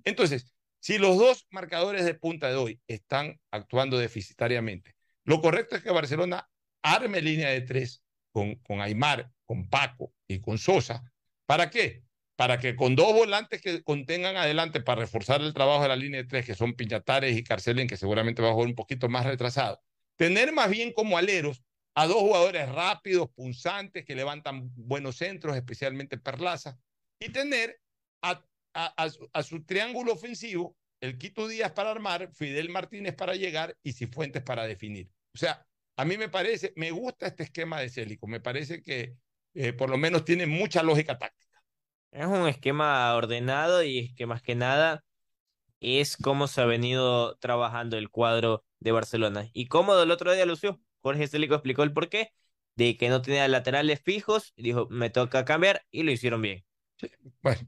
Entonces, si los dos marcadores de punta de hoy están actuando deficitariamente, lo correcto es que Barcelona arme línea de tres con, con Aymar, con Paco y con Sosa. ¿Para qué? Para que con dos volantes que contengan adelante para reforzar el trabajo de la línea de tres, que son Piñatares y Carcelén, que seguramente va a jugar un poquito más retrasado, tener más bien como aleros a dos jugadores rápidos, punzantes, que levantan buenos centros, especialmente Perlaza, y tener a, su triángulo ofensivo, el Quito Díaz para armar, Fidel Martínez para llegar y Cifuentes para definir. O sea, a mí me parece, me gusta este esquema de Célico, me parece que eh, por lo menos tiene mucha lógica táctica. Es un esquema ordenado y es que más que nada es cómo se ha venido trabajando el cuadro de Barcelona. Y cómodo el otro día lució. Jorge Célico explicó el porqué de que no tenía laterales fijos. Dijo, me toca cambiar y lo hicieron bien. Bueno,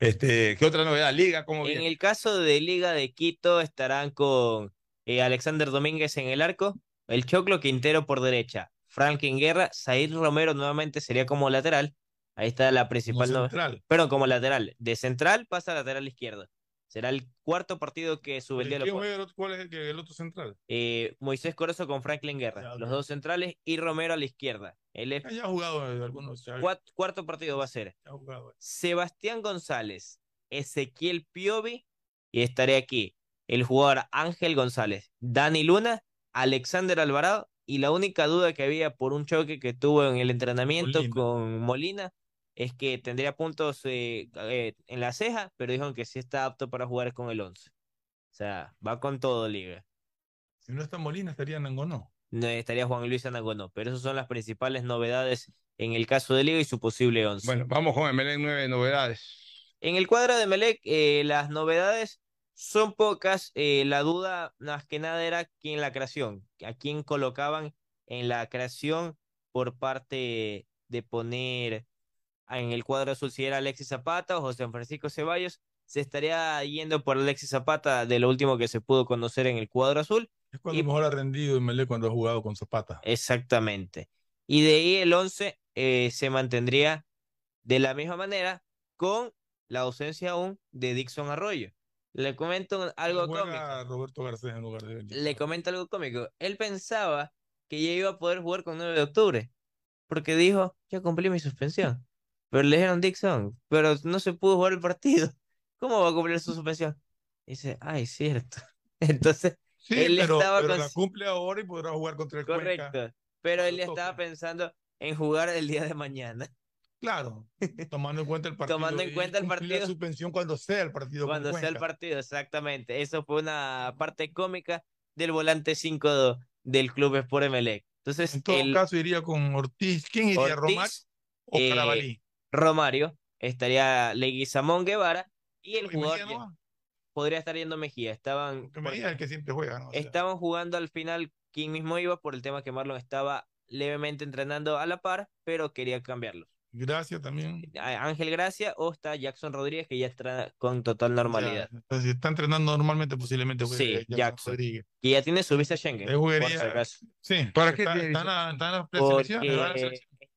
este, ¿qué otra novedad? Liga, ¿cómo En viene? el caso de Liga de Quito estarán con eh, Alexander Domínguez en el arco, el Choclo Quintero por derecha, Franklin Guerra, Zair Romero nuevamente sería como lateral. Ahí está la principal Como central. Pero como lateral. De central pasa a lateral izquierdo. Será el cuarto partido que Subeldía lo ¿Quién pone. juega el otro- ¿Cuál es el, otro central? Eh, Moisés Corozo con Franklin Guerra, los dos centrales y Romero a la izquierda. Él es Ya ha jugado algunos. ya- cuarto partido va a ser. ya jugado. Sebastián González, Ezequiel Piovi y estaré aquí el jugador Ángel González, Dani Luna, Alexander Alvarado y la única duda que había por un choque que tuvo en el entrenamiento Molina. con Molina es que tendría puntos eh, eh, en la ceja, pero dijeron que sí está apto para jugar con el 11. O sea, va con todo liga. Si no está Molina, estaría en Angonó. No estaría Juan Luis Anagono, pero esas son las principales novedades en el caso de Liga y su posible 11. Bueno, vamos con Emelec, nueve novedades. En el cuadro de Melec, eh, las novedades son pocas. eh, la duda, más que nada, era quién la creación, a quién colocaban en la creación por parte de poner en el cuadro azul si era Alexis Zapata o José Francisco Ceballos. Se estaría yendo por Alexis Zapata de lo último que se pudo conocer en el cuadro azul. Es cuando mejor ha rendido Melé cuando ha jugado con Zapata. Exactamente. Y de ahí el 11 eh, se mantendría de la misma manera con la ausencia aún de Dixon Arroyo. Le comento algo cómico. Roberto Garcés en lugar de. Le comento algo cómico. Él pensaba que ya iba a poder jugar con 9 de octubre, porque dijo, ya cumplí mi suspensión. Pero le dijeron Dixon, pero no se pudo jugar el partido. ¿Cómo va a cumplir su suspensión? Dice, ay, cierto. Entonces, Sí, él pero, estaba pero cons- la cumple ahora y podrá jugar contra el Cuenca. Correcto. Pero él ya estaba pensando en jugar el día de mañana. Claro, tomando en cuenta el partido. Tomando en cuenta el partido. La suspensión cuando sea el partido. con Cuando sea el partido, exactamente. Eso fue una parte cómica del volante 5 del club Sport Emelec. Entonces, En todo el caso, iría con Ortiz. ¿Quién iría? Ortiz, ¿Romar o eh, Carabalí? Romario, estaría Leguizamón Guevara y el ¿Y Mejía jugador no podría estar yendo Mejía. Estaban, Que Mejía es el que siempre juega, ¿no? O sea, estaban jugando al final quién mismo iba por el tema que Marlon estaba levemente entrenando a la par, pero quería cambiarlo. Gracias también. Ángel Gracia o está Jackson Rodríguez que ya está con total normalidad. Si está entrenando normalmente, posiblemente Sí, juegue Jackson Jackson. Rodríguez. Que ya tiene su visa Schengen. Por jugaría- si acaso. Sí, ¿Para qué está, está en la- está en. La Porque selección.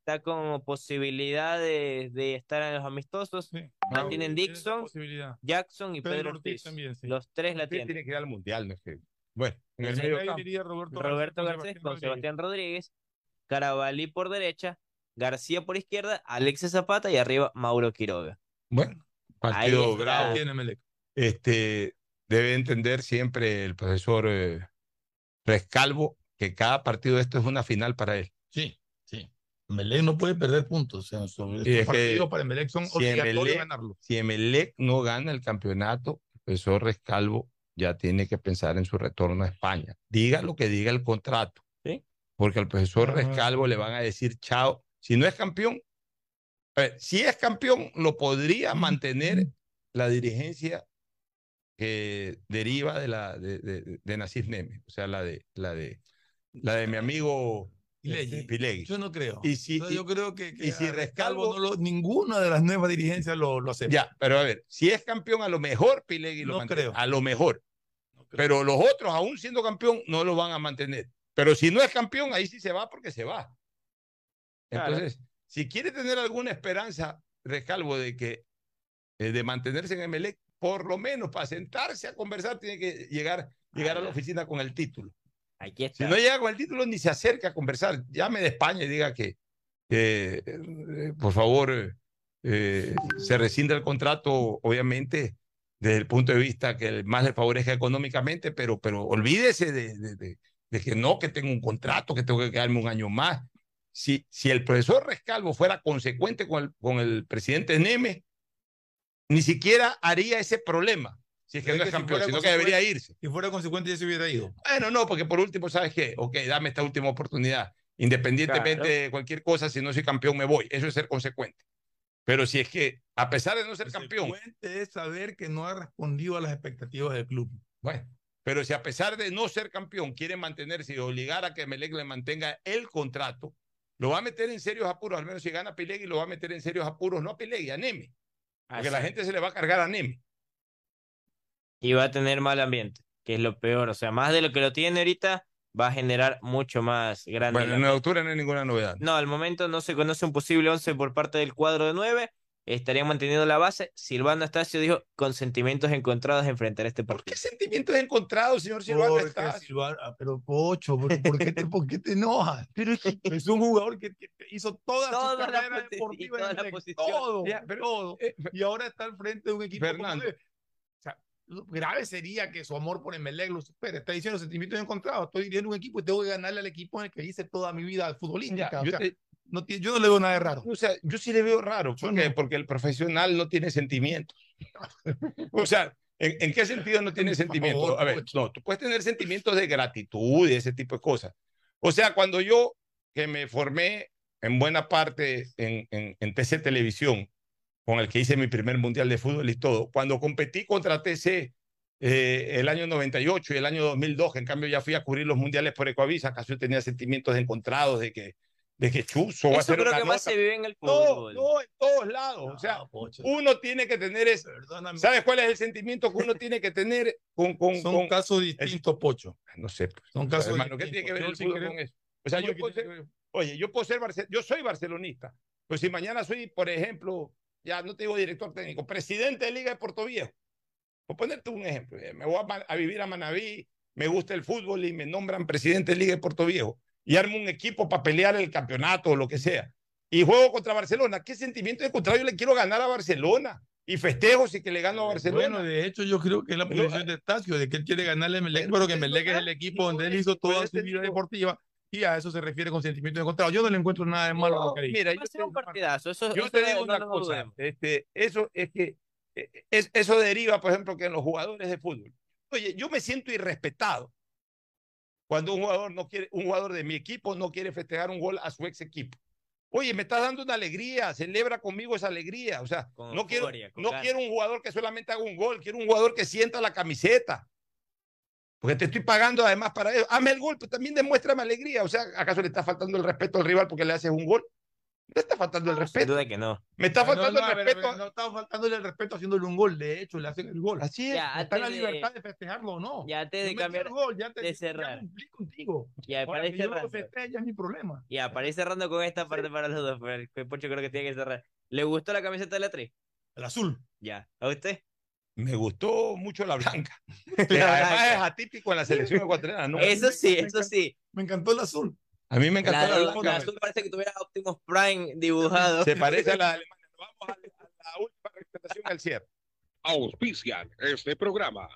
Está con posibilidad de, de estar en los amistosos. La Ah, tienen tiene esa Dixon. Jackson y Pedro Pedro Ortiz Ortiz. también, sí. Los tres la tienen. tiene que ir al mundial, no es que. Bueno, en el Sí, medio campo. Roberto, Roberto Garcés Garcés con. Sebastián Rodríguez, Carabalí por derecha, García por izquierda, Alexis Zapata y arriba Mauro Quiroga. Bueno, partido bravo. Este, debe entender siempre el profesor eh, Rescalvo que cada partido de esto es una final para él. Sí, sí. Melec no puede perder puntos. O sea, sobre Y estos es que partidos para Melec son si obligatorios Emelec- ganarlo. Si Emelec no gana el campeonato, el profesor Rescalvo ya tiene que pensar en su retorno a España. Diga lo que diga el contrato. ¿Sí? Porque al profesor Ah. Rescalvo le van a decir chao. Si no es campeón, ver, si es campeón, lo podría mantener la dirigencia que deriva de la de, de, de Nasif Neme, o sea, la de la de la de mi amigo Este. Yo no creo. Y si- yo creo que, que y si Rescalvo- no lo- ninguna de las nuevas dirigencias lo, lo acepta. Ya, pero a ver, si es campeón, a lo mejor Pilegui lo No mantiene. creo. A lo mejor. No creo. Pero los otros, aún siendo campeón, no lo van a mantener. Pero si no es campeón, ahí sí se va porque se va. Claro. Entonces, si quiere tener alguna esperanza, Rescalvo, de que eh, de mantenerse en Emelec, por lo menos para sentarse a conversar, tiene que llegar, llegar a la oficina con el título. Aquí Si no llega con el título, ni se acerca a conversar. Llame de España y diga que, eh, por favor, eh, se rescinda el contrato, obviamente, desde el punto de vista que más le favorezca económicamente, pero, pero olvídese de, de- de- de que no, que tengo un contrato, que tengo que quedarme un año más. Si, si el profesor Rescalvo fuera consecuente con el, con el presidente Neme, ni siquiera haría ese problema, si es que no es si campeón, sino que debería irse. Si fuera consecuente, ya se hubiera ido. Bueno, no, porque por último, ¿sabes qué? Ok, dame esta última oportunidad. Independientemente Claro. de cualquier cosa, si no soy campeón, me voy. Eso es ser consecuente. Pero si es que, a pesar de no ser campeón, Consecuente es saber que no ha respondido a las expectativas del club. bueno, Pero si a pesar de no ser campeón quiere mantenerse y obligar a que Melec le mantenga el contrato, lo va a meter en serios apuros, al menos si gana Pilegui, lo va a meter en serios apuros, no a Pilegui, a Neme. Porque Así la gente se le va a cargar a Neme. Y va a tener mal ambiente, que es lo peor. O sea, más de lo que lo tiene ahorita, va a generar mucho más grande. Bueno, en octubre no hay ninguna novedad. No, al momento no se conoce un posible 11 por parte del cuadro de 9. Estarían manteniendo la base. Silvano Estacio dijo con sentimientos encontrados enfrentar este partido. ¿Qué sentimientos encontrados, señor Silvano Porque Estacio? Silvano- ah, pero Pocho, ¿por, por qué te, por qué te enojas? es un jugador que, que hizo toda, Toda su la carrera deportiva toda en la posición. todo, Ya, pero- todo. eh, y ahora está al frente de un equipo. como Fernando. debe. O sea, lo grave sería que su amor por Emelec lo supere. Está diciendo sentimientos encontrados. Estoy dirigiendo un equipo y tengo que ganarle al equipo en el que hice toda mi vida futbolística. Ya, O yo, sea, te- no yo no le veo nada de raro. o sea, yo sí le veo raro. ¿Por qué? Porque el profesional no tiene sentimientos. o sea, ¿en, en qué sentido no tiene sentimientos? A ver, no, tú puedes tener sentimientos de gratitud y ese tipo de cosas. O sea, cuando yo, que me formé en buena parte en, en, en TC Televisión, con el que hice mi primer mundial de fútbol y todo, cuando competí contra TC eh, el año 98 y el año 2002, que en cambio ya fui a cubrir los mundiales por Ecoavisa, acaso yo tenía sentimientos encontrados de que, de que chuzo, va a Eso ser creo que más se vive en el No, fútbol. no, en todos lados. o sea, uno tiene que tener es, Perdóname. ¿sabes cuál es el sentimiento que uno tiene que tener con, con, Son con- casos distintos, Pocho. no sé, pues, Son casos hermano, ¿qué tiene que ver el fútbol con eso? O sea, ¿Cómo yo puedo ser- oye, yo puedo ser Barce- yo soy barcelonista, pero si mañana soy, por ejemplo, ya no te digo director técnico, presidente de Liga de Puerto Viejo, por ponerte un ejemplo, eh, me voy a, a vivir a Manaví, me gusta el fútbol y me nombran presidente de Liga de Puerto Viejo y armo un equipo para pelear el campeonato o lo que sea, y juego contra Barcelona, ¿qué sentimiento de contrario le quiero ganar a Barcelona? Y festejo si que le gano a Barcelona. Bueno, de hecho, yo creo que es la posición de Estacio, de que él quiere ganarle a Melec, pero que Melec es el equipo donde él hizo toda su vida deportiva y a eso se refiere con sentimientos encontrados. Yo no le encuentro nada de malo a lo que dice. Mira, yo un partidazo. Eso, Yo eso te no- digo no una cosa, este, eso es que eh, es, eso deriva, por ejemplo, que en los jugadores de fútbol. Oye, yo me siento irrespetado cuando un jugador no quiere, un jugador de mi equipo no quiere festejar un gol a su ex equipo. Oye, me estás dando una alegría, celebra conmigo esa alegría. O sea, Con no quiero, euforia, con no quiero un jugador que solamente haga un gol, quiero un jugador que sienta la camiseta. Porque te estoy pagando además para eso. Hazme el gol, pero también demuéstrame alegría. O sea, ¿acaso le está faltando el respeto al rival porque le haces un gol? No está faltando el Sin respeto. duda que no. Me está No, no, faltando no, a el respeto. ver, No está faltándole el respeto haciéndole un gol. De hecho, le hacen el gol. Así es. Ya, Está la libertad de festejarlo o no. Ya Yo de metí cambiar el gol, ya te, de ya cerrar. cumplí contigo. Ya, Ahora, para que ir yo no lo cerrando. ya es mi problema. Ya, para ir cerrando con esta parte para los dos, pero el Pocho creo que tiene que cerrar. ¿Le gustó la camiseta de la 3? El azul. Ya. ¿A usted? Me gustó mucho la blanca. La Que además es atípico en la selección ecuatoriana. ¿no? Eso sí, me eso sí. Me encantó el azul. A mí me encantó La, la, la- blanca. la azul parece que tuviera Optimus Prime dibujado. Se parece a la de Alemania. Vamos a, a la última representación al cierre. Auspician este programa.